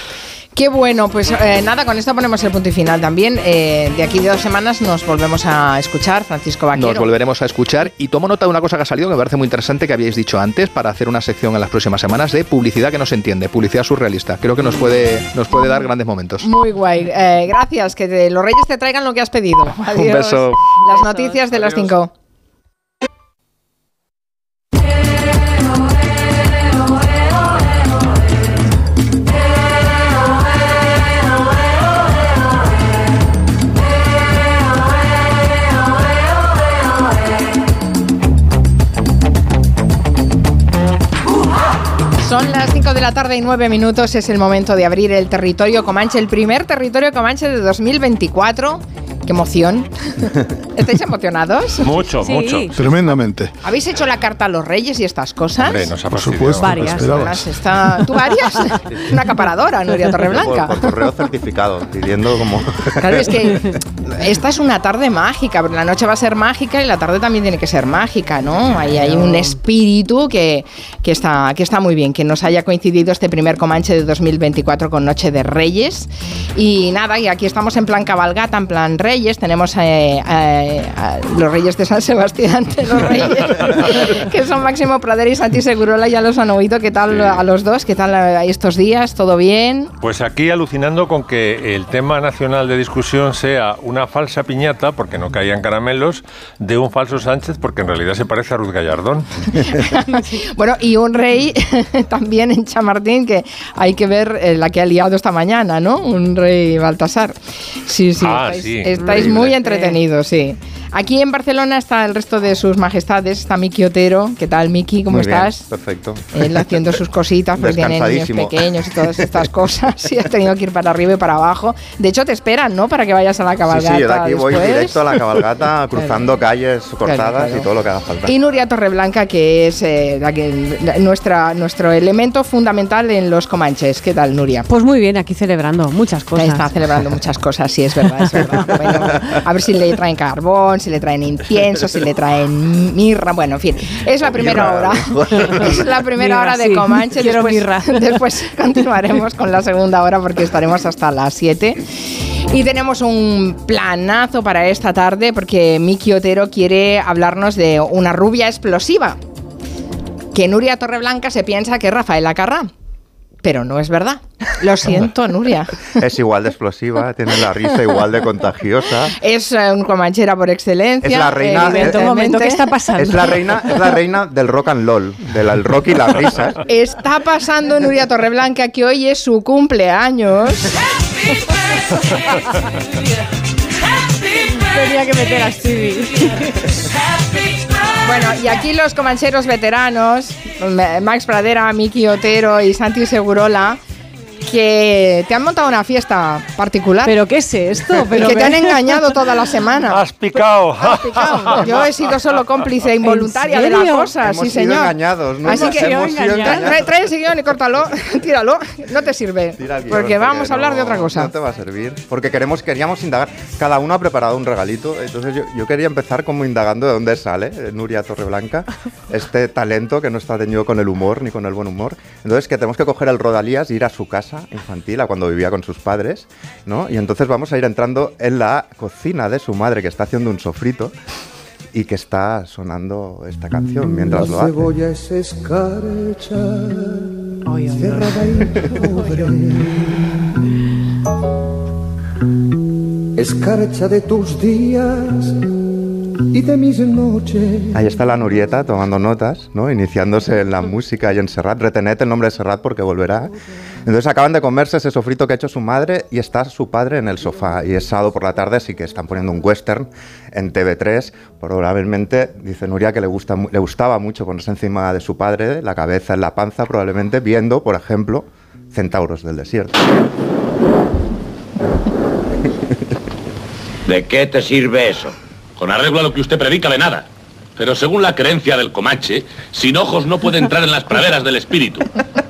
Qué bueno, pues eh, nada, con esto ponemos el punto y final también. Eh, de aquí de dos semanas nos volvemos a escuchar, Francisco Vaquero. Nos volveremos a escuchar y tomo nota de una cosa que ha salido que me parece muy interesante que habíais dicho antes para hacer una sección en las próximas semanas de publicidad que no se entiende, publicidad surrealista. Creo que nos puede, nos puede dar grandes momentos. Muy guay. Eh, gracias, que te- los reyes te traigan lo que has pedido. Adiós. beso. Las noticias de las 5. Son las 5 de la tarde y 9 minutos. Es el momento de abrir el territorio Comanche, el primer territorio Comanche de 2024. ¡Qué emoción! ¿Estáis emocionados? Mucho, Sí. mucho. Tremendamente. ¿Habéis hecho la carta a los reyes y estas cosas? Hombre, nos ha Por fastidiado. supuesto. Las está- ¿Tú varias? Una acaparadora, Nuria Torreblanca. Por, por correo certificado, pidiendo como... Claro, es que esta es una tarde mágica, pero la noche va a ser mágica y la tarde también tiene que ser mágica, ¿no? Ahí hay un espíritu que, que, está, que está muy bien, que nos haya coincidido este primer Comanche de 2024 con Noche de Reyes. Y nada, y aquí estamos en plan cabalgata, en plan Reyes, tenemos eh, eh, a los Reyes de San Sebastián, de los Reyes, que son Máximo Pradera y Santi Segurola, ya los han oído, ¿qué tal a los dos? ¿Qué tal eh, estos días? ¿Todo bien? Pues aquí alucinando con que el tema nacional de discusión sea una falsa piñata, porque no caían caramelos, de un falso Sánchez, porque en realidad se parece a Ruth Gallardón. Bueno, y un rey también en Chamartín, que hay que ver la que ha liado esta mañana, ¿no? Un rey Baltasar. Sí, sí, Ah, estáis, sí, estáis increíble. muy entretenidos, sí. Aquí en Barcelona está el resto de sus majestades, está Miki Otero. ¿Qué tal, Miki? ¿Cómo Muy bien, estás? perfecto. Él haciendo sus cositas, porque tiene niños pequeños y todas estas cosas. Sí, has tenido que ir para arriba y para abajo. De hecho, te esperan, ¿no? Para que vayas a la Sí, cabalgata. sí, yo de aquí voy después. directo a la cabalgata, cruzando calles cortadas claro. y todo lo que haga falta. Y Nuria Torreblanca, que es eh, la que- la- nuestra, nuestro elemento fundamental en los Comanches. ¿Qué tal, Nuria? Pues muy bien, aquí celebrando muchas cosas. Está celebrando muchas cosas, sí, es verdad, es verdad. A ver si le traen carbón, si le traen incienso, si le traen mirra, bueno, en fin. Es la primera hora. Es la primera Mirra, hora de sí. Comanche. Quiero Después, mirra. después continuaremos con la segunda hora porque estaremos hasta las 7. Y tenemos un planazo para esta tarde porque Miki Otero quiere hablarnos de una rubia explosiva. Que Nuria Torreblanca se piensa que es Rafaela Carrá. Pero no es verdad. Lo siento, Nuria. Es igual de explosiva, tiene la risa igual de contagiosa. Es eh, un comanchera por excelencia. Es la reina-. Un momento, ¿qué está pasando? Es la reina, es la reina del rock and roll, del rock y las risas. Está pasando Nuria Torreblanca que hoy es su cumpleaños. Tenía que meter a Stevie. Bueno, y aquí los comancheros veteranos, Max Pradera, Miki Otero y Santi Segurola, que te han montado una fiesta particular. ¿Pero qué es esto? Y ¿Pero que qué? te han engañado toda la semana. ¡Has picado! Yo he sido solo cómplice involuntaria de la cosa, Hemos sí sido señor. engañados, ¿no? Así Hemos que sido trae, engañados. trae el sillón y córtalo, tíralo, no te sirve. Tira el guion, porque vamos a hablar no- de otra cosa. No te va a servir. Porque queremos, queríamos indagar. Cada uno ha preparado un regalito. Entonces yo, yo quería empezar como indagando de dónde sale eh, Nuria Torreblanca, este talento que no está teñido con el humor ni con el buen humor. Entonces que tenemos que coger el Rodalías e ir a su casa infantil, a cuando vivía con sus padres, ¿no? Y entonces vamos a ir entrando en la cocina de su madre que está haciendo un sofrito y que está sonando esta canción mientras lo hace. cebolla es escarcha, cerrada y pobre. escarcha de tus días y de mis noches. Ahí está la Nurieta tomando notas, ¿no? Iniciándose en la música y en Serrat. Retened el nombre de Serrat porque volverá. Entonces acaban de comerse ese sofrito que ha hecho su madre y está su padre en el sofá. Y es sábado por la tarde, así que están poniendo un western en TV3. Probablemente, dice Nuria, que le, gusta, le gustaba mucho ponerse encima de su padre, la cabeza en la panza, probablemente viendo, por ejemplo, Centauros del Desierto. ¿De qué te sirve eso? Con arreglo a lo que usted predica de nada. Pero según la creencia del Comanche, sin ojos no puede entrar en las praderas del espíritu.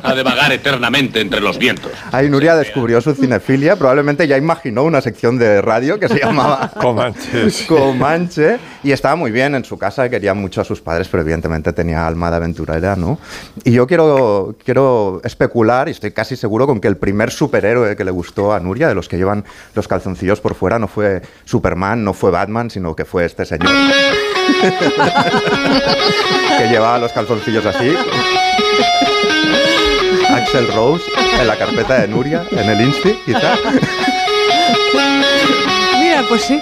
Ha de vagar eternamente entre los vientos. Ahí Nuria descubrió su cinefilia, probablemente ya imaginó una sección de radio que se llamaba Comanche. sí. Comanche y estaba muy bien en su casa, quería mucho a sus padres, pero evidentemente tenía alma de aventurera, ¿no? Y yo quiero, quiero especular, y estoy casi seguro, con que el primer superhéroe que le gustó a Nuria, de los que llevan los calzoncillos por fuera, no fue Superman, no fue Batman, sino que fue este señor. Que llevaba los calzoncillos así. Axel Rose en la carpeta de Nuria, en el Insti, quizá. Mira, pues sí.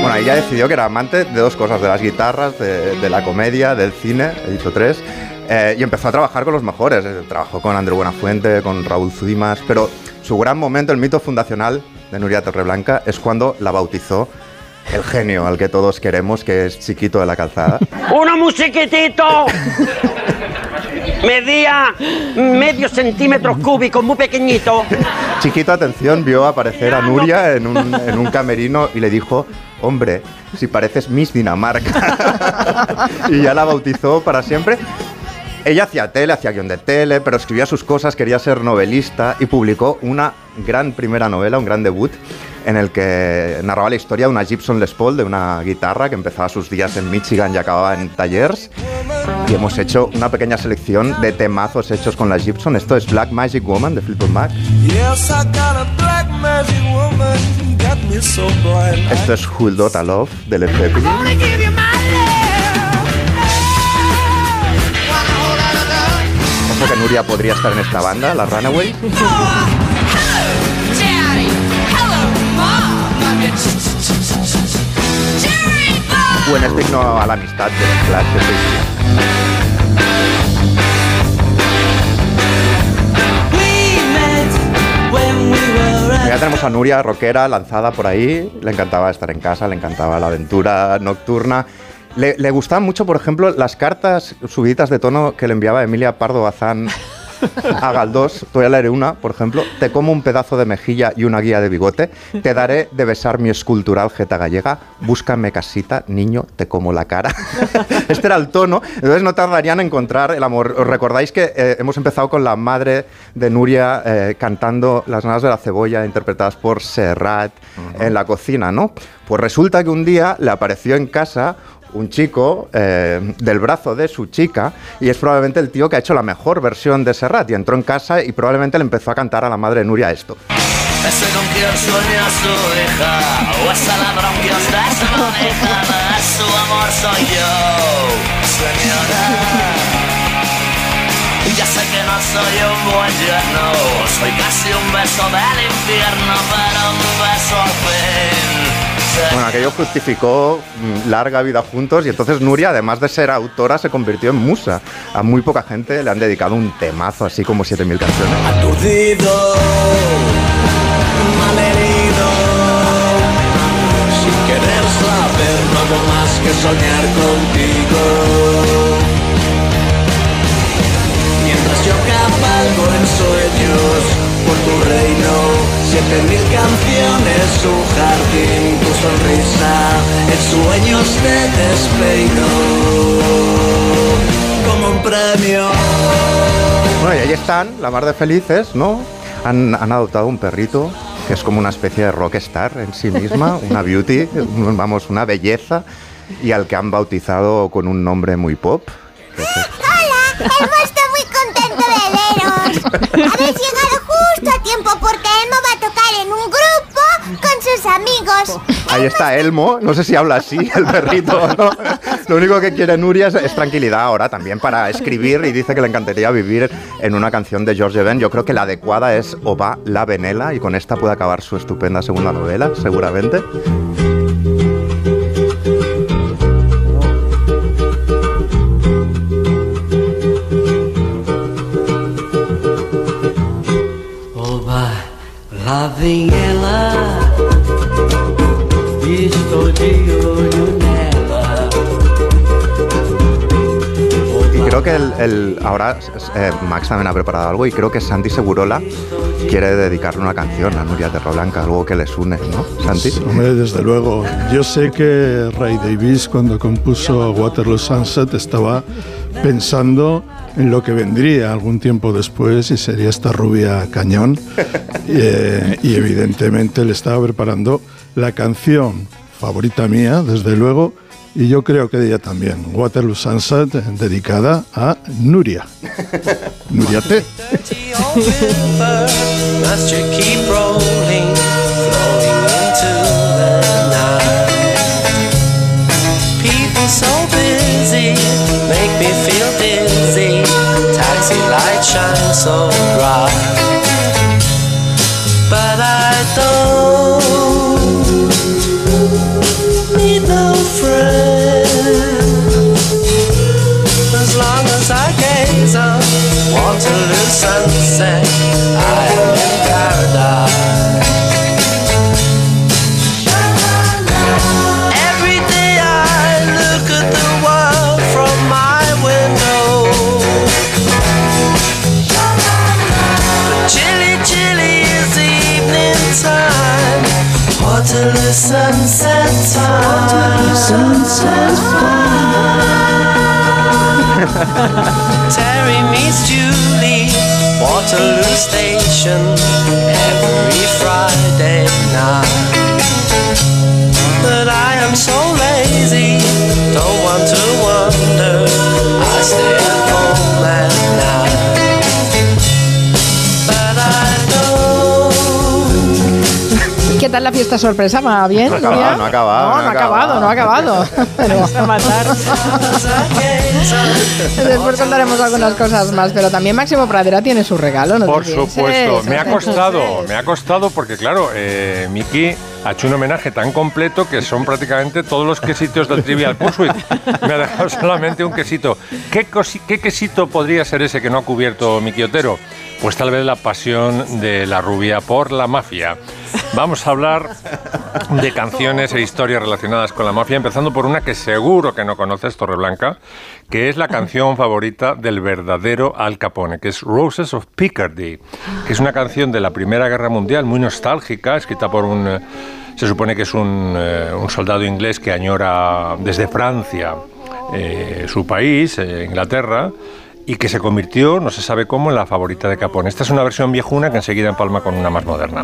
Bueno, ella decidió que era amante de dos cosas, de las guitarras, de, de la comedia, del cine, he dicho tres, eh, y empezó a trabajar con los mejores. Trabajó con Andreu Buenafuente, con Raúl Zudimas, pero su gran momento, el mito fundacional de Nuria Torreblanca, es cuando la bautizó el genio al que todos queremos, que es Chiquito de la Calzada. ¡Uno muy chiquitito! Medía medio centímetro cúbico, muy pequeñito. Chiquito, atención, vio aparecer a Nuria en un, en un camerino y le dijo, hombre, si pareces Miss Dinamarca. y ya la bautizó para siempre. Ella hacía tele, hacía guion de tele, pero escribía sus cosas, quería ser novelista y publicó una gran primera novela, un gran debut, en el que narraba la historia de una Gibson Les Paul, de una guitarra que empezaba sus días en Michigan y acababa en talleres. Y hemos hecho una pequeña selección de temazos hechos con la Gibson. Esto es Black Magic Woman de Fleetwood Mac. Yes, I got a black magic woman, got me so blind. Esto es Who Dota Love de Led Que Nuria podría estar en esta banda, la Runaway. O en himno a la amistad de los Clash de Seis Ya tenemos a Nuria, rockera, lanzada por ahí. Le encantaba estar en casa, le encantaba la aventura nocturna. Le, le gustaban mucho, por ejemplo, las cartas subiditas de tono que le enviaba Emilia Pardo Bazán a Galdós. Te voy a leer una, por ejemplo. Te como un pedazo de mejilla y una guía de bigote. Te daré de besar mi escultural jeta gallega. Búscame casita, niño, te como la cara. este era el tono. Entonces no tardarían en encontrar el amor. ¿Os recordáis que eh, hemos empezado con la madre de Nuria eh, cantando Las nanas de la cebolla, interpretadas por Serrat en la cocina, ¿no? Pues resulta que un día le apareció en casa un chico eh, del brazo de su chica y es probablemente el tío que ha hecho la mejor versión de Serrat y entró en casa y probablemente le empezó a cantar a la madre Nuria esto. Ese con quien sueña su hija, o esa ladrón que os da su maneja, su amor soy yo, señora. Ya sé que no soy un buen yerno, soy casi un beso del infierno, pero un beso al fin. Bueno, aquello justificó mm, larga vida juntos y entonces Nuria, además de ser autora, se convirtió en musa. A muy poca gente le han dedicado un temazo así como 7.000 canciones. Aturdido, malherido, sin querer saber, no hago más que soñar contigo. Siete mil canciones, un jardín, tu sonrisa, en sueños te despeino como un premio. Bueno, y ahí están, la mar de felices, ¿no? Han, han adoptado un perrito que es como una especie de rockstar en sí misma, una beauty, un- vamos, una belleza, y al que han bautizado con un nombre muy pop. que es este. Hola, Emma está muy contento de veros. Habéis llegado justo a tiempo porque Emma en un grupo con sus amigos. Ahí está Elmo, no sé si habla así el perrito o no. Lo único que quiere Nuria es, tranquilidad ahora también para escribir y dice que le encantaría vivir en una canción de George Ben. Yo creo que la adecuada es Oba la Venela y con esta puede acabar su estupenda segunda novela, seguramente. Lá vem ela. Estou de olho nela. Y creo que el, el- ahora eh, Max también ha preparado algo y creo que Santi Segurola quiere dedicarle una canción a Nuria Terroblanca, algo que les une, ¿no? Santi. Hombre, desde luego. Yo sé que Ray Davis cuando compuso Waterloo Sunset estaba pensando en lo que vendría algún tiempo después y sería esta rubia cañón. Eh, y evidentemente le estaba preparando la canción favorita mía, desde luego, y yo creo que de ella también, Waterloo Sunset, dedicada a Nuria. Nuria T. so busy make me feel dizzy. Taxi lights shine so bright, but I don't need no friend as long as I gaze on Waterloo sunset. I Terry meets Julie, Waterloo Station, every Friday night. But I am so lazy, don't want to wonder. I stay at home ¿Qué tal la fiesta sorpresa? ¿Va bien? No ha acabado, no ha acabado, No, no no ha acabado, no ha acabado. Pero matar. Después contaremos algunas cosas más, pero también Máximo Pradera tiene su regalo, ¿no? te Por supuesto, me ha costado, me ha costado porque claro, eh, Miki ha hecho un homenaje tan completo que son prácticamente todos los quesitos del Trivial Pursuit. Me ha dejado solamente un quesito. ¿Qué, cosi- qué quesito podría ser ese que no ha cubierto Miki Otero? Pues tal vez la pasión de la rubia por la mafia. Vamos a hablar de canciones e historias relacionadas con la mafia, empezando por una que seguro que no conoces, Torreblanca, que es la canción favorita del verdadero Al Capone, que es Roses of Picardy, que es una canción de la Primera Guerra Mundial, muy nostálgica, escrita por un... eh, Se supone que es eh, un soldado inglés que añora desde Francia eh, su país, Inglaterra, y que se convirtió, no se sabe cómo, en la favorita de Capone. Esta es una versión viejuna que enseguida empalma con una más moderna.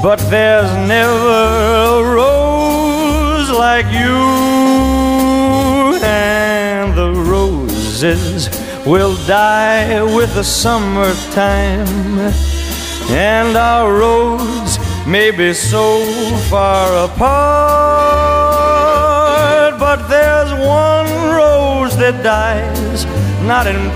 But there's never a rose like you, and the roses will die with the summertime, and our roads may be so far apart, but there's one that dies not in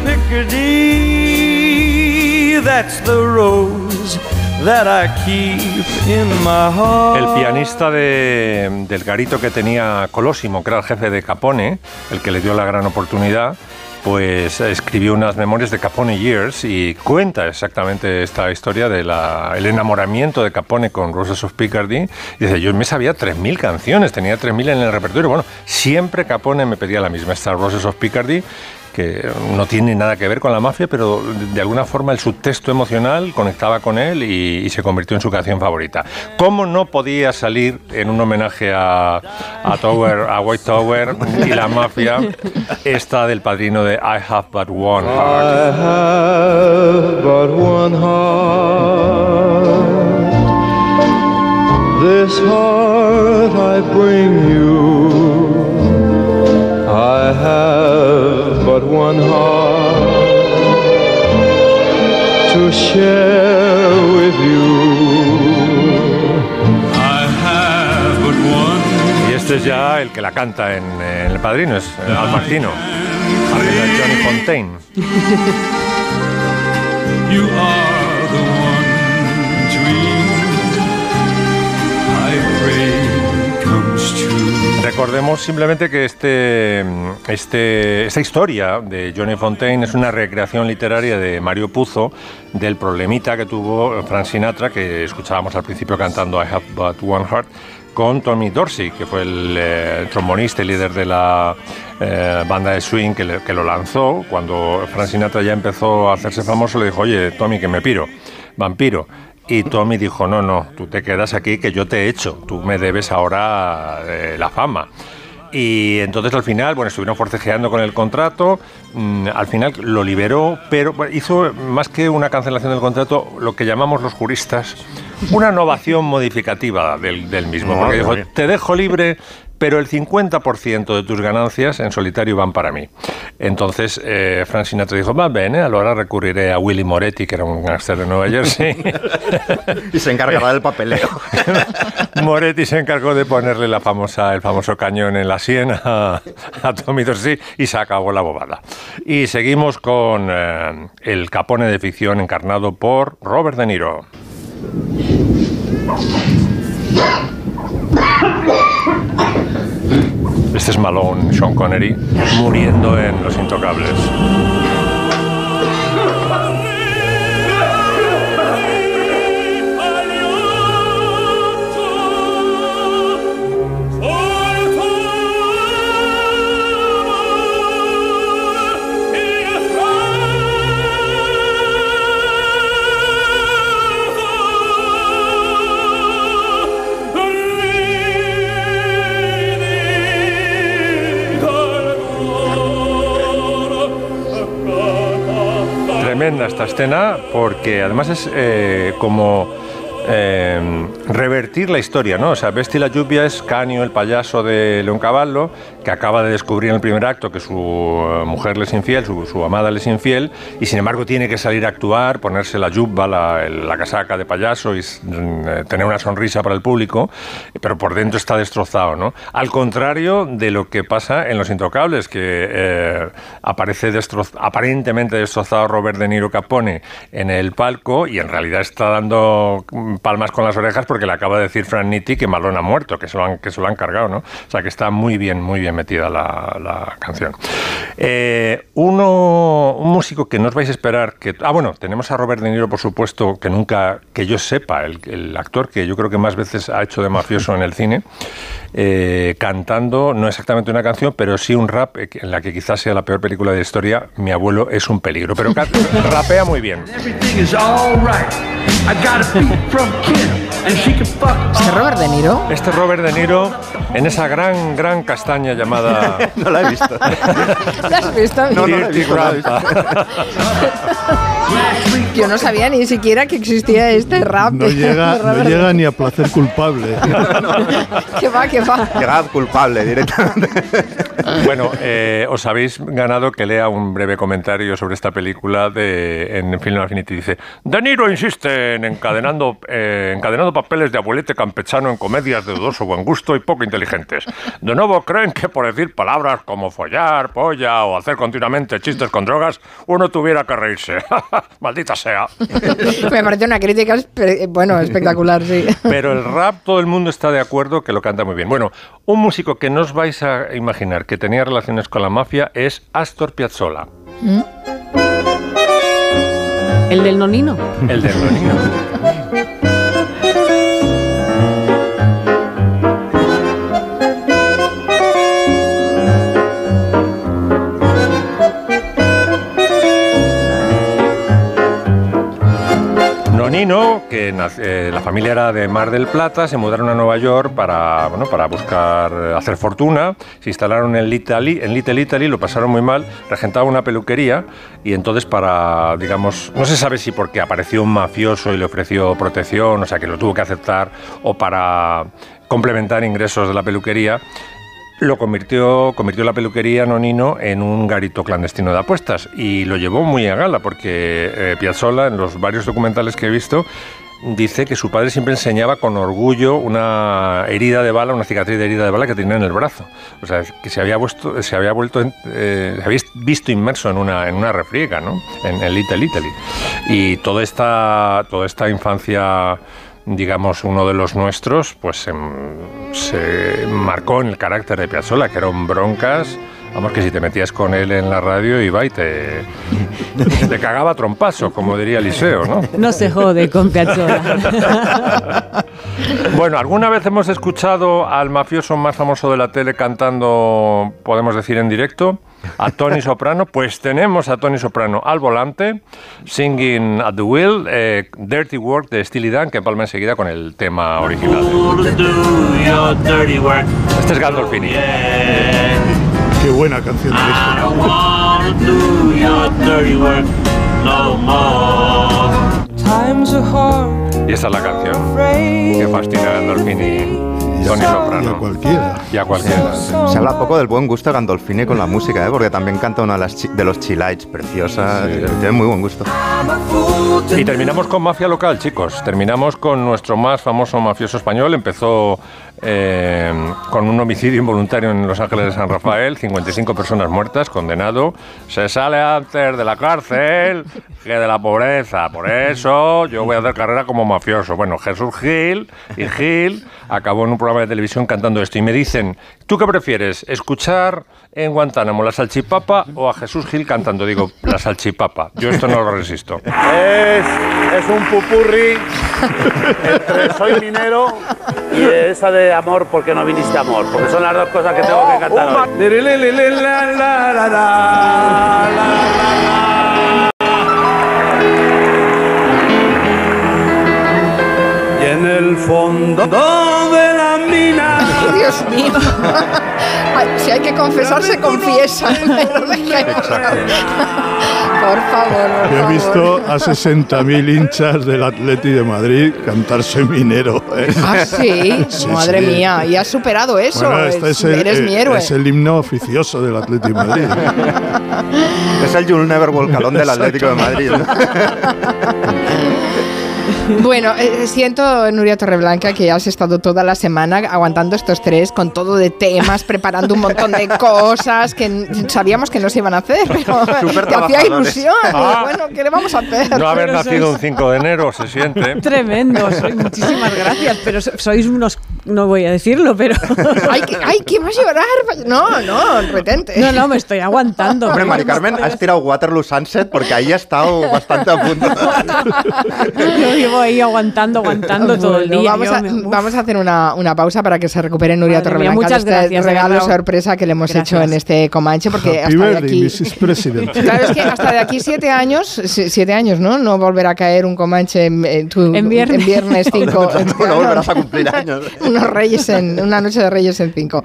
Piccadilly. That's the rose that I keep in my heart. El pianista de- del garito que tenía Colosimo, que era el jefe de Capone, el que le dio la gran oportunidad, pues escribió unas memorias de Capone Years y cuenta exactamente esta historia del enamoramiento de Capone con Roses of Picardy. Y dice, yo me sabía 3.000 canciones, tenía 3.000 en el repertorio. Bueno, siempre Capone me pedía la misma, esta Roses of Picardy, que no tiene nada que ver con la mafia, pero de alguna forma el subtexto emocional conectaba con él y, y se convirtió en su canción favorita. ¿Cómo no podía salir en un homenaje a, a Tower, a White Tower y la mafia, esta del padrino de I Have But One I Heart? have but one heart. This heart I bring you. I have but one heart to share with you. I have but one. Y este es ya el que la canta en, en El Padrino, es eh, Al Martino, Johnny Fontaine. you are Recordemos simplemente que este, este, esta historia de Johnny Fontaine es una recreación literaria de Mario Puzo del problemita que tuvo Frank Sinatra, que escuchábamos al principio cantando I Have But One Heart, con Tommy Dorsey, que fue el eh, trombonista y líder de la eh, banda de swing que, que lo lanzó. Cuando Frank Sinatra ya empezó a hacerse famoso, le dijo, oye, Tommy, que me piro, vampiro. Y Tommy dijo, no, no, tú te quedas aquí, que yo te he hecho, tú me debes ahora eh, la fama. Y entonces al final, bueno, estuvieron forcejeando con el contrato, mm, al final lo liberó, pero hizo más que una cancelación del contrato, lo que llamamos los juristas, una innovación modificativa del, del mismo, porque Madre dijo, te dejo libre, pero el 50% de tus ganancias en solitario van para mí. Entonces eh, Frank Sinatra dijo, va bien, ahora recurriré a Willy Moretti, que era un gángster de Nueva Jersey. y se encargará del papeleo. Moretti se encargó de ponerle la famosa, el famoso cañón en la sien a, a Tommy Dorsey y se acabó la bobada. Y seguimos con eh, el Capone de ficción encarnado por Robert De Niro. Este es Malone, Sean Connery, muriendo en Los Intocables. Tremenda esta escena porque además es eh, como eh, revertir la historia, ¿no? O sea, la lluvia es Canio, el payaso de Leoncavallo, que acaba de descubrir en el primer acto que su eh, mujer le es infiel, su, su amada le es infiel, y sin embargo tiene que salir a actuar, ponerse la yuba, la, la casaca de payaso y mm, eh, tener una sonrisa para el público, pero por dentro está destrozado, ¿no? Al contrario de lo que pasa en Los Intocables, que eh, aparece destroz- aparentemente destrozado Robert De Niro Capone en el palco y en realidad está dando mm, palmas con las orejas porque le acaba de decir Frank Nitti que Malone ha muerto, que se lo han, que se lo han cargado, ¿no? O sea que está muy bien, muy bien metida la, la canción. Eh, uno, un músico que no os vais a esperar que... Ah, bueno, tenemos a Robert De Niro, por supuesto, que nunca, que yo sepa, el, el actor que yo creo que más veces ha hecho de mafioso en el cine, eh, cantando, no exactamente una canción, pero sí un rap eh, en la que quizás sea la peor película de la historia, Mi abuelo es un peligro, pero rapea muy bien. Everything is alright. I got a beat from Kim, and she can fuck. ¿Este Robert De Niro? Este Robert De Niro en esa gran, gran castaña llamada... no la he visto. ¿Lo has visto? No, no la he visto, no. Yo no sabía ni siquiera que existía este rap. No de llega, no llega ni a placer culpable. Que va, que va. Llegad culpable directamente. Bueno, eh, os habéis ganado que lea un breve comentario sobre esta película de, en Film Affinity. Dice, De Niro insiste en encadenando, eh, encadenando papeles de abuelete campechano en comedias de dudoso buen gusto y poco inteligentes. De nuevo, creen que por decir palabras como follar, polla o hacer continuamente chistes con drogas, uno tuviera que reírse. Maldita sea. Me parece una crítica, espe- bueno, espectacular, sí. Pero el rap, todo el mundo está de acuerdo que lo canta muy bien. Bueno, un músico que no os vais a imaginar que tenía relaciones con la mafia es Astor Piazzolla, ¿Mm? El del nonino. el del Nonino. Que eh, la familia era de Mar del Plata, se mudaron a Nueva York para, bueno, para buscar eh, hacer fortuna, se instalaron en Little, en Little Italy, lo pasaron muy mal, regentaba una peluquería y entonces para, digamos, no se sabe si porque apareció un mafioso y le ofreció protección, o sea que lo tuvo que aceptar, o para complementar ingresos de la peluquería, lo convirtió, convirtió la peluquería Nonino en un garito clandestino de apuestas y lo llevó muy a gala porque eh, Piazzolla, en los varios documentales que he visto, dice que su padre siempre enseñaba con orgullo una herida de bala, una cicatriz de herida de bala que tenía en el brazo. O sea, que se había, vuelto, se había vuelto, eh, se había visto inmerso en una, en una refriega, ¿no? En, en Little Italy. Y toda esta, toda esta infancia digamos, uno de los nuestros, pues em, se marcó en el carácter de Piazzolla, que era un broncas. Vamos, que si te metías con él en la radio iba y te, te cagaba trompazo, como diría Eliseo, ¿no? No se jode con Piazzolla. Bueno, ¿alguna vez hemos escuchado al mafioso más famoso de la tele cantando, podemos decir en directo, a Tony Soprano? Pues tenemos a Tony Soprano al volante, singing at the wheel, eh, Dirty Work de Steely Dan, que palma enseguida con el tema original. Este es Gandolfini. Qué buena canción elegiste. Y esta es la canción que fascina a Gandolfini, Tony Soprano. Y a cualquiera. Y a cualquiera. sí. Se habla poco del buen gusto de Gandolfini con la música, ¿eh? porque también canta una de, las chi- de los chilites preciosas. Tiene muy buen gusto. Y terminamos con mafia local, chicos. Terminamos con nuestro más famoso mafioso español. Empezó eh, con un homicidio involuntario en Los Ángeles de San Rafael, 55 personas muertas, condenado. Se sale antes de la cárcel que de la pobreza. Por eso yo voy a hacer carrera como mafioso. Bueno, Jesús Gil y Gil acabó en un programa de televisión cantando esto. Y me dicen, ¿tú qué prefieres? ¿Escuchar en Guantánamo la salchipapa o a Jesús Gil cantando? Digo, la salchipapa. Yo esto no lo resisto. Es, es un pupurri entre soy minero y esa de amor porque no viniste amor, porque son las dos cosas que tengo que cantar hoy. El fondo de la mina. Dios mío. Si hay que confesar, se confiesa. Por favor, por Yo he favor. visto a 60.000 hinchas del Atleti de Madrid cantar Soy minero. ¿eh? Ah, sí, Sí, madre sí. mía, y has superado eso. Bueno, este es- es el, eres mi eh, héroe. es el himno oficioso del Atleti de Madrid. Es el You'll Never Walk Alone del Atlético de Madrid. ¿no? Bueno, eh, siento, Nuria Torreblanca, que has estado toda la semana aguantando estos tres con todo de temas, preparando un montón de cosas que sabíamos que no se iban a hacer, pero te hacía ilusión. Y Ah. bueno, ¿qué le vamos a hacer? No haber Pero nacido sois- un 5 de enero se siente. Tremendo, soy, muchísimas gracias, pero so- sois unos, no voy a decirlo, pero... Ay, que, ay, ¿qué vas a llorar? No, no, retente. No, no, me estoy aguantando. Hombre, Mari Carmen, has tirado Waterloo Sunset porque ahí ha estado bastante a punto. Llevo ahí aguantando, aguantando todo el día. Vamos, yo a, me- vamos a hacer una, una pausa para que se recupere Nuria Madre mía, Torreblanca muchas este gracias, regalo sorpresa que le hemos Gracias. hecho en este Comanche, porque Happy hasta de aquí... Mrs. President. Claro, es que hasta de aquí siete años, si- siete años, ¿no? No volverá a caer un Comanche en, en tu- En viernes. en viernes cinco. No volverás a cumplir años. unos reyes en una noche de reyes en cinco.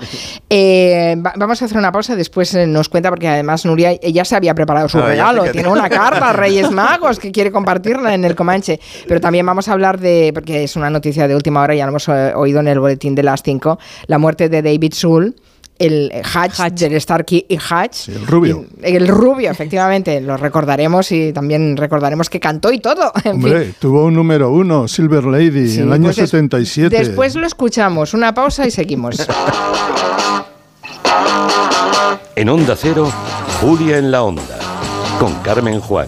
Eh, va- vamos a hacer una pausa, después eh, nos cuenta, porque además Nuria ella se había preparado su Ah, regalo, tiene una carta Reyes Magos que quiere compartirla en el Comanche. Pero también vamos a hablar de, porque es una noticia de última hora, ya lo hemos eh, oído en el boletín de las cinco, la muerte de David Soul. El Hatch, del Starkey y Hatch. el rubio. Y- El rubio, efectivamente. Lo recordaremos y también recordaremos que cantó y todo. En fin. Hombre, tuvo un número uno, Silver Lady, Sí, en el año pues des- 77. Después lo escuchamos. Una pausa y seguimos. En Onda Cero, Julia en la Onda, con Carmen Juan.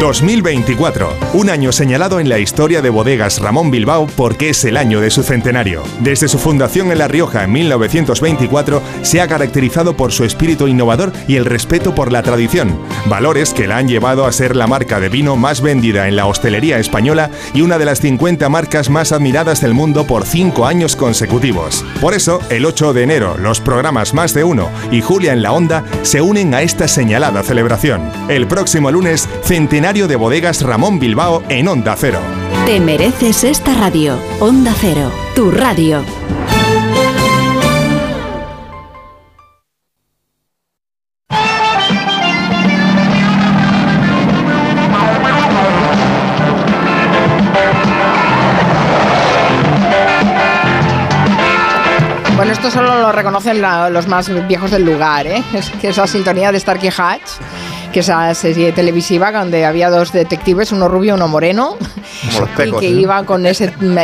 2024, un año señalado en la historia de bodegas Ramón Bilbao porque es el año de su centenario. Desde su fundación en La Rioja en 1924, se ha caracterizado por su espíritu innovador y el respeto por la tradición, valores que la han llevado a ser la marca de vino más vendida en la hostelería española y una de las 50 marcas más admiradas del mundo por cinco años consecutivos. Por eso, el 8 de enero, los programas Más de Uno y Julia en la Onda se unen a esta señalada celebración. El próximo lunes, centenario de bodegas Ramón Bilbao en Onda Cero. Te mereces esta radio. Onda Cero, tu radio. Bueno, esto solo lo reconocen la- los más viejos del lugar, ¿eh? Es que esa sintonía de Starkey Hatch, que esa serie televisiva donde había dos detectives, uno rubio y uno moreno, los y tecos, que ¿eh? iba con ese mm,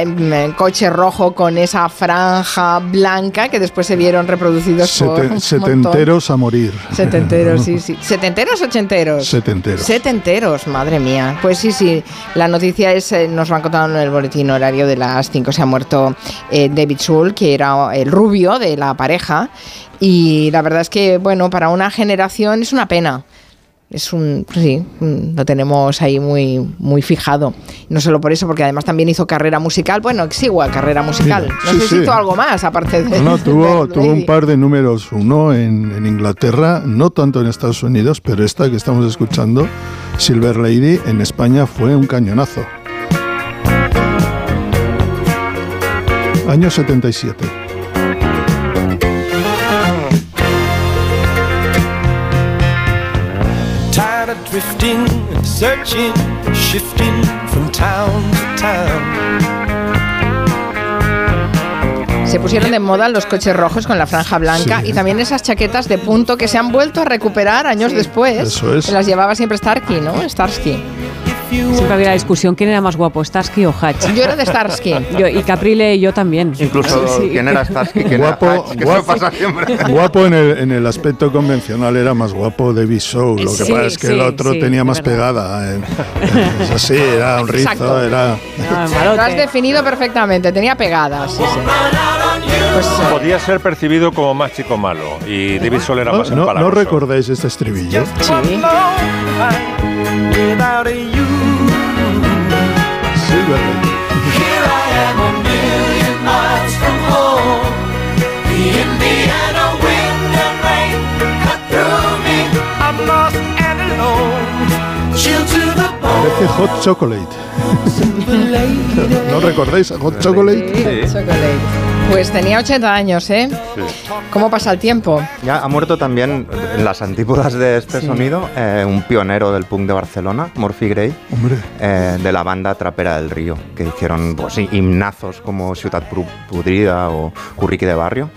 mm, coche rojo con esa franja blanca que después se vieron reproducidos por Seten- un montón. setenteros a morir. Setenteros, sí, sí. ¿Setenteros o ochenteros? Setenteros. Setenteros, madre mía. Pues sí, sí. La noticia es, eh, nos lo han contado en el boletín horario de las 5. Se ha muerto eh, David Soul, que era el rubio de la pareja. Y la verdad es que, bueno, para una generación es una pena. Es un, sí, lo tenemos ahí muy, muy fijado. No solo por eso, porque además también hizo carrera musical. Bueno, exigua carrera musical. Mira, no sí, sé si sí. hizo algo más, aparte de. No, tuvo, de tuvo un par de números uno en, en Inglaterra, no tanto en Estados Unidos, pero esta que estamos escuchando, Silver Lady, en España fue un cañonazo. Año 77. Drifting, searching, shifting from town to town. Se pusieron de moda los coches rojos con la franja blanca Sí. y también esas chaquetas de punto que se han vuelto a recuperar años después. Eso es. Las llevaba siempre Starkey, ¿no? Starsky. Siempre había la discusión quién era más guapo, Starsky o Hatch. Yo era de Starsky. Yo, y Caprile y yo también. Incluso Sí, quién era Starsky, quién Guapo, era Hatch, que eso guapo. pasa siempre. Guapo en el, en el aspecto convencional era más guapo David Soul. Lo que Sí, pasa es que sí, el otro sí, tenía más pegada. eh. Es así, era un rizo, Exacto. era. Lo has definido perfectamente, tenía pegadas. Sí, sí. Pues, eh, Podía ser percibido como más chico malo y David Soul era ¿No, más no, ¿no empalagoso. recordáis este estribillo? sí. Bone. Parece Hot Chocolate. ¿No recordáis a Hot Chocolate? Sí, chocolate. Pues tenía 80 años, ¿eh? ¿Cómo pasa el tiempo? Ya ha muerto también en las antípodas de este Sí. sonido eh, un pionero del punk de Barcelona, Murphy Gray, Hombre. eh, de la banda Trapera del Río, que hicieron pues, himnazos como Ciudad Pu- Pudrida o Curriqui de Barrio.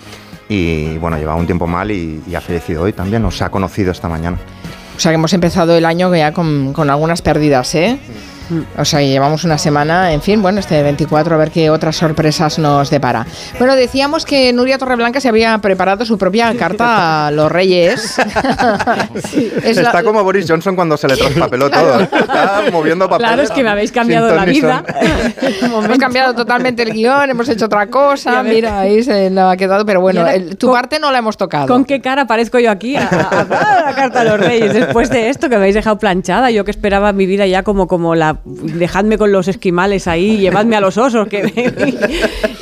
Y bueno, llevaba un tiempo mal y, y ha fallecido hoy también, o se ha conocido esta mañana. O sea que hemos empezado el año ya con, con algunas pérdidas, ¿eh? O sea, llevamos una semana, en fin, bueno, este 24, a ver qué otras sorpresas nos depara. Bueno, decíamos que Nuria Torreblanca se había preparado su propia carta a los reyes. Es Está la- como Boris Johnson cuando se le traspapeló todo. ¿eh? Está moviendo papeles. Claro, es que me habéis cambiado la vida. Hemos cambiado totalmente el guion, hemos hecho otra cosa, mira, ahí se nos ha quedado, pero bueno, ahora, el- tu con- parte no la hemos tocado. ¿Con qué cara aparezco yo aquí a, a- a la carta a los reyes después de esto que me habéis dejado planchada? Yo que esperaba mi vida ya como, como la... Dejadme con los esquimales ahí, llevadme a los osos. Que,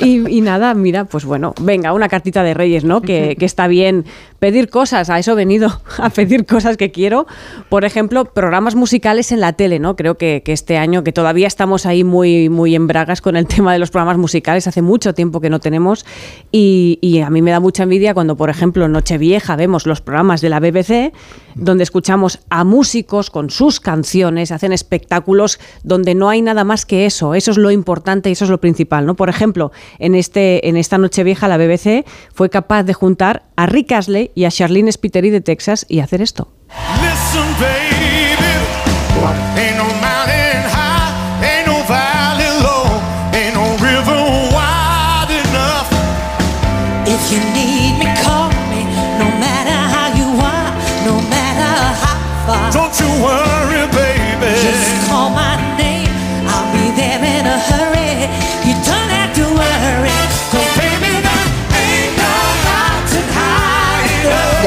y, y nada, mira, pues bueno, venga, una cartita de reyes, ¿no? Que, que está bien pedir cosas, a eso he venido, a pedir cosas que quiero. Por ejemplo, programas musicales en la tele, ¿no? Creo que, que este año, que todavía estamos ahí muy, muy en bragas con el tema de los programas musicales, hace mucho tiempo que no tenemos, y, a mí me da mucha envidia cuando, por ejemplo, Nochevieja vemos los programas de la BBC, donde escuchamos a músicos con sus canciones, hacen espectáculos donde no hay nada más que eso, eso es lo importante y eso es lo principal, ¿no? Por ejemplo, en, este, en esta Nochevieja la BBC fue capaz de juntar a Rick Astley y a Charlene Spiteri de Texas y hacer esto.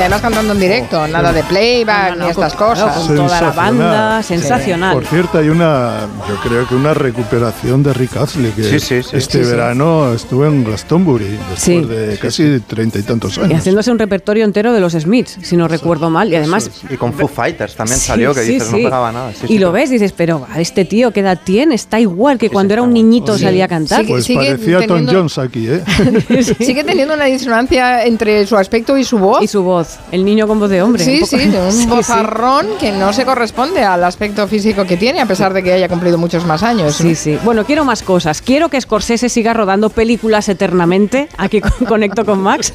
Además cantando en directo, nada de playback ni estas cosas. con toda la banda, sensacional. Por cierto, hay una, yo creo que una recuperación de Rick Astley, que Sí, sí, sí. este Sí, sí. verano estuvo en Glastonbury, después Sí. de casi treinta y tantos Y años. haciéndose un repertorio entero de los Smiths, si no recuerdo mal. Y además. Y con Foo Fighters también Sí, salió, que sí, dices, sí. no pegaba nada. Sí, y sí, lo ves, dices, pero a este tío, ¿qué edad tiene? Está igual que cuando era un niñito Sí. salía a cantar. Pues sigue parecía Tom teniendo- Jones aquí, ¿eh? Sigue teniendo una disonancia entre su aspecto y su voz. Y su voz, el niño con voz de hombre. Sí, un poco. sí, de un Sí, sí. bozarrón que no se corresponde al aspecto físico que tiene, a pesar de que haya cumplido muchos más años. Sí, sí. Bueno, quiero más cosas. Quiero que Scorsese siga rodando películas eternamente. Aquí con- conecto con Max.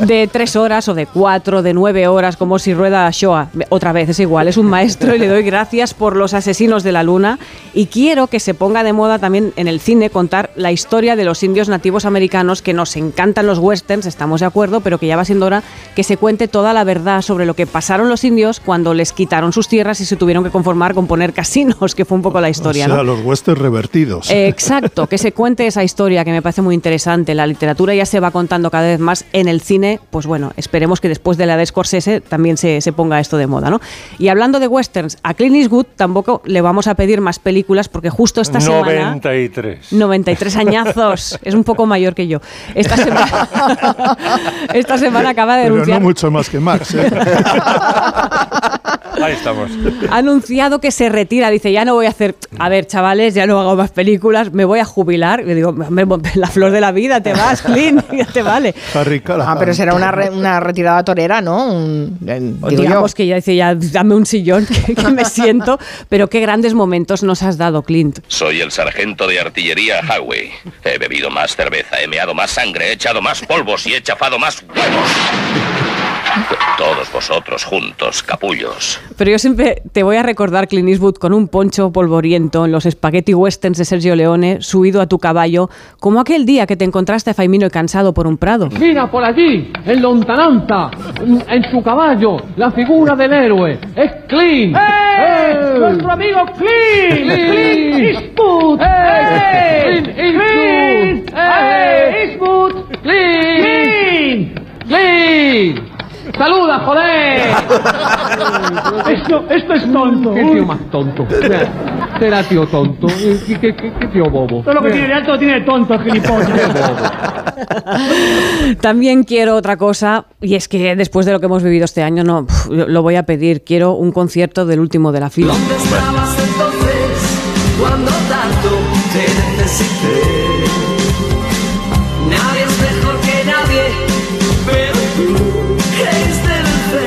De tres horas o de cuatro, de nueve horas, como si rueda Shoah. Otra vez, es igual. Es un maestro y le doy gracias por los asesinos de la luna. Y quiero que se ponga de moda también en el cine contar la historia de los indios nativos americanos, que nos encantan los westerns, estamos de acuerdo, pero que ya va siendo hora que se cuente toda la verdad sobre lo que pasaron los indios cuando les quitaron sus tierras y se tuvieron que conformar con poner casinos, que fue un poco la historia, o sea, ¿no? los westerns revertidos. Eh, Exacto, que se cuente esa historia que me parece muy interesante. La literatura ya se va contando cada vez más en el cine, pues bueno, esperemos que después de la de Scorsese también se, se ponga esto de moda, ¿no? Y hablando de westerns, a Clint Eastwood tampoco le vamos a pedir más películas porque justo esta semana... 93. 93 añazos, es un poco mayor que yo. Esta semana, esta semana acaba de Pero denunciar no mucho más que Max, ¿eh? Ahí estamos. ha anunciado que se retira. Dice, ya no voy a hacer, a ver, chavales, ya no hago más películas, me voy a jubilar. Y digo, "Hombre, la flor de la vida, te vas, Clint, ya te vale. Ah, pero será una, re- una retirada torera, ¿no? Un- eh, digo yo. Digamos que ya dice, ya dame un sillón que, que me siento. Pero qué grandes momentos nos has dado, Clint. Soy el sargento de artillería Howie. He bebido más cerveza, he meado más sangre, he echado más polvos y he chafado más huevos. Todos vosotros juntos, capullos. Pero yo siempre te voy a recordar Clint Eastwood con un poncho polvoriento en los spaghetti westerns de Sergio Leone, subido a tu caballo, como aquel día que te encontraste a Faimino y cansado por un prado. Mira por allí, en lontananta, en su caballo, la figura del héroe. Es Clint. ¡Eh! ¡Nuestro amigo Clint! ¡Clint Eastwood! ¡Eh! ¡Clint Eastwood! ¡Eh! Eastwood! ¡Clint! ¡Clint! ¡Saluda, joder! Esto, esto es tonto. ¿Qué tío más tonto? Será tío tonto. ¿Qué, qué, qué, qué tío bobo? Todo lo que tiene de alto lo tiene de tonto, gilipollas. También quiero otra cosa, y es que después de lo que hemos vivido este año, no pf, lo voy a pedir. Quiero un concierto del último de la fila. estabas entonces cuando tanto te necesité?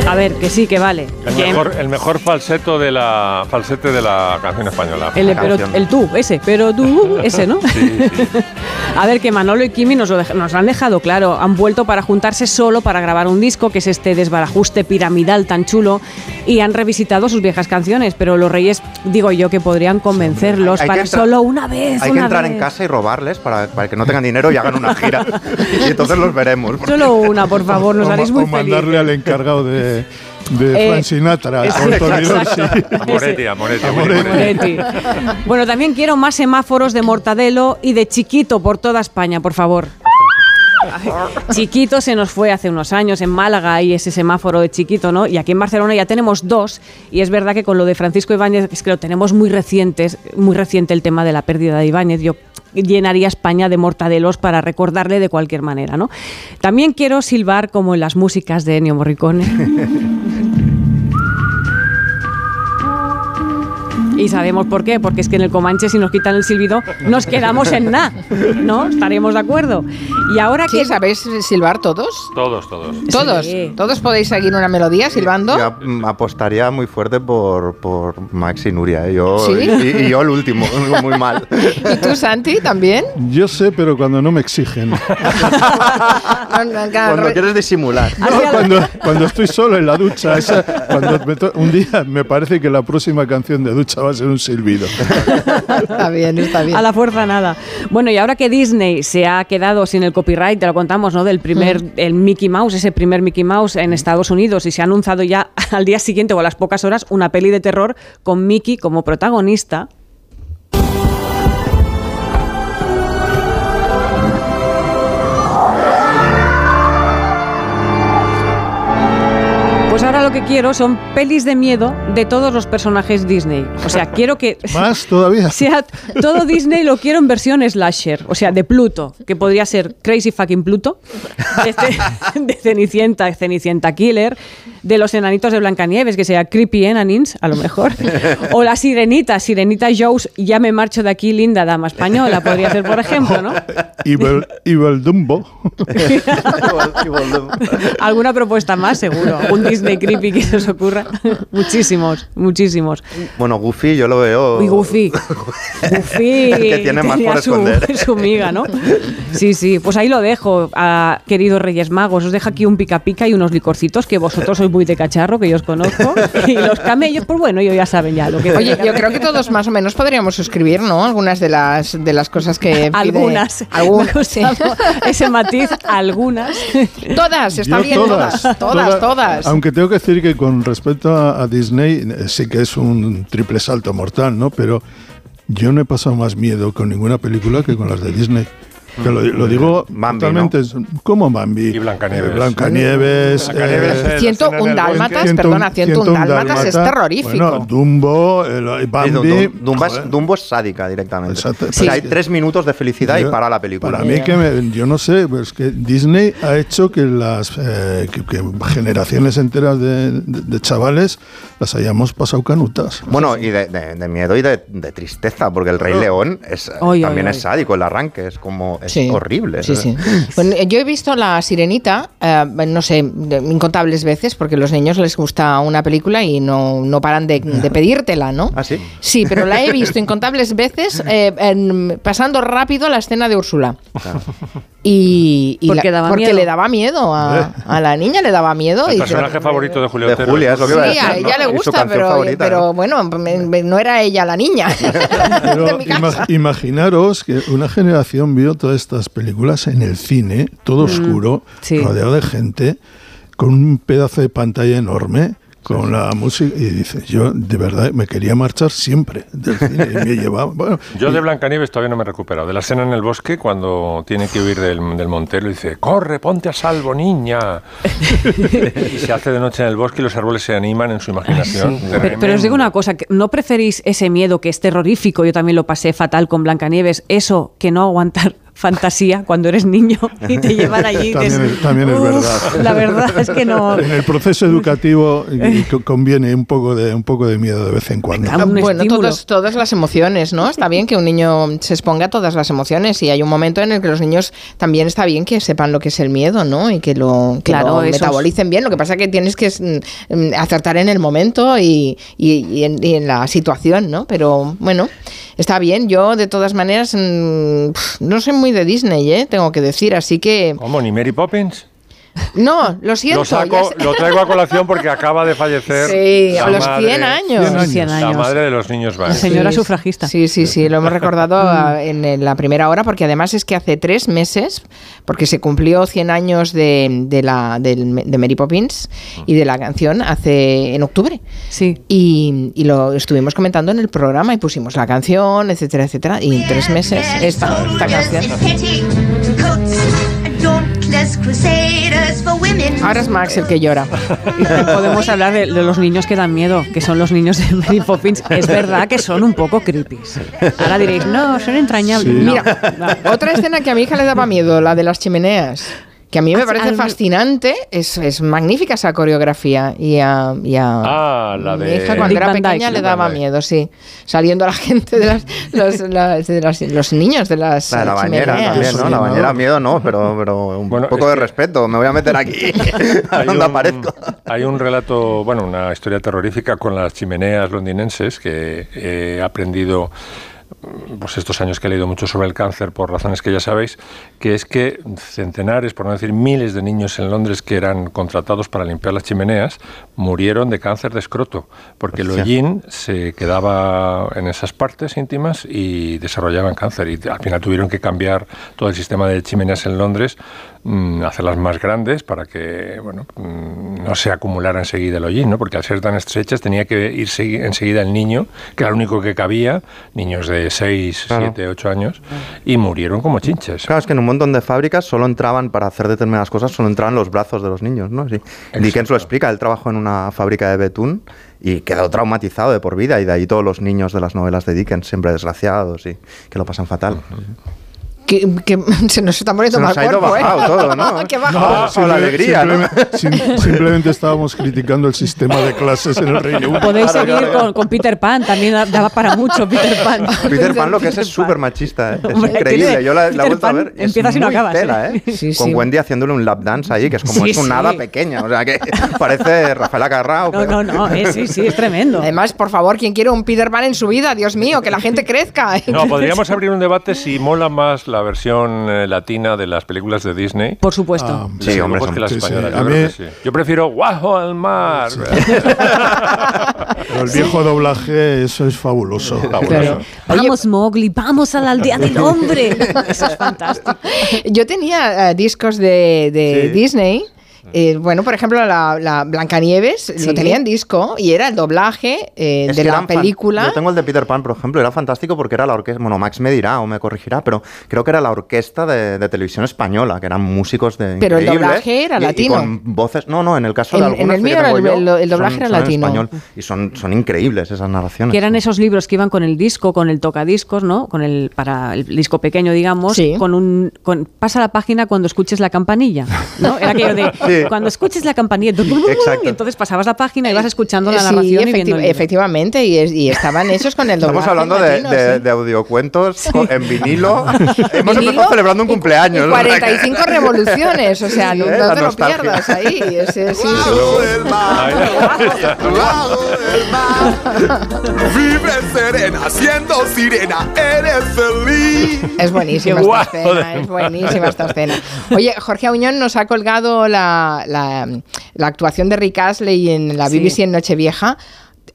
A ver, que sí, que vale. El Que- mejor, el mejor falseto de la falsete de la canción española. El, pero, el tú, ese, pero tú, ese, ¿no? A ver, que Manolo y Kimi nos lo, dej- nos lo han dejado claro. Han vuelto para juntarse solo para grabar un disco, que es este desbarajuste piramidal tan chulo, y han revisitado sus viejas canciones. Pero los Reyes, digo yo, que podrían convencerlos Hay que para entrar- solo una vez. Hay que entrar vez. en casa y robarles para, para que no tengan dinero y hagan una gira. y entonces los veremos. Solo una, por favor, nos haréis muy o mandarle al encargado de, de Eh, Frank Sinatra, es- con Tony exacto. Rossi. A Moretti, a Moretti, A a Willy Moretti. Moretti. Bueno, también quiero más semáforos de Mortadelo y de Chiquito por toda España, por favor. Chiquito se nos fue hace unos años en Málaga hay ese semáforo de Chiquito, ¿no? Y aquí en Barcelona ya tenemos dos y es verdad que con lo de Francisco Ibáñez es que lo tenemos muy recientes, muy reciente el tema de la pérdida de Ibáñez. Yo llenaría España de mortadelos para recordarle de cualquier manera, ¿no? También quiero silbar como en las músicas de Ennio Morricone. Y sabemos por qué, porque es que en el Comanche si nos quitan el silbido nos quedamos en nada, ¿no? Estaremos de acuerdo. Y ahora Sí, que ¿sabéis silbar todos? Todos, todos. ¿Todos? ¿Todos podéis seguir una melodía silbando? Yo apostaría muy fuerte por, por Max y Nuria. ¿eh? Yo, ¿Sí? y, y yo el último, muy mal. ¿Y tú, Santi, también? Yo sé, pero cuando no me exigen. Cuando quieres disimular. No, cuando, cuando estoy solo en la ducha, esa- cuando me un día me parece que la próxima canción de ducha va a ser un silbido. Está bien, está bien. a la fuerza nada. Bueno, y ahora que Disney se ha quedado sin el copyright, te lo contamos, ¿no? Del primer, Mm. el Mickey Mouse, ese primer Mickey Mouse en Estados Unidos, y se ha anunciado ya al día siguiente o a las pocas horas una peli de terror con Mickey como protagonista. Ahora lo que quiero son pelis de miedo de todos los personajes Disney. O sea, quiero que Más todavía. sea todo Disney lo quiero en versión slasher, o sea, de Pluto, que podría ser Crazy Fucking Pluto, de, Ce- de Cenicienta, Cenicienta Killer, de los enanitos de Blancanieves, que sea Creepy Enanins, a lo mejor, o la Sirenita, Sirenita Jones, ya me marcho de aquí, linda dama española, podría ser, por ejemplo, ¿no? Evil, Evil Dumbo. Alguna propuesta más, seguro. Un Disney creepy que se os ocurra. muchísimos, muchísimos. Bueno, Goofy yo lo veo. Uy, Goofy. Goofy. El que tiene más por su, esconder. su miga, ¿no? Sí, sí. Pues ahí lo dejo, a queridos Reyes Magos. Os dejo aquí un pica pica y unos licorcitos que vosotros sois muy de cacharro, que yo os conozco. Y los camellos, pues bueno, ellos ya saben ya lo que Oye, yo creo que todos más o menos podríamos suscribir, ¿no? Algunas de las de las cosas que pide- Algunas. Algunas. Ese matiz, algunas. Todas, está Yo bien, todas, todas, todas. Aunque tengo que decir que con respecto a, a Disney, eh, sí que es un triple salto mortal, ¿no? Pero yo no he pasado más miedo con ninguna película que con las de Disney. Que lo, lo digo Bambi, totalmente. como Bambi? Y Blancanieves. Blancanieves. Blancanieves, eh, eh, escena en un dálmatas, perdona, un- ciento un dálmatas es terrorífico. Bueno, Dumbo, el- Bambi. Dum- Dumbo, es, joder. Dumbo es sádica directamente. Exacto. O sea, hay tres minutos de felicidad y para la película. Para mí que me- yo no sé, pues que Disney ha hecho que las eh, que, que generaciones enteras de, de- de chavales las hayamos pasado canutas. Bueno, y de, de- de miedo y de, de tristeza, porque el Rey León es, Oy, también oy, es oy. sádico, el arranque es como es Sí. horrible. Sí, sí. Bueno, yo he visto La Sirenita, eh, no sé, incontables veces, porque a los niños les gusta una película y no, no paran de, de pedírtela, ¿no? ¿Ah, sí? Sí, pero la he visto incontables veces eh, en- pasando rápido la escena de Úrsula. Y, y Porque daba porque miedo. le daba miedo a, a la niña, le daba miedo. El y personaje favorito de Julio De Otero. Julia, es lo que Sí, iba a decir. a ella ¿no? le gusta, pero, favorita, pero ¿no? bueno, me- me- no era ella la niña. Pero ima- imaginaros que una generación vio todas estas películas en el cine, todo oscuro, sí. rodeado de gente, con un pedazo de pantalla enorme, con la música, y dices, yo de verdad me quería marchar siempre del cine, y me llevaba, bueno, Yo de Blancanieves todavía no me he recuperado. De la escena en el bosque, cuando tiene que huir del, del montero, y dice, corre, ponte a salvo, niña. y se hace de noche en el bosque y los árboles se animan en su imaginación. Pero, pero os digo una cosa, que ¿no preferís ese miedo que es terrorífico? Yo también lo pasé fatal con Blancanieves, eso que no aguantar fantasía cuando eres niño y te llevan allí. También es- también es "Uf, verdad". La verdad es que no. en el proceso educativo conviene un poco de un poco de miedo de vez en cuando. bueno, todas, todas las emociones, ¿no? Está bien que un niño se exponga a todas las emociones y hay un momento en el que los niños también está bien que sepan lo que es el miedo, ¿no? Y que lo, que Claro, lo eso es- metabolicen bien. Lo que pasa es que tienes que mm, mm, acertar en el momento y, y- y en, y en la situación, ¿no? Pero bueno, está bien. Yo, de todas maneras, mm, no soy muy de Disney, ¿eh? Tengo que decir, así que... ¿Cómo? ¿Ni Mary Poppins? No, lo siento. Lo, saco, lo traigo a colación porque acaba de fallecer. Sí, la a los madre- 100 años. 100 La años. madre de los niños Banks. Señora Sí, sufragista. Sí, sí, sí, lo hemos recordado en, la primera hora porque además es que hace tres meses, porque se cumplió 100 años de, de la, de Mary Poppins y de la canción hace en octubre. Sí. Y, y lo estuvimos comentando en el programa y pusimos la canción, etcétera, etcétera. Y en tres meses esta, esta canción. Ahora es Max el que llora. Podemos hablar de, de los niños que dan miedo, que son los niños de Mary Poppins. Es verdad que son un poco creepy. Ahora diréis, no, son entrañables. No. Mira, otra escena que a mi hija le daba miedo, la de las chimeneas. Que a mí me Ah, parece al- fascinante, es, es magnífica esa coreografía. Y a, y a Ah, la mi de... hija cuando Dick era pequeña le Dick Van daba miedo, sí. Saliendo la gente de las, los, las- de las- los niños de las La de la bañera también, ¿no? Sí, La ¿no? bañera, miedo no, pero, pero un Bueno, poco de que- respeto. Me voy a meter aquí. Hay ¿Dónde un, aparezco? hay un relato, bueno, una historia terrorífica con las chimeneas londinenses que he aprendido pues estos años que he leído mucho sobre el cáncer por razones que ya sabéis, que es que centenares, por no decir miles de niños en Londres que eran contratados para limpiar las chimeneas murieron de cáncer de escroto, porque el hollín se quedaba en esas partes íntimas y desarrollaban cáncer. Y al final tuvieron que cambiar todo el sistema de chimeneas en Londres, hacerlas más grandes para que bueno, mm, no se acumulara enseguida el hollín, ¿no? porque al ser tan estrechas tenía que ir segui- enseguida el niño, que era el único que cabía, niños de 6, 6, 7, 8 años y murieron como chinches. Claro, es que en un montón de fábricas solo entraban, para hacer determinadas cosas, solo entraban los brazos de los niños, ¿no? Sí. Dickens lo explica, él trabajó en una fábrica de betún y quedó traumatizado de por vida y de ahí todos los niños de las novelas de Dickens, siempre desgraciados y que lo pasan fatal. Que, que se nos está poniendo Se nos mal ha ido cuerpo, ¿eh? bajado todo, ¿no? Qué bajado. No, la alegría, ¿no? Simplemente, sim- simplemente estábamos criticando el sistema de clases en el Reino Unido. Podéis seguir con, con Peter Pan, también daba para mucho Peter Pan. Peter Pan lo que es es súper machista, ¿eh? es Hombre, increíble. Yo la, la he vuelto a ver. empiezas es y no acabas, tela, ¿eh? ¿eh? Sí, Con sí. Wendy haciéndole un lap dance ahí, que es como Sí, es un sí. nada pequeña. O sea, que parece Rafaela Carrao. No, no, no, eh, sí, sí, es tremendo. Además, por favor, ¿quién quiere un Peter Pan en su vida? Dios mío, que la gente crezca. No, podríamos abrir un debate si mola más la versión eh, latina de las películas de Disney. Por supuesto. Ah, Sí, Desde hombre, que la sí, sí. española, yo mí- que sí. Yo prefiero Guajo al mar. Pero el viejo doblaje, eso es fabuloso. Fabuloso. Vamos, Mowgli, vamos a la aldea del hombre. Eso es fantástico. Yo tenía eh, discos de, de Sí. Disney. Eh, bueno, por ejemplo, la, la Blancanieves Sí. lo tenía en disco y era el doblaje eh, de la película. Yo tengo el de Peter Pan, por ejemplo, era fantástico porque era la orquesta. Bueno, Max me dirá o me corregirá, pero creo que era la orquesta de, de televisión española, que eran músicos de. Pero el doblaje era y- y latino. con voces. No, no, en el caso En- de en algunas el mío tengo el- yo, el- el doblaje son- era son en latino. español, y son, son increíbles esas narraciones. Que eran esos libros que iban con el disco, con el tocadiscos, ¿no? Con el para el disco pequeño, digamos, Sí. con un con pasa la página cuando escuches la campanilla, ¿no? Era aquello de Sí. cuando escuches la campanilla, Exacto. y entonces pasabas la página y vas escuchando la Sí, narración y efecti- viendo el libro. efectivamente, y, es- y estaban hechos con el doblaje. Estamos hablando de, latino, de, sí. de audiocuentos en vinilo. Hemos Vinilo empezado celebrando un y- cumpleaños. y ¿no? 45 revoluciones, o sea, Sí, no, ¿eh? no te lo pierdas ahí. ese- sí, sí. Vive serena, siendo sirena, eres feliz. Es buenísima esta escena, es buenísima esta escena. Oye, Jorge Auñón nos ha colgado la, la- la actuación de Rick Astley en la Sí. BBC en Nochevieja.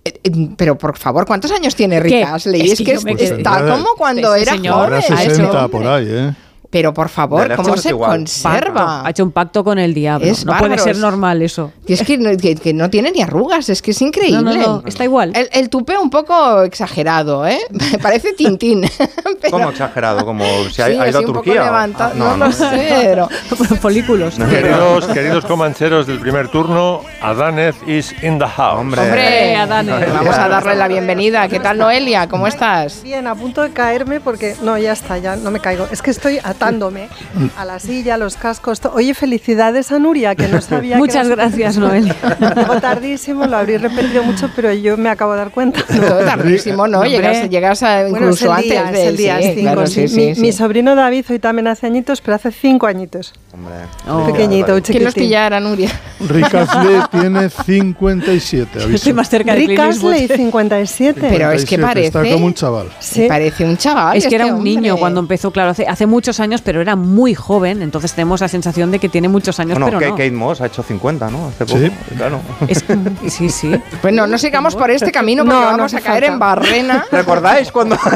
Eh, eh, Pero por favor, ¿cuántos años tiene Rick ¿Qué? Es, Es que, es- está Pues como cuando Ese era señor joven. Ahora ese 60 hombre. por ahí, ¿eh? Pero por favor, ¿cómo se igual. conserva? Ha hecho un pacto con el diablo. Es no puede ser normal eso. Y es que no, que- que no tiene ni arrugas, es que es increíble. No, no, no, está igual. El, el tupé un poco exagerado, ¿eh? Parece Tintín. Pero- ¿Cómo exagerado? Como si ha, Sí, ha ido a un poco Turquía. levantado, Ah, no, lo sé, pero- Folículos. Queridos, queridos comancheros del primer turno, Adanez is in the house. Hombre. Hombre, Adán, eh. vamos a darle la bienvenida. ¿Qué tal, Noelia? ¿Cómo estás? Bien, a punto de caerme porque no, ya está, ya no me caigo. Es que estoy atándome a la silla, a los cascos. Oye, felicidades a Nuria, que no sabía Muchas que era gracias, Noelia. Llego tardísimo, lo habréis repetido mucho, pero yo me acabo de dar cuenta. Todo tardísimo, ¿no? Hombre. Llegas, llegas a Bueno, es incluso el día, antes es de el día, sí, cinco, claro, sí. sí, mi, sí, mi sobrino David hoy también hace añitos, pero hace cinco añitos. Hombre. Oh. Pequeñito, ¿Quién los pillara, Nuria? Rick Astley tiene 57, Estoy aviso. más cerca de Rick. Astley, 57. Pero es que 57, parece... Está como un chaval. Sí. Parece un chaval. Es que era este un niño hombre. cuando empezó, claro, hace, hace muchos años, pero era muy joven, entonces tenemos la sensación de que tiene muchos años, Bueno, pero Kate, no. Kate Moss ha hecho 50, ¿no? Hace poco. Sí. Claro. Es- sí, sí. Pues no, no sigamos por este camino porque No, no vamos a hace caer falta. en barrena. ¿Recordáis cuando.?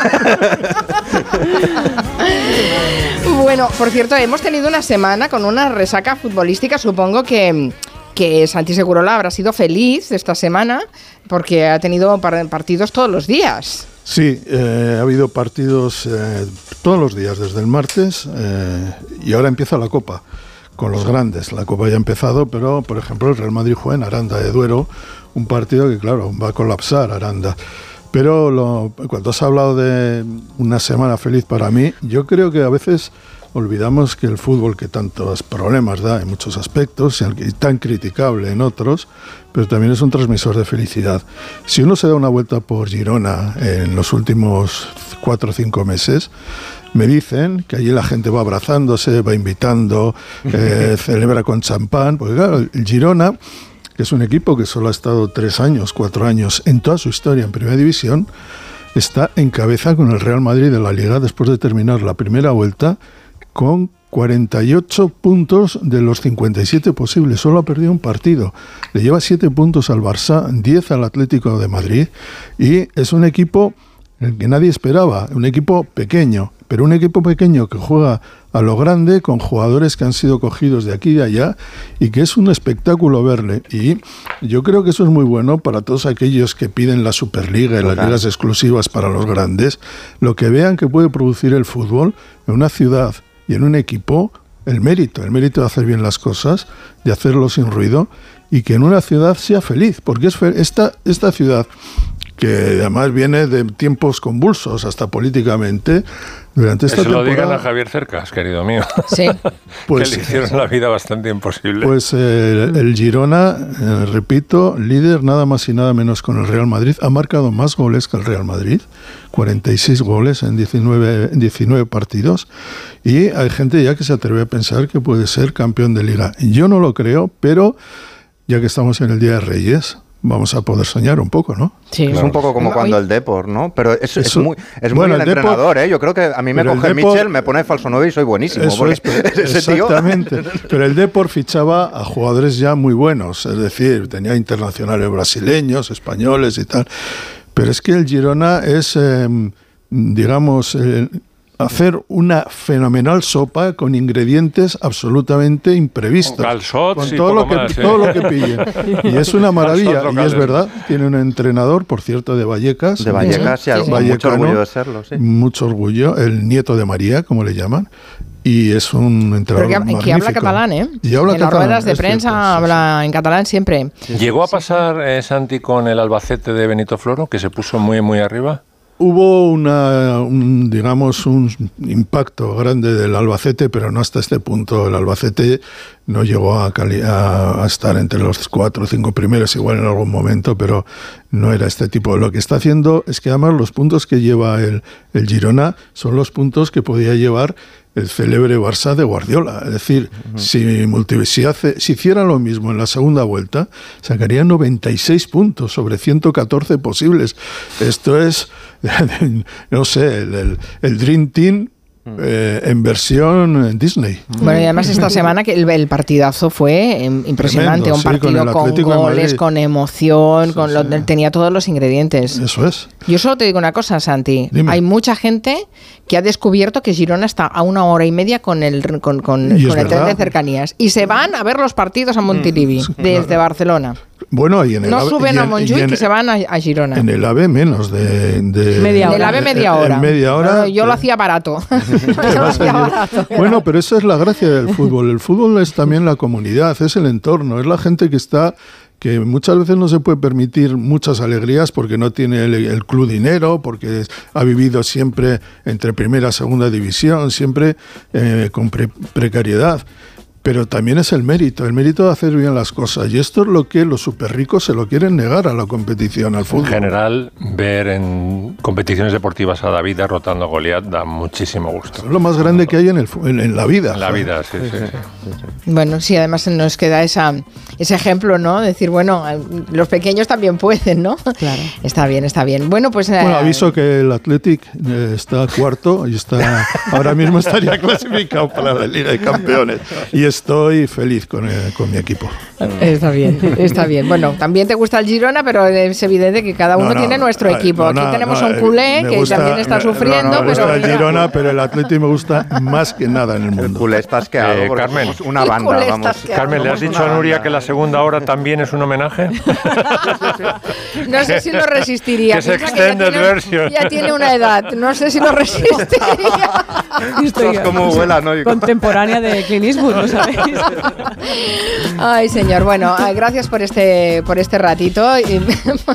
Bueno, por cierto, hemos tenido una semana con una resaca futbolística. Supongo que, que Santi Segurola habrá sido feliz esta semana porque ha tenido par- partidos todos los días. Sí, eh, ha habido partidos eh, todos los días desde el martes eh, y ahora empieza la Copa con los grandes. La Copa ya ha empezado, pero por ejemplo el Real Madrid juega en Aranda de Duero, un partido que claro va a colapsar Aranda. Pero lo- cuando has hablado de una semana feliz para mí, yo creo que a veces olvidamos que el fútbol que tantos problemas da en muchos aspectos y tan criticable en otros, pero también es un transmisor de felicidad. Si uno se da una vuelta por Girona en los últimos cuatro o cinco meses, me dicen que allí la gente va abrazándose, va invitando, eh, celebra con champán, porque claro, el Girona que es un equipo que solo ha estado tres años, cuatro años en toda su historia en Primera División, está en cabeza con el Real Madrid de la Liga después de terminar la primera vuelta con 48 puntos de los 57 posibles. Solo ha perdido un partido. Le lleva 7 puntos al Barça, 10 al Atlético de Madrid y es un equipo el que nadie esperaba, un equipo pequeño, pero un equipo pequeño que juega a lo grande, con jugadores que han sido cogidos de aquí y de allá, y que es un espectáculo verle. Y yo creo que eso es muy bueno para todos aquellos que piden la Superliga y las ligas exclusivas para los grandes, lo que vean que puede producir el fútbol en una ciudad y en un equipo, el mérito, el mérito de hacer bien las cosas, de hacerlo sin ruido, y que en una ciudad sea feliz, porque es esta, esta ciudad que además viene de tiempos convulsos hasta políticamente durante Que esta se lo digan a temporada Javier Cercas, querido mío. Sí. Pues- que le hicieron la vida bastante imposible. Pues eh, el Girona, eh, repito, líder nada más y nada menos con el Real Madrid, ha marcado más goles que el Real Madrid, 46 goles en 19, en 19 partidos, y hay gente ya que se atreve a pensar que puede ser campeón de liga. Yo no lo creo, pero ya que estamos en el Día de Reyes, vamos a poder soñar un poco, ¿no? Es un poco como cuando el Depor, ¿no? Pero es, es muy, es bueno, muy el el Depor- entrenador, ¿eh? Yo creo que a mí me coge Depor- Michel, me pone falso 9 y soy buenísimo. Eso es, pero- exactamente. Pero el Depor fichaba a jugadores ya muy buenos, es decir, tenía internacionales brasileños, españoles y tal. Pero es que el Girona es, eh, digamos, eh, hacer una fenomenal sopa con ingredientes absolutamente imprevistos. Con calçots Con y todo, poco lo que, más, ¿eh? todo lo que pillen. Y es una maravilla. Y es verdad, tiene un entrenador, por cierto, de Vallecas. De Vallecas, y algo- con mucho vallecano, orgullo de serlo, sí. Mucho orgullo. El nieto de María, como le llaman. Y es un entrenador Pero que, que habla catalán, ¿eh? Y habla en las catalán, ruedas de prensa cierto, sí, habla en catalán siempre. ¿Llegó a pasar eh, Santi con el Albacete de Benito Floro, que se puso muy, muy arriba? Hubo una, un, digamos, un impacto grande del Albacete, pero no hasta este punto. El Albacete no llegó a, a estar entre los cuatro o cinco primeros, igual en algún momento, pero no era este tipo. Lo que está haciendo es que además los puntos que lleva el, el Girona son los puntos que podía llevar el célebre Barça de Guardiola. Es decir, si, multi- si, hace, si hiciera lo mismo en la segunda vuelta, sacaría 96 puntos sobre 114 posibles. Esto es, no sé, el, el- el Dream Team eh, en versión Disney. Bueno, y además esta semana que el, el partidazo fue em, impresionante, Tremendo, un sí, con partido con, goles, con emoción, con lo- tenía todos los ingredientes. Eso es. Yo solo te digo una cosa, Santi. Dime. Hay mucha gente que ha descubierto que Girona está a una hora y media con el con, con- el tren de cercanías y se van a ver los partidos a Montilivi desde Barcelona. Bueno, y en el No AVE- suben a en- y Montjuic en- y se van a, a Girona. En el AVE menos de... de Media hora. En el AVE media en media hora. Yo lo hacía barato. Yo lo hacía barato. Bueno, pero esa es la gracia del fútbol. El fútbol es también la comunidad, es el entorno, es la gente que está que muchas veces no se puede permitir muchas alegrías porque no tiene el, el club dinero, porque ha vivido siempre entre primera y segunda división, siempre eh, con pre- precariedad. Pero también es el mérito, el mérito de hacer bien las cosas. Y esto es lo que los súper ricos se lo quieren negar a la competición, al En fútbol. general, ver en competiciones deportivas a David derrotando a Goliat da muchísimo gusto. Es lo más grande que hay en, el, en, en la vida. En la vida, sí, sí. sí. Bueno, sí, además nos queda esa, ese ejemplo, ¿no? Decir, bueno, los pequeños también pueden, ¿no? Claro. Está bien, está bien. Bueno, pues... eh, Bueno, aviso que el Athletic eh, está cuarto y está ahora mismo estaría clasificado para la Liga de Campeones. Y estoy feliz con, eh, con mi equipo. Está bien, está bien. Bueno, también te gusta el Girona, pero es evidente que cada uno No, no, tiene nuestro ay, equipo. no, Aquí tenemos un eh, culé que gusta- también está sufriendo, no, no, me pero... gusta el Girona, pero el Athletic me gusta más que nada en el mundo. El culé está asqueado. Eh, Carmen. una banda, vamos. Carmen, ¿le has dicho a Nuria que la segunda hora también es un homenaje? No sé si lo resistiría. Que es Piensa ya extended tiene- version. Ya tiene una edad. No sé si lo resistiría. Estoy Sos como como- contemporánea de Clint Eastwood, ¿lo sabéis? Ay, señor. Bueno, ah, gracias por este, por este ratito y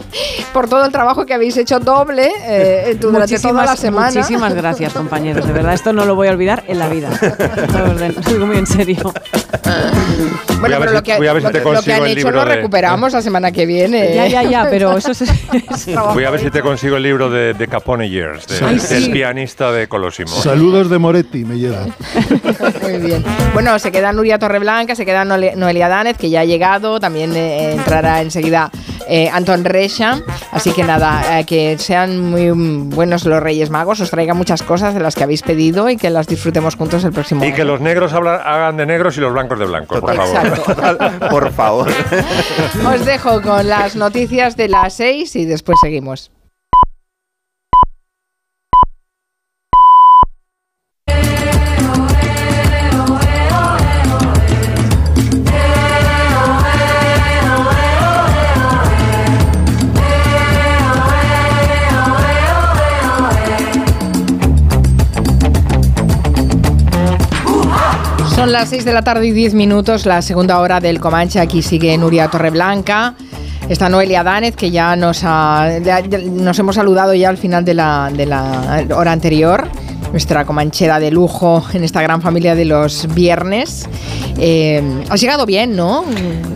por todo el trabajo que habéis hecho doble eh, durante toda la semana. muchísimas gracias, compañeros. De verdad, esto no lo voy a olvidar en la vida. Lo digo muy en serio. Voy a ver pero si- lo que, voy a ver si lo lo que consigo han el hecho libro lo de- recuperamos la semana que viene. Ya, ya, ya, pero eso es... Voy a ver si te consigo el libro de, de Capone Years, de- Ay, del sí. pianista de Colosimo. Saludos de Moretti, me llegan. Muy bien. Bueno, se queda Nuria Torreblanca, se queda Noelia Danez, que ya ha llegado. También eh, entrará enseguida eh, Anton Recha. Así que nada, eh, que sean muy buenos los Reyes Magos, os traiga muchas cosas de las que habéis pedido y que las disfrutemos juntos el próximo Y año. que los negros hagan de negros y los blancos de blancos, por favor. Por favor. Os dejo con las noticias de las 6 y después seguimos. Son las 6 de la tarde y 10 minutos, la segunda hora del Comanche. Aquí sigue Nuria Torreblanca. Está Noelia Dánez, que ya nos, ha, ya- ya nos hemos saludado ya al final de la, de la hora anterior. Nuestra comanchera de lujo en esta gran familia de los viernes. Eh, has llegado bien, ¿no?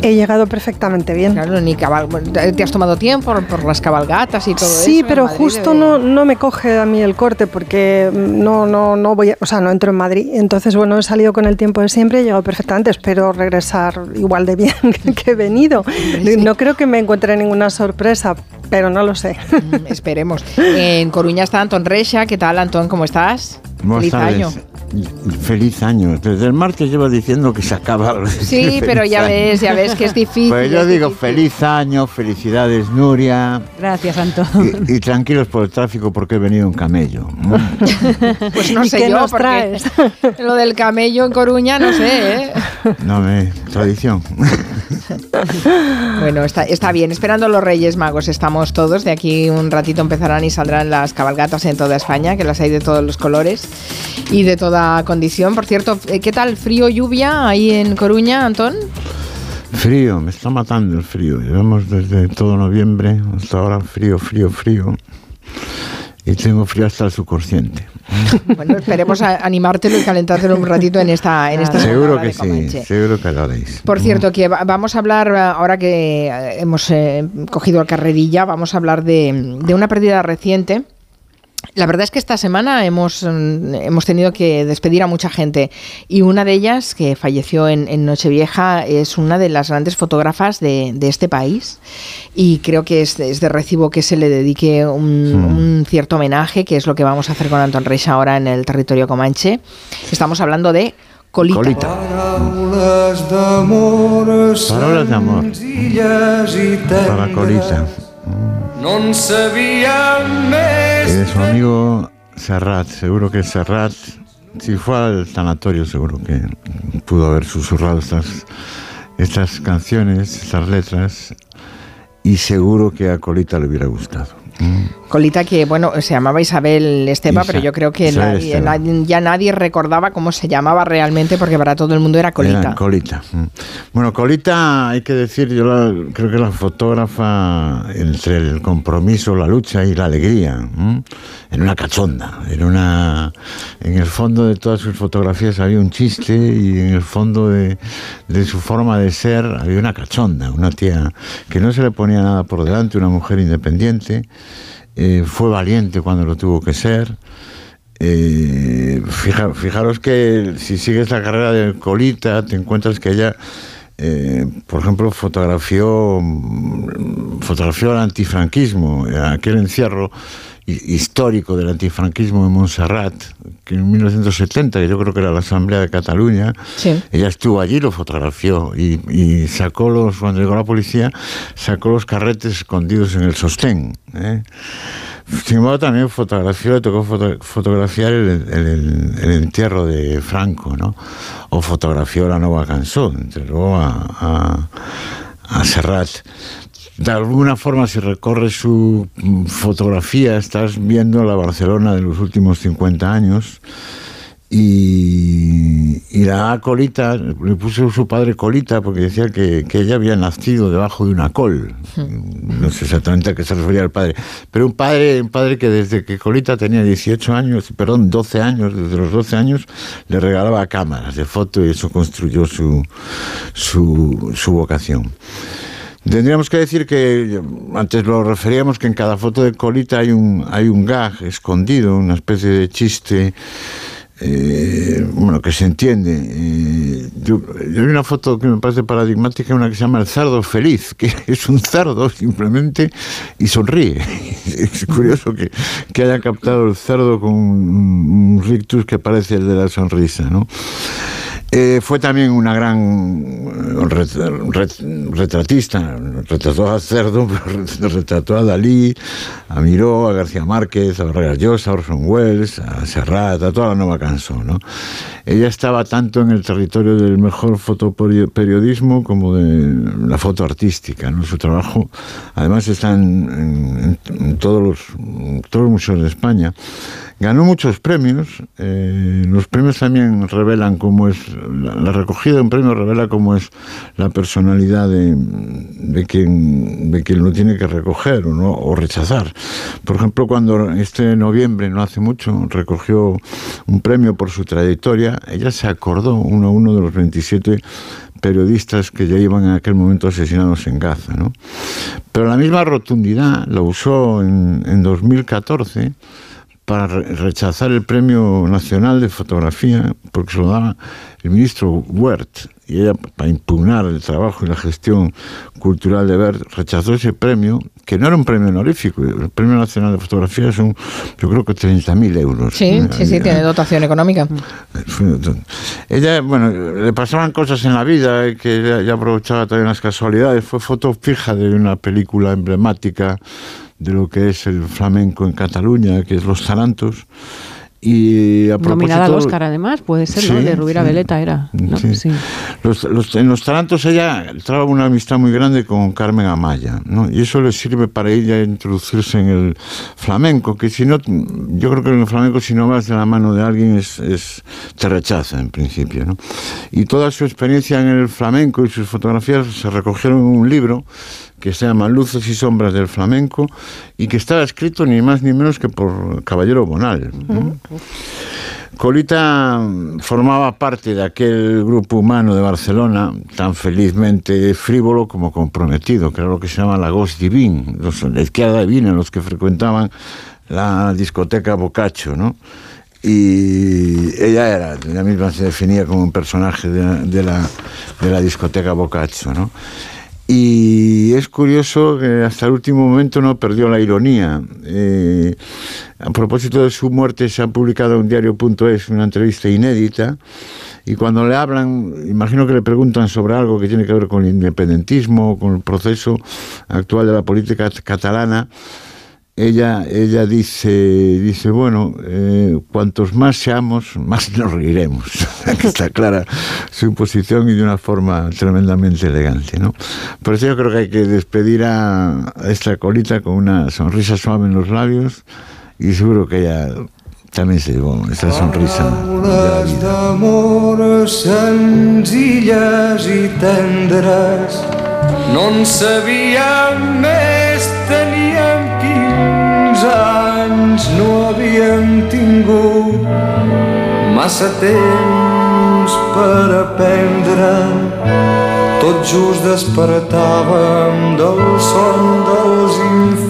He llegado perfectamente bien. Claro, ni cabal- te has tomado tiempo por, las cabalgatas y todo eso. Sí, pero justo no, no me coge a mí el corte porque no, no, no voy, a- o sea, no entro en Madrid. Entonces, bueno, he salido con el tiempo de siempre, he llegado perfectamente. Espero regresar igual de bien que, he venido. No creo que me encuentre ninguna sorpresa, pero no lo sé. Mm, Esperemos. En Coruña está Antón Reixa. ¿Qué tal, Antón? ¿Cómo estás? Buenas Feliz tardes. año. Feliz año. Desde el martes llevo diciendo que se acaba. Sí, pero ya año. ves, ya ves que es difícil. Pues yo digo difícil. feliz año, felicidades Nuria. Gracias, Antón. Y, y tranquilos por el tráfico porque he venido en camello. Pues no ¿Y sé qué yo, nos traes? lo del camello en Coruña, no sé, ¿eh? No me. Tradición. Bueno, está, está bien. Esperando los Reyes Magos estamos todos. De aquí un ratito empezarán y saldrán las cabalgatas en toda España, que las hay de todos los colores y de toda condición. Por cierto, eh, ¿qué tal? ¿Frío, lluvia ahí en Coruña, Antón? Frío, me está matando el frío. Llevamos desde todo noviembre hasta ahora frío, frío, frío. Y tengo frío hasta el subconsciente. Bueno, esperemos a- animártelo y calentártelo un ratito en esta, en esta Seguro que de sí, seguro que lo haréis. Por cierto, que va- vamos a hablar, eh, ahora que eh, hemos eh, cogido el carrerilla, vamos a hablar de, de una pérdida reciente. La verdad es que esta semana hemos, mm, hemos tenido que despedir a mucha gente y una de ellas, que falleció en, en Nochevieja, es una de las grandes fotógrafas de, de este país y creo que es, es de recibo que se le dedique un, un cierto homenaje, que es lo que vamos a hacer con Anton Reis ahora en el territorio comanche. Estamos hablando de Colita. Colita. Paraules d'amor Paraules d'amor. senzilles i Para Colita. No en de su amigo Serrat, seguro que Serrat, si fue al tanatorio, seguro que pudo haber susurrado estas, estas canciones, estas letras, y seguro que a Colita le hubiera gustado. Colita que, bueno, se llamaba Isabel Esteba, Isa- pero yo creo que nadie- nadie- ya nadie recordaba cómo se llamaba realmente porque para todo el mundo era Colita. Era Colita. mm. Bueno, Colita, hay que decir, yo la- creo que la fotógrafa entre el compromiso, la lucha y la alegría, ¿m? en una cachonda, en una, en el fondo de todas sus fotografías había un chiste y en el fondo de, de su forma de ser había una cachonda, una tía que no se le ponía nada por delante, una mujer independiente, eh, fue valiente cuando lo tuvo que ser. Eh, fija- fijaros que si sigues la carrera de Colita, te encuentras que ella, eh, por ejemplo, fotografió, mm, fotografió el antifranquismo, eh, aquel encierro histórico del antifranquismo en Montserrat, que en 1970, que yo creo que era la Asamblea de Cataluña, ella estuvo allí, lo fotografió y, y sacó los, cuando llegó la policía, sacó los carretes escondidos en el sostén. ¿eh? Sin embargo, también fotografió, le tocó foto- fotografiar el, el- el entierro de Franco, ¿no? O fotografió la nueva canción, entregó a, a, a Serrat. De alguna forma, si recorres su mm, fotografía, estás viendo la Barcelona de los últimos 50 años. Y, y la A colita, le puso su padre colita porque decía que, que ella había nacido debajo de una col. No sé exactamente a qué se refería el padre. Pero un padre, un padre que desde que Colita tenía 18 años, perdón, 12 años, desde los 12 años, le regalaba cámaras de foto y eso construyó su, su, su vocación. Tendríamos que decir que antes lo referíamos que en cada foto de Colita hay un, hay un gag escondido, una especie de chiste. eh, bueno, que se entiende. Eh, yo, yo hay una foto que me parece paradigmática, una que se llama El cerdo feliz, que es un cerdo simplemente y sonríe. Es curioso que, que haya captado el cerdo con un rictus que parece el de la sonrisa, ¿no? Eh, fue también una gran eh, ret- ret- retratista, retrató a Cerdo, retrató a Dalí, a Miró, a García Márquez, a Vargas Llosa, a Orson Welles, a Serrat, a toda la nueva canción. ¿no? Ella estaba tanto en el territorio del mejor fotoperiodismo como de la foto artística. ¿no? Su trabajo, además, está en, en- en todos, los, en todos los museos de España. Ganó muchos premios. eh, los premios también revelan cómo es la, recogida de un premio revela cómo es la personalidad de, de quien, de quien lo tiene que recoger o, no, o rechazar. Por ejemplo, cuando este noviembre, no hace mucho, recogió un premio por su trayectoria, ella se acordó, uno a uno de los 27 periodistas que ya iban en aquel momento asesinados en Gaza. ¿no? Pero la misma rotundidad la usó en, en 2014 para re- rechazar el Premio Nacional de Fotografía, porque se lo daba el ministro Wert, y ella, para impugnar el trabajo y la gestión cultural de Wert, rechazó ese premio, que no era un premio honorífico, el Premio Nacional de Fotografía son, yo creo que 30.000 euros. Sí, sí, sí, Eh, tiene dotación económica. ella, bueno, le pasaban cosas en la vida eh, que ella, ella aprovechaba también las casualidades. Fue foto fija de una película emblemática de lo que es el flamenco en Cataluña, que es Los Tarantos. Y a Nominada al Oscar, además, puede ser, ¿no? Sí, De Rubira sí. Veleta era. ¿no? Sí. Los- los- en los tarantos ella traba una amistad muy grande con Carmen Amaya, ¿no? Y eso le sirve para ella introducirse en el flamenco, que si no, yo creo que en el flamenco si no vas de la mano de alguien es, es- te rechaza en principio, ¿no? Y toda su experiencia en el flamenco y sus fotografías se recogieron en un libro que se llama Luces y Sombras del Flamenco y que estaba escrito ni más ni menos que por Caballero Bonal. Colita mm, formaba parte de aquel grupo humano de Barcelona, tan felizmente frívolo como comprometido, que era lo que se llama la Ghost Divine, los, la izquierda divina, los que frecuentaban la discoteca Boccaccio, ¿no? Y ella era, ella misma se definía como un personaje de, de la, de la discoteca Boccaccio, ¿no? Y es curioso que hasta el último momento no perdió la ironía. Eh, a propósito de su muerte, se ha publicado en diario.es una entrevista inédita. Y cuando le hablan, imagino que le preguntan sobre algo que tiene que ver con el independentismo, con el proceso actual de la política catalana. Ella, ella dice, dice, bueno, eh, cuantos más seamos, más nos reiremos. está clara su posición y de una forma tremendamente elegante, ¿no? Por eso yo creo que hay que despedir a, esta colita con una sonrisa suave en los labios y seguro que ella también se llevó esa sonrisa. Paraules d'amor senzilles i tendres no en anys, no havíem tingut massa temps per aprendre. Tot just despertàvem del son dels infants.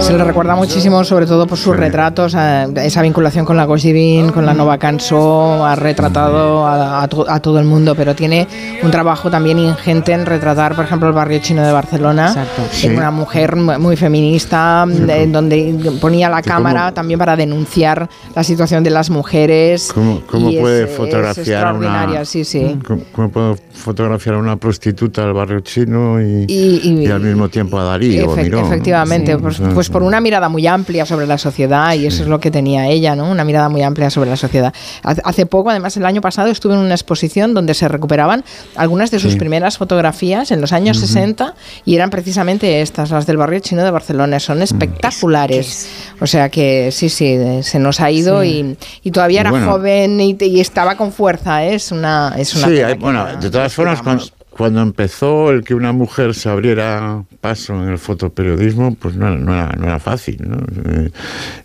Se le recuerda muchísimo, sobre todo por sus retratos, a- esa vinculación con la Ghost Divine, con la Nova Canso, ha retratado a, a to- a todo el mundo, pero tiene un trabajo también ingente en retratar, por ejemplo, el barrio chino de Barcelona. Sí. Una mujer mu- muy feminista, en donde ponía la ¿Y cámara cómo- también para denunciar la situación de las mujeres. ¿Cómo, cómo y puede es- es fotografiar a extraordinaria, una, sí, sí. ¿Cómo, cómo puedo fotografiar a una prostituta del barrio chino y, Y- y- y al mismo tiempo a Darío? o a Efe- Miró, ¿no? efectivamente, Sí. Pues, pues por una mirada muy amplia sobre la sociedad y eso es lo que tenía ella, ¿no? Una mirada muy amplia sobre la sociedad. Hace- Hace poco, además el año pasado, estuve en una exposición donde se recuperaban algunas de sus Sí. primeras fotografías en los años Ujú. 60 y eran precisamente estas, las del barrio chino de Barcelona. Son espectaculares. O sea que sí, sí, se nos ha ido Sí. y, y todavía Y era bueno. joven y, y estaba con fuerza. ¿eh? Es una, es una Sí, hay- bueno, de todas formas, cuando, cuando empezó el que una mujer se abriera paso en el fotoperiodismo, pues no, no era, no era fácil, ¿no? Eh,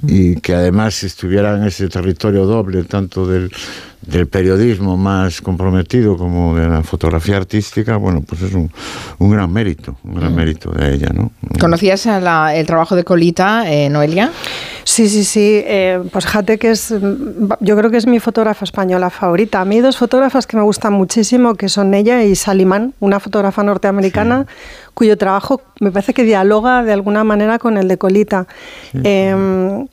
y que además estuviera en ese territorio doble, tanto del, del periodismo más comprometido como de la fotografía artística, bueno, pues es un, un gran mérito, un gran mérito de ella, ¿no? ¿Conocías la- el trabajo de Colita, eh, Noelia? Sí, sí, sí. eh, pues fíjate que es, mm, yo creo que es mi fotógrafa española favorita. A mí hay dos fotógrafas que me gustan muchísimo, que son ella y Salimán, una fotógrafa norteamericana cuyo trabajo me parece que dialoga de alguna manera con el de Colita. Eh,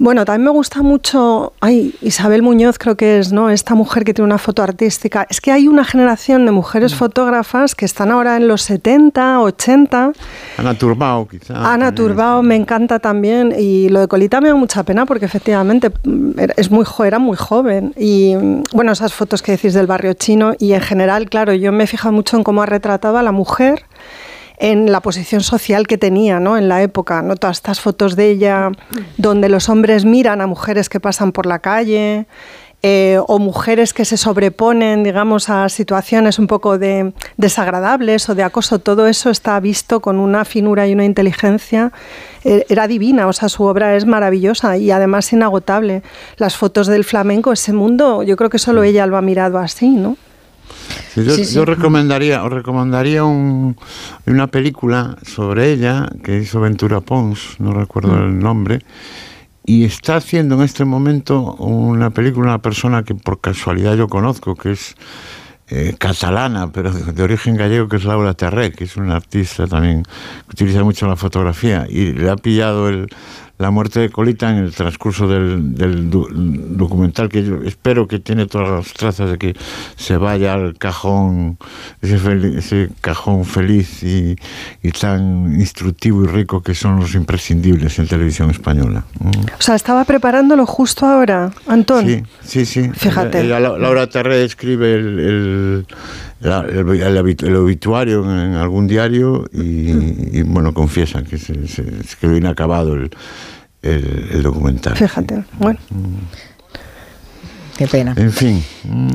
bueno, también me gusta mucho, ay, Isabel Muñoz creo que es, ¿no? Esta mujer que tiene una foto artística. Es que hay una generación de mujeres fotógrafas que están ahora en los 70, 80. Ana Turbao, quizá. Ana Turbao me encanta también y lo de Colita me da mucha pena porque efectivamente mm, es muy era muy joven y mm, bueno esas fotos que decís del barrio chino y en general claro yo me he fijado mucho en cómo ha retratado a la mujer en la posición social que tenía ¿no? en la época, ¿no? todas estas fotos de ella donde los hombres miran a mujeres que pasan por la calle, eh, o mujeres que se sobreponen, digamos, a situaciones un poco de desagradables o de acoso, todo eso está visto con una finura y una inteligencia. eh, Era divina, o sea, su obra es maravillosa y además inagotable. Las fotos del flamenco, ese mundo, yo creo que solo ella lo ha mirado así, ¿no? Sí, yo, Sí, sí. yo recomendaría, os recomendaría un- una película sobre ella que hizo Ventura Pons, no recuerdo Mm. el nombre, y está haciendo en este momento una película una persona que por casualidad yo conozco, que es eh, catalana, pero de, de origen gallego, que es Laura Terré, que es una artista también que utiliza mucho la fotografía, y le ha pillado el, la muerte de Colita en el transcurso del, del du- documental, que yo espero que tiene todas las trazas de que se vaya al cajón, ese, fel- ese cajón feliz y, y tan instructivo y rico que son los imprescindibles en televisión española. Mm. O sea, estaba preparándolo justo ahora, Antón. Sí, sí, sí. Fíjate. Ella- ella- Laura Terré escribe el, el, la- el- el habitu- el obituario en, en algún diario y, y, bueno, confiesa que se, se- se quedó inacabado el, el- documental. Fíjate, bueno. Qué pena. En fin. mm,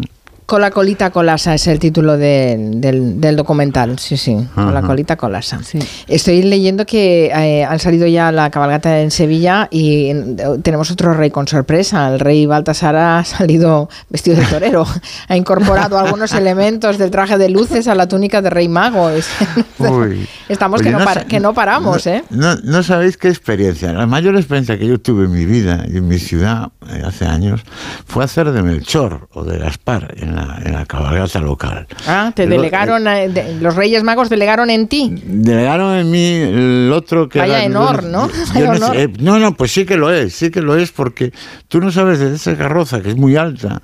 Cola colita colasa es el título de- del, del documental, sí, sí, Cola Ajá. colita colasa. Estoy leyendo que eh, han salido ya la cabalgata en Sevilla y eh, tenemos otro rey con sorpresa. El rey Baltasar ha salido vestido de torero, ha incorporado algunos elementos del traje de luces a la túnica de rey mago. Uy. Estamos Oye, que, no no que no paramos, no, ¿eh? No, no sabéis qué experiencia. La mayor experiencia que yo tuve en mi vida y en mi ciudad eh, hace años fue hacer de Melchor o de Gaspar en la, en la cabalgata local. Ah, te El- delegaron, eh, de- los reyes magos delegaron en ti. Delegaron en mí el otro que Vaya honor, ¿no? yo no, sé, eh, no, no, pues sí que lo es, sí que lo es, porque tú no sabes desde esa carroza que es muy alta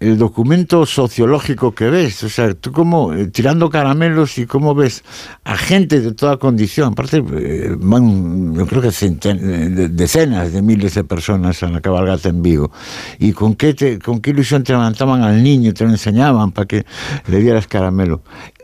el documento sociológico que ves, o sea, tú como eh, tirando caramelos y cómo ves a gente de toda condición, aparte eh, van, yo creo que eh, de- decenas de miles de personas en la cabalgata en Vigo, y con qué, te- con qué ilusión te levantaban al niño, te lo enseñaban para que le dieras caramelo.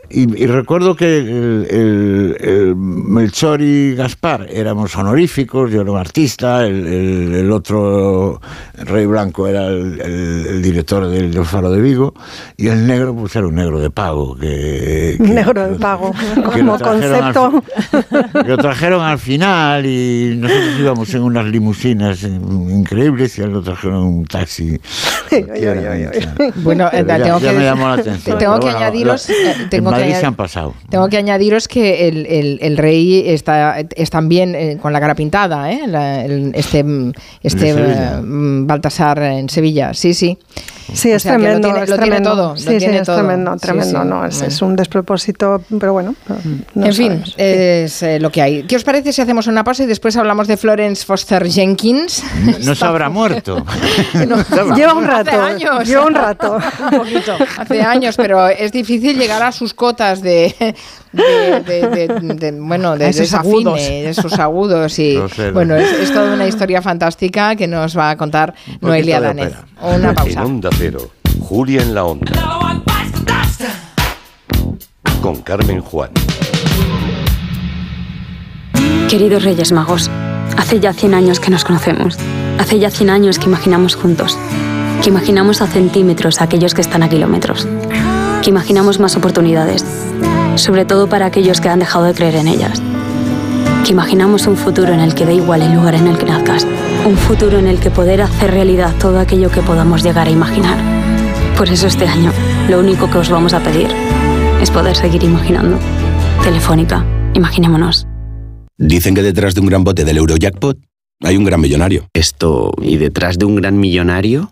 Y, y recuerdo que el, el- el Melchor y Gaspar éramos honoríficos, yo era un artista, el, el- el otro Rey Blanco era el, el- el director del, del Faro de Vigo, y el negro pues era un negro de pago, que, que- Negro de pago, que como lo trajeron al concepto. que lo trajeron al final y nosotros íbamos en unas limusinas increíbles y él lo trajeron en un taxi. Bueno, eh, tengo que me decir- llamó la atención. tengo Pero que bueno, añadiros, Madrid se han pasado. Tengo que añadiros que el, el- el rey está es también eh, con la cara pintada, ¿eh? La- el- este mm, este mm, Baltasar en Sevilla, sí, sí. Sí, O es sea, tremendo, lo tiene, es lo tiene tremendo. todo. lo Sí, sí, es tremendo, Sí, tremendo. sí. No, es, Bueno. es un despropósito, pero bueno. no en fin, sabemos. es eh, lo que hay. ¿Qué os parece si hacemos una pausa y después hablamos de Florence Foster Jenkins? No se habrá muerto. Lleva un Hace rato, años. lleva un rato. un poquito. Hace años, pero es difícil llegar a sus cotas de, de, de- de- de- bueno, de esos agudos. de sus agudos y Lo sé, bueno, es, es toda una historia fantástica que nos va a contar Noelia de Danez. Una En pausa. Onda Cero, Julia en la Onda. Con Carmen Juan. Queridos Reyes Magos, hace ya 100 años que nos conocemos. Hace ya 100 años que imaginamos juntos. Que imaginamos a centímetros a aquellos que están a kilómetros. Que imaginamos más oportunidades. Sobre todo para aquellos que han dejado de creer en ellas. Que imaginamos un futuro en el que da igual el lugar en el que nazcas. Un futuro en el que poder hacer realidad todo aquello que podamos llegar a imaginar. Por eso este año, lo único que os vamos a pedir es poder seguir imaginando. Telefónica, imaginémonos. Dicen que detrás de un gran bote del Eurojackpot hay un gran millonario. Esto, ¿y detrás de un gran millonario?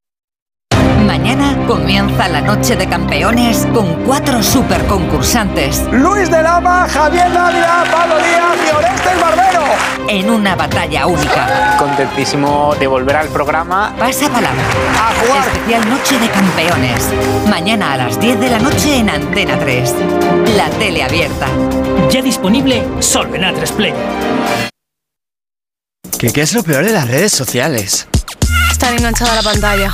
Mañana comienza la noche de campeones con cuatro super concursantes. Luis de Lama, Javier Dávila, Pablo Díaz y Orestes Barbero. en una batalla única. Contentísimo de volver al programa. Pasa palabra. Especial Noche de Campeones. Mañana a las 10 de la noche en Antena 3. La tele abierta. Ya disponible solo en A3 Play. ¿Qué, ¿Qué es lo peor de las redes sociales? Estar enganchada a la pantalla.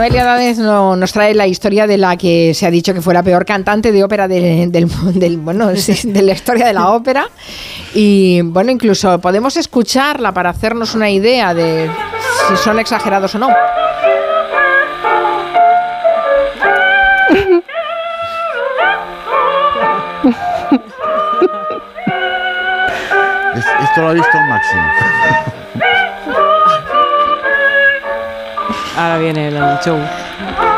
Noelia Dávez no- nos trae la historia de la que se ha dicho que fue la peor cantante de ópera de, del, del- bueno, de la historia de la ópera. Y bueno, incluso podemos escucharla para hacernos una idea de si son exagerados o no. Es- esto lo ha visto Máximo. Ahora viene el show.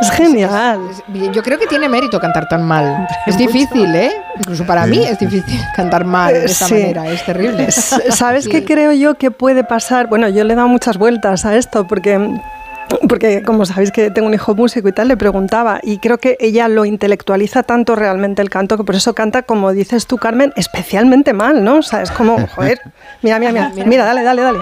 Es genial. Yo creo que tiene mérito cantar tan mal. Es difícil, ¿eh? Incluso para mí es difícil cantar mal de esta Sí. manera. Es terrible. ¿Sabes Sí. qué creo yo que puede pasar? Bueno, yo le he dado muchas vueltas a esto porque porque como sabéis que tengo un hijo músico y tal, le preguntaba y creo que ella lo intelectualiza tanto realmente el canto que por eso canta, como dices tú, Carmen, especialmente mal, ¿no? O sea, es como, joder, mira, mira, mira, mira, dale, dale, dale.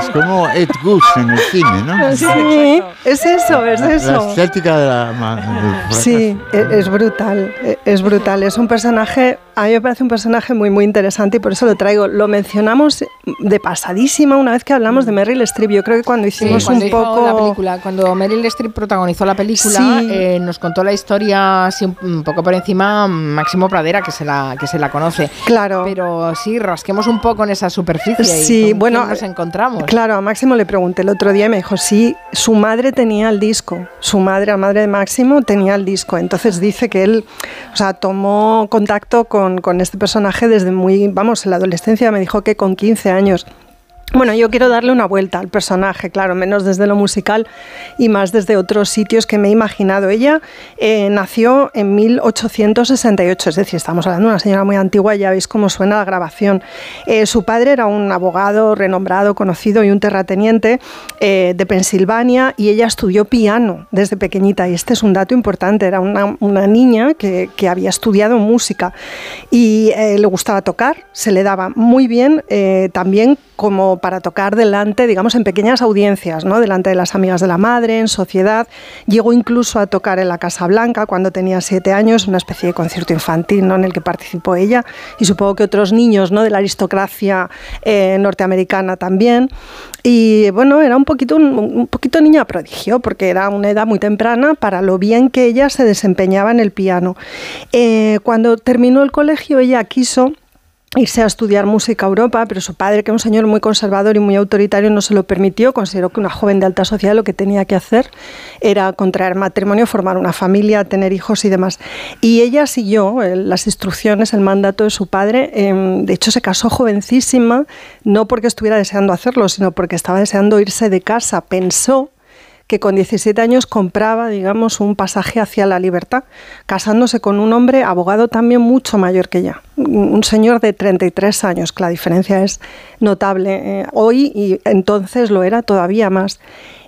Es como Ed Wood en el cine, ¿no? Sí, es eso, es La- La eso. estética de la... Sí, e- es brutal, e- es brutal. Es un personaje, a mí me parece un personaje muy, muy interesante y por eso lo traigo. Lo mencionamos de pasadísima una vez que hablamos de Meryl Streep. Yo creo que cuando Sí, hicimos cuando un poco... la película, cuando Meryl Streep protagonizó la película, Sí. eh, nos contó la historia así un, poco por encima Máximo Pradera, que se la que se la conoce. Claro. Pero sí, rasquemos un poco en esa superficie. y Sí, con bueno, nos encontramos. Claro, a Máximo le pregunté el otro día y me dijo, sí, su madre tenía el disco, su madre, la madre de Máximo, tenía el disco. Entonces dice que él, o sea, tomó contacto con, con este personaje desde muy, vamos, en la adolescencia, me dijo que con 15 años. Bueno, yo quiero darle una vuelta al personaje, claro, menos desde lo musical y más desde otros sitios que me he imaginado. Ella eh, nació en 1868, es decir, estamos hablando de una señora muy antigua, ya veis cómo suena la grabación. Eh, su padre era un abogado renombrado, conocido y un terrateniente eh, de Pensilvania y ella estudió piano desde pequeñita y este es un dato importante, era una, niña que, había estudiado música y le gustaba tocar, se le daba muy bien también como para tocar delante, digamos, en pequeñas audiencias, ¿no? delante de las amigas de la madre, en sociedad. Llegó incluso a tocar en la Casa Blanca cuando tenía siete años, una especie de concierto infantil ¿no? en el que participó ella y supongo que otros niños ¿no? de la aristocracia eh, norteamericana también. Y bueno, era un poquito, un, poquito niña prodigio, porque era una edad muy temprana para lo bien que ella se desempeñaba en el piano. Eh, cuando terminó el colegio, ella quiso irse a estudiar música a Europa, pero su padre, que era un señor muy conservador y muy autoritario, no se lo permitió. Consideró que una joven de alta sociedad lo que tenía que hacer era contraer matrimonio, formar una familia, tener hijos y demás. Y ella siguió eh, las instrucciones, el mandato de su padre. Eh, de hecho, se casó jovencísima, no porque estuviera deseando hacerlo, sino porque estaba deseando irse de casa. Pensó que con 17 años compraba, digamos, un pasaje hacia la libertad, casándose con un hombre abogado también mucho mayor que ella, un señor de 33 años, que la diferencia es notable eh, hoy y entonces lo era todavía más.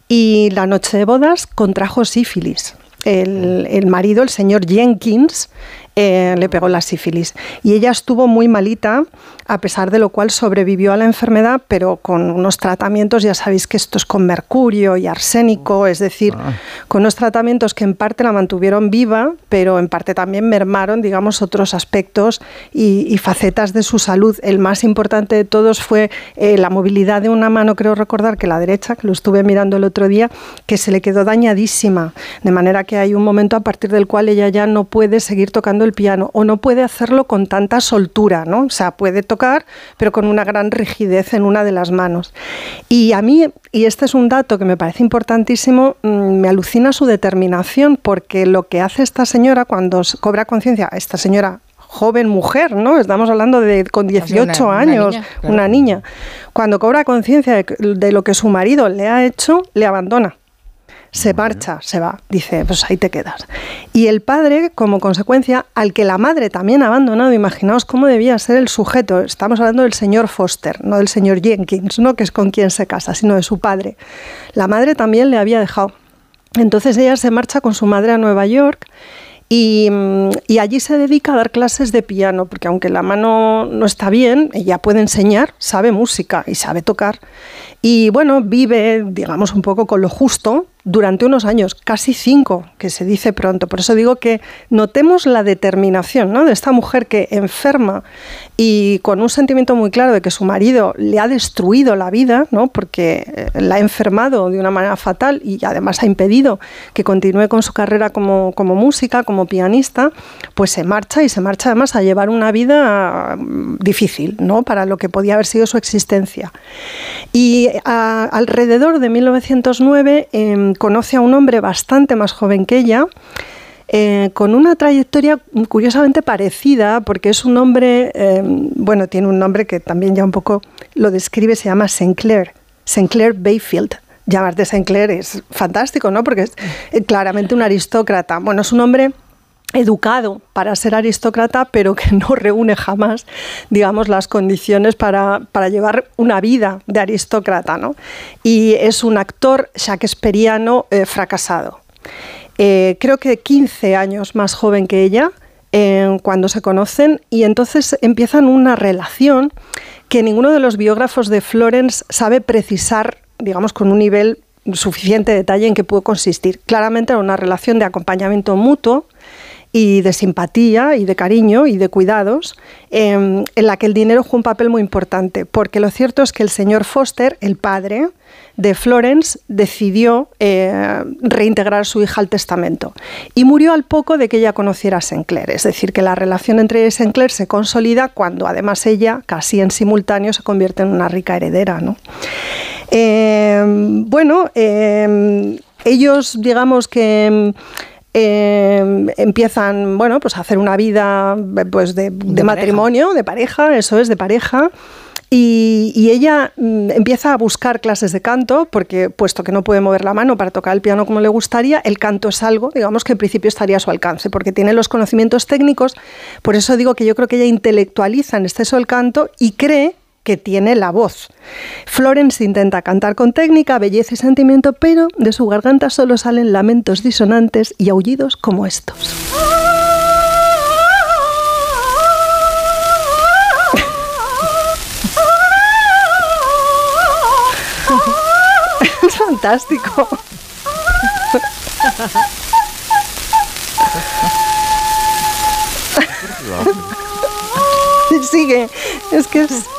Y la noche de bodas contrajo sífilis. El, el marido, el señor Jenkins, eh, le pegó la sífilis. Y ella estuvo muy malita, a pesar de lo cual sobrevivió a la enfermedad, pero con unos tratamientos, ya sabéis que esto es con mercurio y arsénico, es decir, Ah. con unos tratamientos que en parte la mantuvieron viva, pero en parte también mermaron, digamos, otros aspectos y, y facetas de su salud. El más importante de todos fue eh, la movilidad de una mano, creo recordar que la derecha, que lo estuve mirando el otro día, que se le quedó dañadísima, de manera que hay un momento a partir del cual ella ya no puede seguir tocando el piano o no puede hacerlo con tanta soltura, ¿no? O sea, puede tocar, pero con una gran rigidez en una de las manos. Y a mí, y este es un dato que me parece importantísimo, mm, me alucina su determinación, porque lo que hace esta señora cuando cobra conciencia, esta señora joven mujer, ¿no? Estamos hablando de con 18 una- una años, niña, claro. una niña. Cuando cobra conciencia de lo que su marido le ha hecho, le abandona. Se marcha, se va, dice, pues ahí te quedas. Y el padre, como consecuencia, al que la madre también ha abandonado, imaginaos cómo debía ser el sujeto. Estamos hablando del señor Foster, no del señor Jenkins, ¿no? que es con quien se casa, sino de su padre. La madre también le había dejado. Entonces ella se marcha con su madre a Nueva York y, mm, y allí se dedica a dar clases de piano, porque aunque la mano no está bien, ella puede enseñar, sabe música y sabe tocar. Y bueno, vive, digamos, un poco con lo justo durante unos años, casi cinco, que se dice pronto. Por eso digo que notemos la determinación ¿no? de esta mujer que enferma y con un sentimiento muy claro de que su marido le ha destruido la vida, ¿no? porque eh, la ha enfermado de una manera fatal y además ha impedido que continúe con su carrera como, como música, como pianista, pues se marcha y se marcha además a llevar una vida mm, difícil ¿no? para lo que podía haber sido su existencia. Y alrededor de 1909 em, conoce a un hombre bastante más joven que ella, eh, con una trayectoria curiosamente parecida, porque es un hombre, eh, bueno, tiene un nombre que también ya un poco lo describe, se llama Sinclair, Sinclair Bayfield. Llamarte Sinclair es fantástico, ¿no? Porque es eh, claramente un aristócrata. Bueno, es un hombre educado para ser aristócrata, pero que no reúne jamás, digamos, las condiciones para, para llevar una vida de aristócrata, ¿no? Y es un actor shakespeariano eh, fracasado. Eh, creo que 15 años más joven que ella eh, cuando se conocen y entonces empiezan una relación que ninguno de los biógrafos de Florence sabe precisar, digamos, con un nivel suficiente detalle en qué puede consistir. Claramente era una relación de acompañamiento mutuo y de simpatía y de cariño y de cuidados, eh, en la que el dinero juega un papel muy importante, porque lo cierto es que el señor Foster, el padre de Florence, decidió eh, reintegrar a su hija al testamento y murió al poco de que ella conociera a Sinclair, es decir, que la relación entre ella Sinclair se consolida cuando además ella, casi en simultáneo, se convierte en una rica heredera. ¿no? Eh, bueno, eh, ellos, digamos que eh, empiezan, bueno, pues a hacer una vida pues de, de matrimonio, de pareja, eso es, de pareja. Y, y ella mm, empieza a buscar clases de canto, porque puesto que no puede mover la mano para tocar el piano como le gustaría, el canto es algo, digamos, que en principio estaría a su alcance, porque tiene los conocimientos técnicos. Por eso digo que yo creo que ella intelectualiza en exceso el canto y cree que tiene la voz. Florence intenta cantar con técnica, belleza y sentimiento, pero de su garganta solo salen lamentos disonantes y aullidos como estos. es fantástico. Sigue, es que es...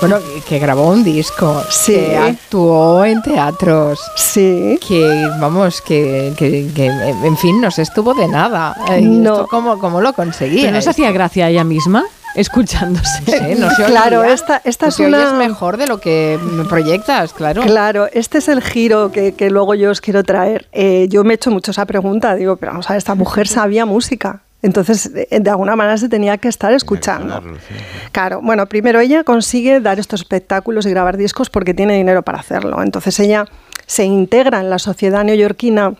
Bueno, que- grabó un disco, Sí. que actuó en teatros, sí. que vamos, que, que- que, en fin, no se estuvo de nada. Eh, ¿y No. esto ¿Cómo, cómo lo conseguía? ¿Pero no se hacía gracia a ella misma? Escuchándose. no se Claro, esta- esta es una- mejor de lo que me proyectas, claro. Claro, este es el giro que, que luego yo os quiero traer. Eh, yo me he hecho mucho esa pregunta, digo, pero vamos a ver, esta mujer sabía música. Entonces, eh, de alguna manera se tenía que estar escuchando. Claro, bueno, primero ella consigue dar estos espectáculos y grabar discos porque tiene dinero para hacerlo. Entonces ella se integra en la sociedad neoyorquina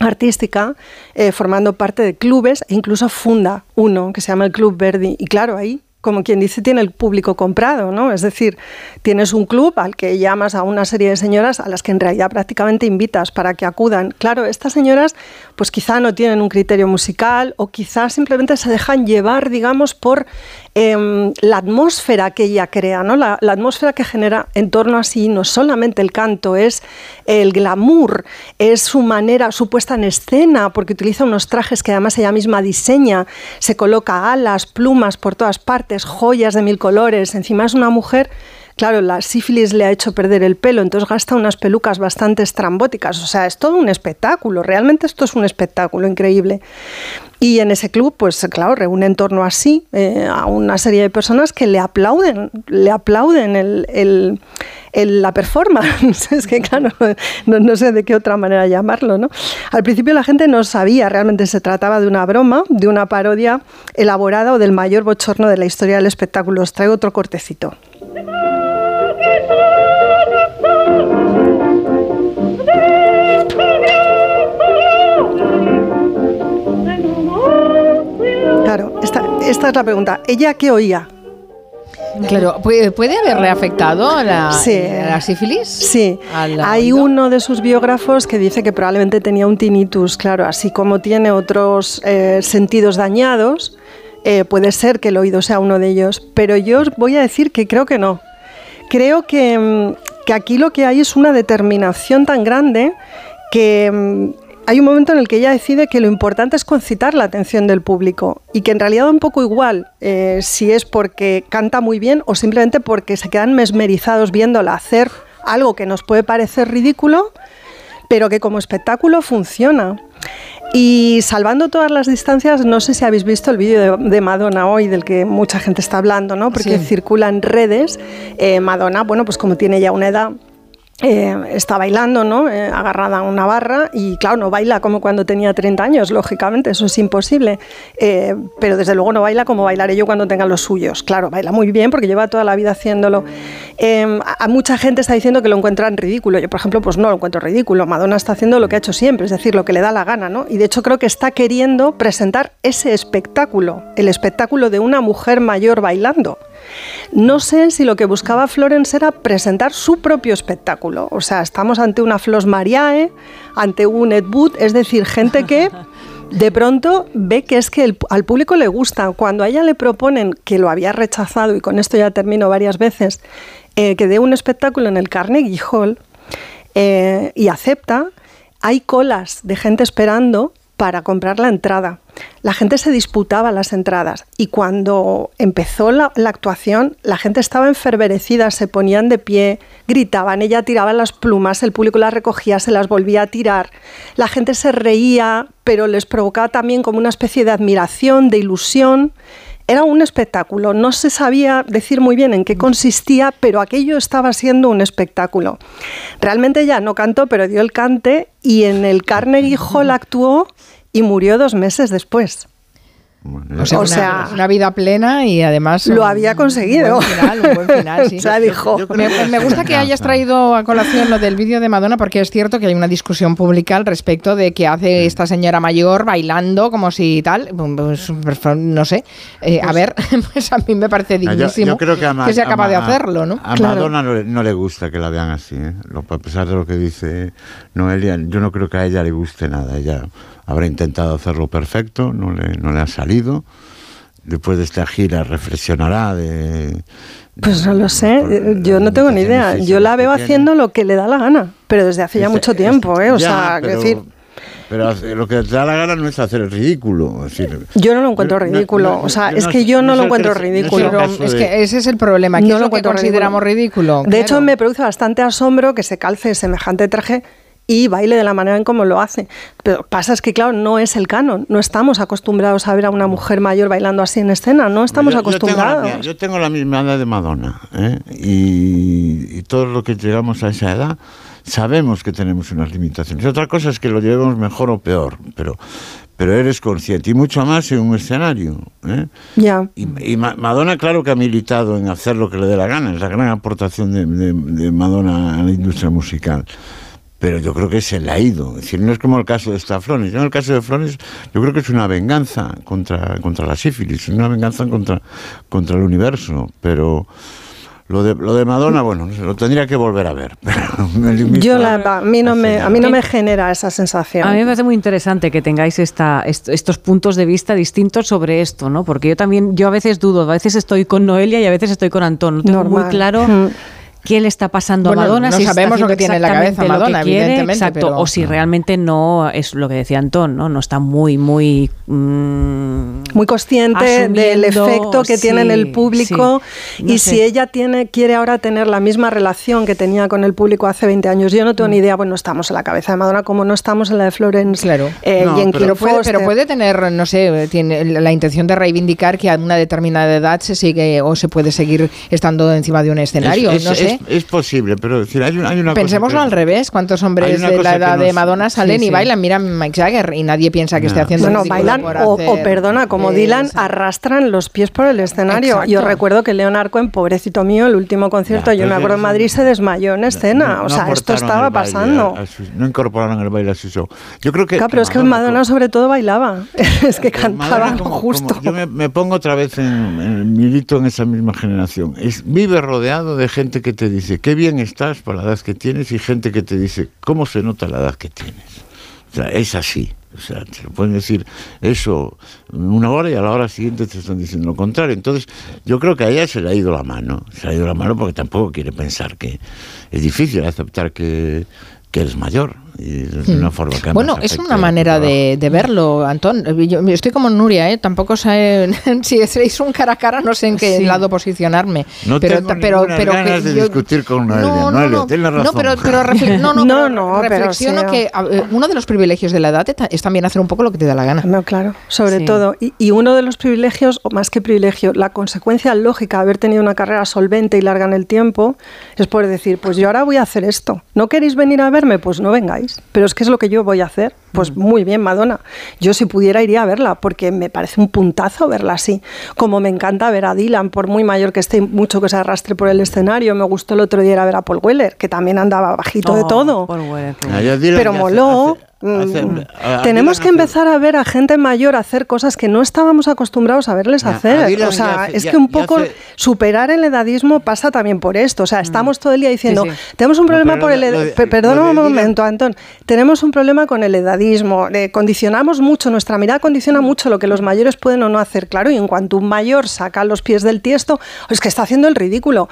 artística, eh, formando parte de clubes e incluso funda uno que se llama el Club Verdi. Y claro, ahí como quien dice, tiene el público comprado, ¿no? Es decir, tienes un club al que llamas a una serie de señoras a las que en realidad prácticamente invitas para que acudan. Claro, estas señoras pues quizá no tienen un criterio musical o quizá simplemente se dejan llevar, digamos, por em, la atmósfera que ella crea, ¿no? La, la atmósfera que genera en torno a sí, no solamente el canto, es el glamour, es su manera, su puesta en escena, porque utiliza unos trajes que además ella misma diseña, se coloca alas, plumas por todas partes, joyas de mil colores, encima es una mujer Claro, la sífilis le ha hecho perder el pelo, entonces gasta unas pelucas bastante estrambóticas. O sea, es todo un espectáculo. Realmente esto es un espectáculo increíble. Y en ese club, pues claro, reúne en torno a sí eh, a una serie de personas que le aplauden, le aplauden el, la performance. es que claro, no, no sé de qué otra manera llamarlo, ¿no? Al principio la gente no sabía, realmente se trataba de una broma, de una parodia elaborada o del mayor bochorno de la historia del espectáculo. Os traigo otro cortecito. Esta, es la pregunta. ¿Ella qué oía? Claro, ¿puede, haberle afectado a la, Sí. la sífilis? Sí, ¿Al hay oído? uno de sus biógrafos que dice que probablemente tenía un tinnitus, claro, así como tiene otros eh, sentidos dañados, eh, puede ser que el oído sea uno de ellos, pero yo os voy a decir que creo que no. Creo que, mm, que aquí lo que hay es una determinación tan grande que mm, hay un momento en el que ella decide que lo importante es concitar la atención del público y que en realidad da un poco igual eh, si es porque canta muy bien o simplemente porque se quedan mesmerizados viéndola hacer algo que nos puede parecer ridículo, pero que como espectáculo funciona. Y salvando todas las distancias, no sé si habéis visto el vídeo de, de Madonna hoy, del que mucha gente está hablando, ¿no? Porque Sí. circula en redes. Eh, Madonna, bueno, pues como tiene ya una edad, eh, está bailando, ¿no? Eh, agarrada a una barra y claro, no baila como cuando tenía 30 años, lógicamente, eso es imposible. Eh, pero desde luego no baila como bailaré yo cuando tenga los suyos. Claro, baila muy bien porque lleva toda la vida haciéndolo. A, a mucha gente está diciendo que lo encuentran ridículo. Yo, por ejemplo, pues no lo encuentro ridículo. Madonna está haciendo lo que ha hecho siempre, es decir, lo que le da la gana, ¿no? Y de hecho creo que está queriendo presentar ese espectáculo, el espectáculo de una mujer mayor bailando. No sé si lo que buscaba Florence era presentar su propio espectáculo. O sea, estamos ante una Flos Mariae, ante un Ed Wood, es decir, gente que de pronto ve que es que el- al público le gusta. Cuando a ella le proponen, que lo había rechazado, y con esto ya termino varias veces, eh, que dé un espectáculo en el Carnegie Hall eh, y acepta, hay colas de gente esperando para comprar la entrada. La gente se disputaba las entradas y cuando empezó la, actuación la gente estaba enferverecida, se ponían de pie, gritaban, ella tiraba las plumas, el público las recogía, se las volvía a tirar, la gente se reía, pero les provocaba también como una especie de admiración, de ilusión. Era un espectáculo, no se sabía decir muy bien en qué consistía, pero aquello estaba siendo un espectáculo. Realmente ella no cantó, pero dio el cante y en el Carnegie Hall actuó y murió dos meses después. O sea, O una, sea, una vida plena y además... Lo un había conseguido. buen final, un buen final, sí. O sea, dijo. Me, me gusta que hayas traído a colación lo del vídeo de Madonna porque es cierto que hay una discusión pública al respecto de qué hace esta señora mayor bailando como si tal, pues, pues, no sé. Eh, a ver, pues a mí me parece Ah, yo- dignísimo yo creo que, a Ma- sea capaz a de hacerlo, ¿no? A Claro. Madonna no le, no le gusta que la vean así, ¿eh? A pesar de lo que dice Noelia, yo no creo que a ella le guste nada. Ella habrá intentado hacerlo perfecto, no le, no le ha salido. Después de esta gira reflexionará de... Pues no lo sé, eh, yo no tengo ni idea. Yo la veo haciendo lo que le da la gana, pero desde hace ya Este- mucho tiempo, ¿eh? O Ya, sea, pero, decir, pero lo que te da la gana no es hacer el ridículo. es decir, yo no lo encuentro no- no- ridículo. no- o sea, yo es no que yo no no lo encuentro no el ridículo. Es de- que ese es el problema. ¿Qué No es lo lo que consideramos ridículo? De hecho, Claro. me produce bastante asombro que se calce semejante traje y baile de la manera en cómo lo hace. Pero pasa es que, claro, no es el canon. No estamos acostumbrados a ver a una mujer mayor bailando así en escena. No estamos Yo- yo tengo la- acostumbrados. Yo tengo la misma edad de Madonna ¿eh? y, y todos los que llegamos a esa edad sabemos que tenemos unas limitaciones. Otra cosa es que lo llevemos mejor o peor, pero, pero eres consciente y mucho más en un escenario. ¿eh? Ya. Y, y Ma- Madonna, claro que ha militado en hacer lo que le dé la gana, es la gran aportación de, de- de Madonna a la industria musical. Pero yo creo que se le ha ido. Es decir, no es como el caso de esta Flores. Yo en el caso de Flores, yo creo que es una venganza contra, contra la sífilis, una venganza contra, contra el universo, pero... Lo de, lo de Madonna, bueno, no sé, lo tendría que volver a ver. Pero me Yo la, a mí no me a mí no me genera esa sensación. A mí me parece muy interesante que tengáis esta, est- estos puntos de vista distintos sobre esto, ¿no? Porque yo también, yo a veces dudo, a veces estoy con Noelia y a veces estoy con Antón. No tengo muy Normal. claro Mm. Qué le está pasando Bueno, a Madonna. no si sabemos lo que tiene en la cabeza lo que Madonna, quiere, evidentemente, exacto, pero- o si realmente no es lo que decía Antón, ¿no? No está muy, muy... mm, muy consciente del efecto que tiene en el público sí. No y sé. si ella tiene quiere ahora tener la misma relación que tenía con el público hace 20 años. Yo no tengo Mm. ni idea, bueno, estamos en la cabeza de Madonna como no estamos en la de Florence Claro. eh, y en pero, puede, pero puede tener, no sé, tiene la intención de reivindicar que a una determinada edad se sigue o se puede seguir estando encima de un escenario. es, no es- sé. Es- es posible, pero decir, hay, un- hay una cosa Pensémoslo que- al revés. ¿Cuántos hombres de la edad nos- de Madonna salen Sí, y bailan? Mira Mike Jagger y nadie piensa que esté haciendo Bueno, bailan por o, perdona, como Eh, Dylan, arrastran los pies por el escenario. Exacto. Yo recuerdo que Leonard Cohen, pobrecito mío, el último concierto, yo me acuerdo en Madrid, se desmayó en escena. No o sea, esto estaba pasando. a- a su- no incorporaron el baile a su show. Yo creo que. Claro, pero es que Madonna sobre todo bailaba. es que cantaba como- justo. como- yo me, me pongo otra vez en, en milito en esa misma generación. Es, vive rodeado de gente que te dice qué bien estás por la edad que tienes y gente que te dice cómo se nota la edad que tienes. O sea, es así. O sea, te pueden decir eso una hora y a la hora siguiente te están diciendo lo contrario. Entonces, yo creo que a ella se le ha ido la mano. Se le ha ido la mano porque tampoco quiere pensar que es difícil aceptar que, que eres mayor. Y de una forma que. Bueno, es una manera de, de verlo, Antón. Yo estoy como Nuria, ¿eh? tampoco sé si seréis un cara a cara, no sé en qué Sí. lado posicionarme. No pero, tengo pero, pero ganas que de yo- discutir con Noelia. No, no, Noelia, no. razón. No, pero, pero, refle- no, no, No, pero no, pero reflexiono que a- eh, uno de los privilegios de la edad es ta- es también hacer un poco lo que te da la gana. No, claro, sobre Sí. todo. Y, y uno de los privilegios, o más que privilegio, la consecuencia lógica de haber tenido una carrera solvente y larga en el tiempo, es poder decir, pues yo ahora voy a hacer esto. ¿No queréis venir a verme? Pues no vengáis. Pero es que es lo que yo voy a hacer. Pues muy bien, Madonna. Yo si pudiera iría a verla, porque me parece un puntazo verla así. Como me encanta ver a Dylan, por muy mayor que esté, y mucho que se arrastre por el escenario. Me gustó el otro día ir a ver a Paul Weller, que también andaba bajito de Oh, todo. Paul Weller, Pero hace- moló. hace- Mm, a- a Tenemos que empezar a ver a gente mayor hacer cosas que no estábamos acostumbrados a verles Ya, a hacer. O sea, ya es que un ya poco hace- superar el edadismo pasa también por esto. O sea, estamos todo el día diciendo, sí. tenemos un No, problema pero por el de- lo ed- de- pe- Perdona un momento, Antón. Tenemos un problema con el edadismo. eh, condicionamos mucho, nuestra mirada condiciona mucho lo que los mayores pueden o no hacer. Claro, y en cuanto un mayor saca los pies del tiesto, es que está haciendo el ridículo.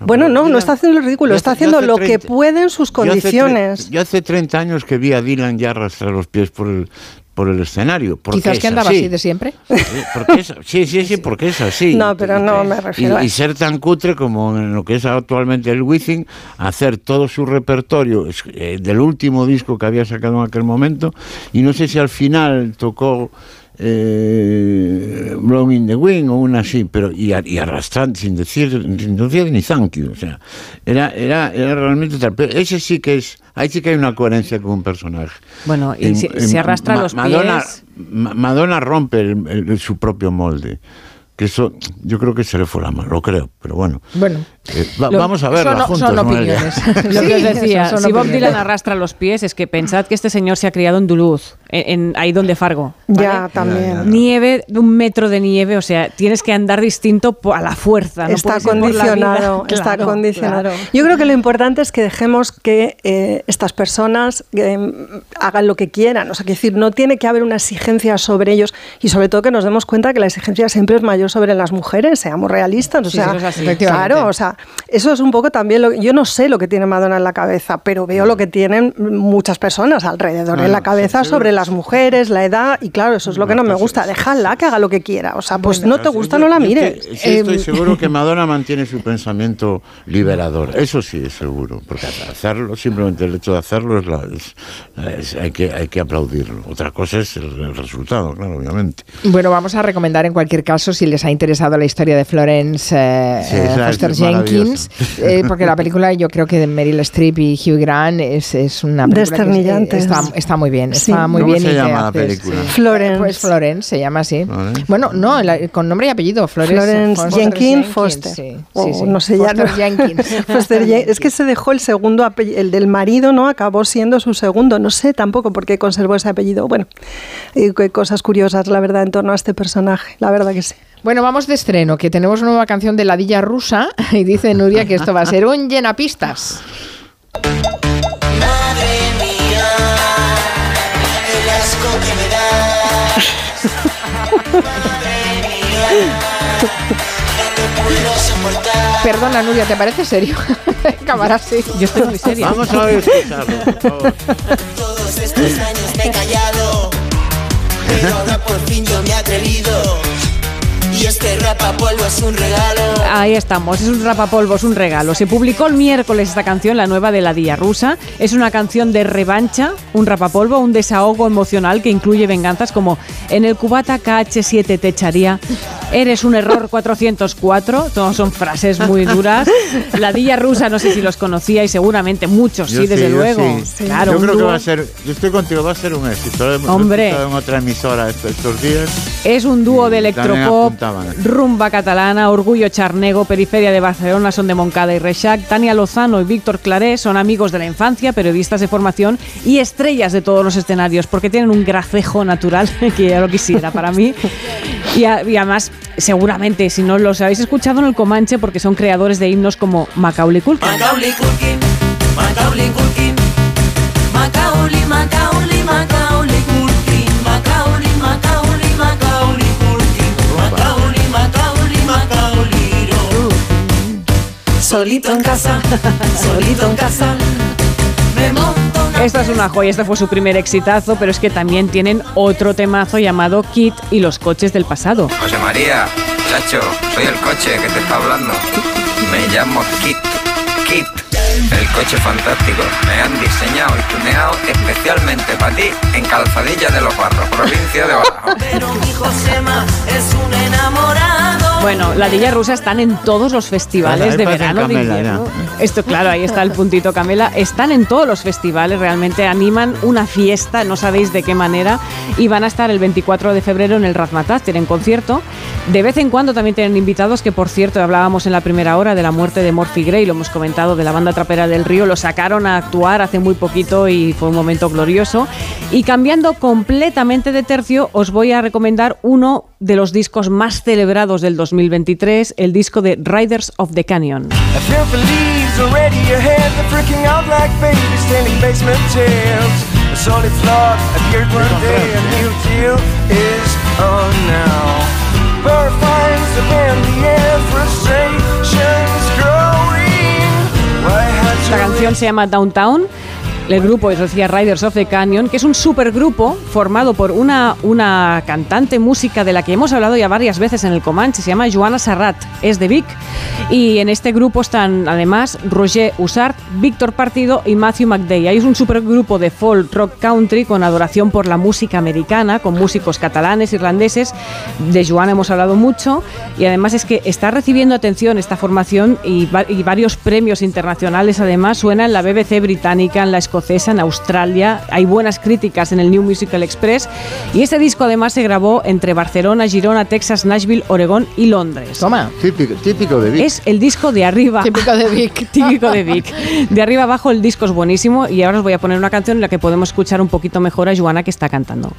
Bueno, no, no está haciendo el ridículo, yo está yo haciendo hace lo que 30 puede en sus Yo hace condiciones. Yo hace 30 años que vi a Dylan ya arrastrar los pies por el, por el escenario. porque Quizás es que andaba así. así de siempre. Sí, es- sí, sí, sí, porque es así. No, pero no me Y, refiero a y ser tan cutre como en lo que es actualmente el Wizzing, hacer todo su repertorio eh, del último disco que había sacado en aquel momento, y no sé si al final tocó eh, Blowing in the Wind o una así, pero y, y arrastrando sin decir, sin decir ni thank you, o sea, era, era, era realmente tal. Pero ese sí que es, ahí sí que hay una coherencia con un personaje. Bueno, y En- si, en si arrastra Ma- los Madonna, pies... Ma- Madonna rompe el- el- el- su propio molde. Que eso, yo creo que se le fue la mano, lo creo, pero bueno. Bueno, Eh, va- Lo- vamos a verla son- juntos. son opiniones. Lo que os decía, si Bob. Dylan arrastra los pies, es que pensad que este señor se ha criado en Duluth, en, en- ahí donde Fargo. Ya, también. Nieve, un metro de nieve, o sea, tienes que andar distinto a la fuerza. no está condicionado, está condicionado. claro. Yo creo que lo importante es que dejemos que eh, estas personas eh, hagan lo que quieran. O sea, que decir, no tiene que haber una exigencia sobre ellos y sobre todo que nos demos cuenta que la exigencia siempre es mayor sobre las mujeres, seamos realistas. O Sí, sea, eso es así. Efectivamente. claro, o sea, eso es un poco también lo yo no sé lo que tiene Madonna en la cabeza, pero veo lo que tienen muchas personas alrededor No, en la cabeza sí, sobre las mujeres, la edad y claro, eso es lo que no me gusta. Déjala que haga lo que quiera. O sea, pues no te gusta, no la Yo mires. estoy- sí, estoy Em, seguro que Madonna mantiene su pensamiento liberador. Eso sí es seguro. Porque hacerlo, simplemente el hecho de hacerlo, es la- es- es- hay, que, hay que aplaudirlo. Otra cosa es el, el resultado, claro, obviamente. Bueno, vamos a recomendar en cualquier caso, si les ha interesado la historia de Florence eh, Foster maravillosa. Jenkins, eh, porque la película yo creo que de Meryl Streep y Hugh Grant es, es una película que está, está muy bien, Sí. está muy ¿Cómo bien. se y llama la haces- película? sí. Florence. Pues Florence se llama así. Florence. Bueno, no, la- con nombre y apellido, Florence, Florence Foster Jenkins Foster. sí, O sí, sí. no sé ya. Foster no. Jenkins. Foster Jen- es que se dejó el segundo apellido, el del marido, ¿no? Acabó siendo su segundo. No sé tampoco por qué conservó ese apellido. Bueno, y qué cosas curiosas, la verdad, en torno a este personaje. La verdad que sí. Bueno, vamos de estreno, que tenemos una nueva canción de Ladilla Rusa y dice Nuria que esto va a ser un llenapistas. El asco que me da. No puedo soportar. Perdona, Nuria, ¿te parece serio? Acabar así. Yo estoy muy seria. Vamos a ver escucharlo, por favor. Todos estos años me he callado. Pero ahora por fin yo me he atrevido. Y este rapapolvo es un regalo. Ahí estamos, es un rapapolvo, es un regalo. Se publicó el miércoles esta canción, la nueva de la Día Rusa. Es una canción de revancha, un rapapolvo, un desahogo emocional que incluye venganzas como en el cubata KH7 te echaría, eres un error 404, todos son frases muy duras. La Día Rusa, no sé si los conocía y seguramente muchos, Yo sí, desde yo luego. sí. Claro, yo creo que va a ser, yo estoy contigo, va a ser un éxito. Hombre. en otra emisora estos, días. Es un dúo de electropop, rumba catalana, orgullo charnego, periferia de Barcelona, son de Moncada y Reixac. Tania Lozano y Víctor Claré son amigos de la infancia, periodistas de formación y estrellas de todos los escenarios, porque tienen un gracejo natural que ya lo quisiera para mí. Y, a- y además, seguramente, si no los habéis escuchado en el Comanche, porque son creadores de himnos como Macaulay Culkin. Macaulay Culkin, Macaulay Culkin, Macaulay, Macaulay, Macaulay Solito en casa, solito en casa, me monto Esta es una joya, este fue su primer exitazo, pero es que también tienen otro temazo llamado Kit y los coches del pasado. José María, chacho, soy el coche que te está hablando. Me llamo Kit. Kit, el coche fantástico. Me han diseñado y tuneado especialmente para ti en Calzadilla de los Barros, provincia de Badajoz. Pero mi Josema es un enamorado. Bueno, la Dilla Rusa están en todos los festivales de verano, de. Esto, claro, ahí está el puntito Camela. Están en todos los festivales, realmente animan una fiesta, no sabéis de qué manera, y van a estar el 24 de febrero en el Razmataz, tienen concierto. De vez en cuando también tienen invitados, que por cierto, hablábamos en la primera hora de la muerte de Morphy Gray, lo hemos comentado, de la banda trapera del Río, lo sacaron a actuar hace muy poquito y fue un momento glorioso. Y cambiando completamente de tercio, os voy a recomendar uno de los discos más celebrados del 2023, el disco de Riders of the Canyon. Esta canción se llama Downtown. El grupo, eso decía Riders of the Canyon, que es un supergrupo formado por una, una cantante música de la que hemos hablado ya varias veces en el Comanche, se llama Joana Serrat, es de Vic. Y en este grupo están además Roger Usart, Víctor Partido y Matthew McDay. Hay un supergrupo de folk rock country con adoración por la música americana, con músicos catalanes, irlandeses. De Joana hemos hablado mucho y además es que está recibiendo atención esta formación y, y varios premios internacionales. Además, suena en la BBC británica, en la escocesa, en Australia. Hay buenas críticas en el New Musical Express. Y este disco además se grabó entre Barcelona, Girona, Texas, Nashville, Oregón y Londres. Toma. Típico, típico de Vic. Es el disco de arriba. Típico de Vic. Típico de Vic. De arriba abajo el disco es buenísimo y ahora os voy a poner una canción en la que podemos escuchar un poquito mejor a Joana que está cantando.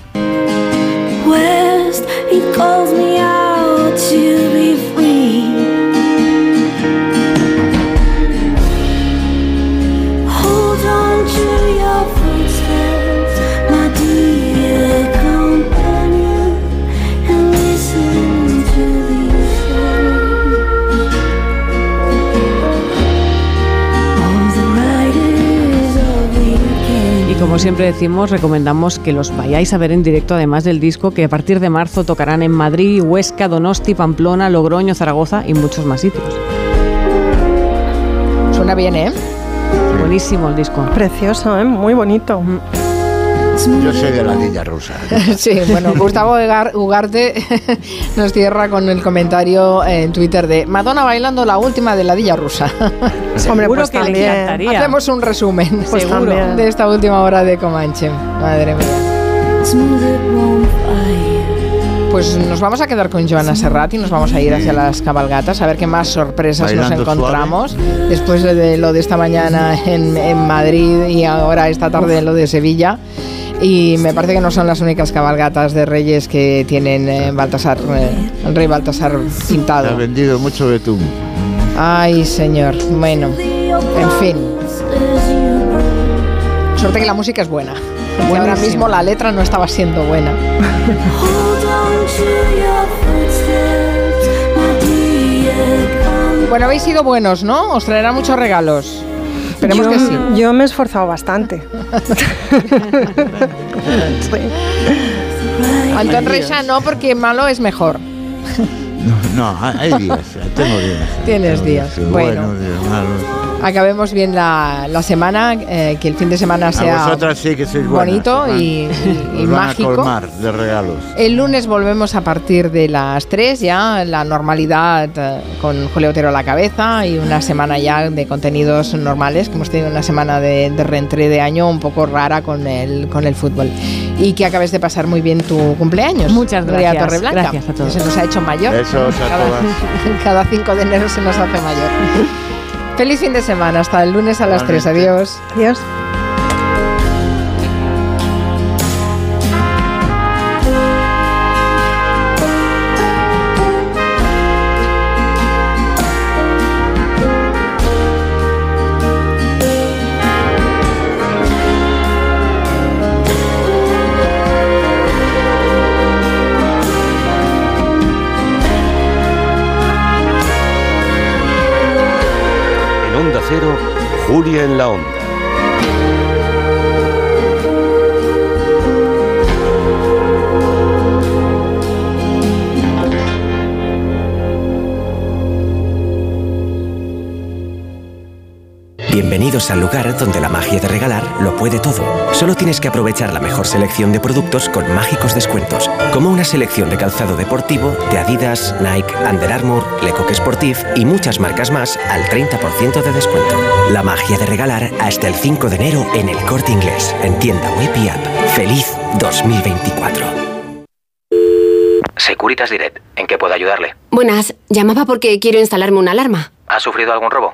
West, he calls me out to como siempre decimos, recomendamos que los vayáis a ver en directo, además del disco, que a partir de marzo tocarán en Madrid, Huesca, Donosti, Pamplona, Logroño, Zaragoza y muchos más sitios. Suena bien, ¿eh? Buenísimo el disco. Precioso, ¿eh? muy bonito. Yo soy de la niña rusa. Sí, bueno, Gustavo Ugarte nos cierra con el comentario en Twitter de Madonna bailando la última de la Dilla Rusa. Hombre, Seguro pues que le también. encantaría. Hacemos un resumen Pues de esta última hora de Comanche. Madre mía. Pues nos vamos a quedar con Joana Serrat y nos vamos a ir hacia las cabalgatas a ver qué más sorpresas Bailando nos encontramos después de lo de esta mañana en, en Madrid y ahora esta tarde lo de Sevilla. Y me parece que no son las únicas cabalgatas de reyes que tienen eh, Baltasar, eh, el rey Baltasar Se ha pintado. vendido mucho betún. Ay, señor. Bueno, en fin. Suerte que la música es buena. Porque ahora mismo la letra no estaba siendo buena. Bueno, habéis sido buenos, ¿no? Os traerá muchos regalos. Esperemos yo, que sí. yo me he esforzado bastante. Sí. Antón Reixa no, porque malo es mejor. No, no, hay días. Tengo días. Tienes días. Bueno. buenos, días malos. Acabemos bien la, la semana, eh, que el fin de semana sea sí que buenas. bonito y, y- y os van a mágico. colmar de regalos. El lunes volvemos a partir de las 3 ya, la normalidad eh, con Julio Otero a la cabeza y una semana ya de contenidos normales, que hemos tenido una semana de, de reentré de año un poco rara con el, con el fútbol. Y que acabes de pasar muy bien tu cumpleaños. Muchas gracias. Torreblanca, Gracias a todos. se nos ha hecho mayor. Besos a cada, todas. cada 5 de enero se nos hace mayor. Feliz fin de semana, hasta el lunes a las 3. Igualmente. Adiós. Adiós. Cero, Julia en la Onda. Bienvenidos al lugar donde la magia de regalar lo puede todo. Solo tienes que aprovechar la mejor selección de productos con mágicos descuentos, como una selección de calzado deportivo de Adidas, Nike, Under Armour, Lecoq Sportif y muchas marcas más al 30% de descuento. La magia de regalar hasta el 5 de enero en el Corte Inglés, en tienda web y app. ¡Feliz 2024! Securitas Direct, ¿en qué puedo ayudarle? Buenas, llamaba porque quiero instalarme una alarma. ¿Ha sufrido algún robo?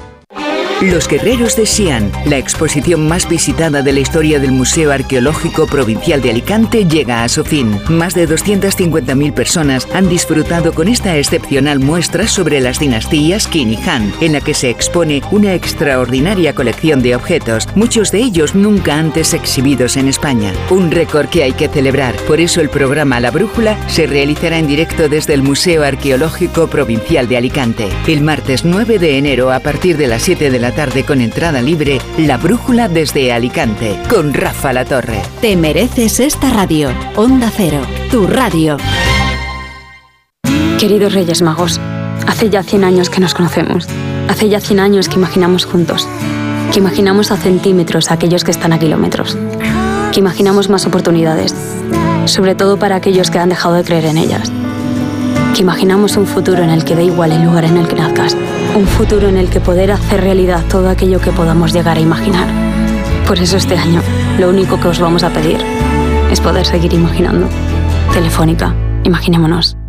Los Guerreros de Xi'an, la exposición más visitada de la historia del Museo Arqueológico Provincial de Alicante, llega a su fin. Más de 250.000 personas han disfrutado con esta excepcional muestra sobre las dinastías Qin y Han, en la que se expone una extraordinaria colección de objetos, muchos de ellos nunca antes exhibidos en España. Un récord que hay que celebrar. Por eso el programa La Brújula se realizará en directo desde el Museo Arqueológico Provincial de Alicante. El martes 9 de enero a partir de las 7 de la tarde con entrada libre, La Brújula desde Alicante, con Rafa La Torre. Te mereces esta radio. Onda Cero, tu radio. Queridos Reyes Magos, hace ya 100 años que nos conocemos. Hace ya 100 años que imaginamos juntos. Que imaginamos a centímetros a aquellos que están a kilómetros. Que imaginamos más oportunidades. Sobre todo para aquellos que han dejado de creer en ellas. Que imaginamos un futuro en el que da igual el lugar en el que nazcas. Un futuro en el que poder hacer realidad todo aquello que podamos llegar a imaginar. Por eso este año, lo único que os vamos a pedir es poder seguir imaginando. Telefónica, imaginémonos.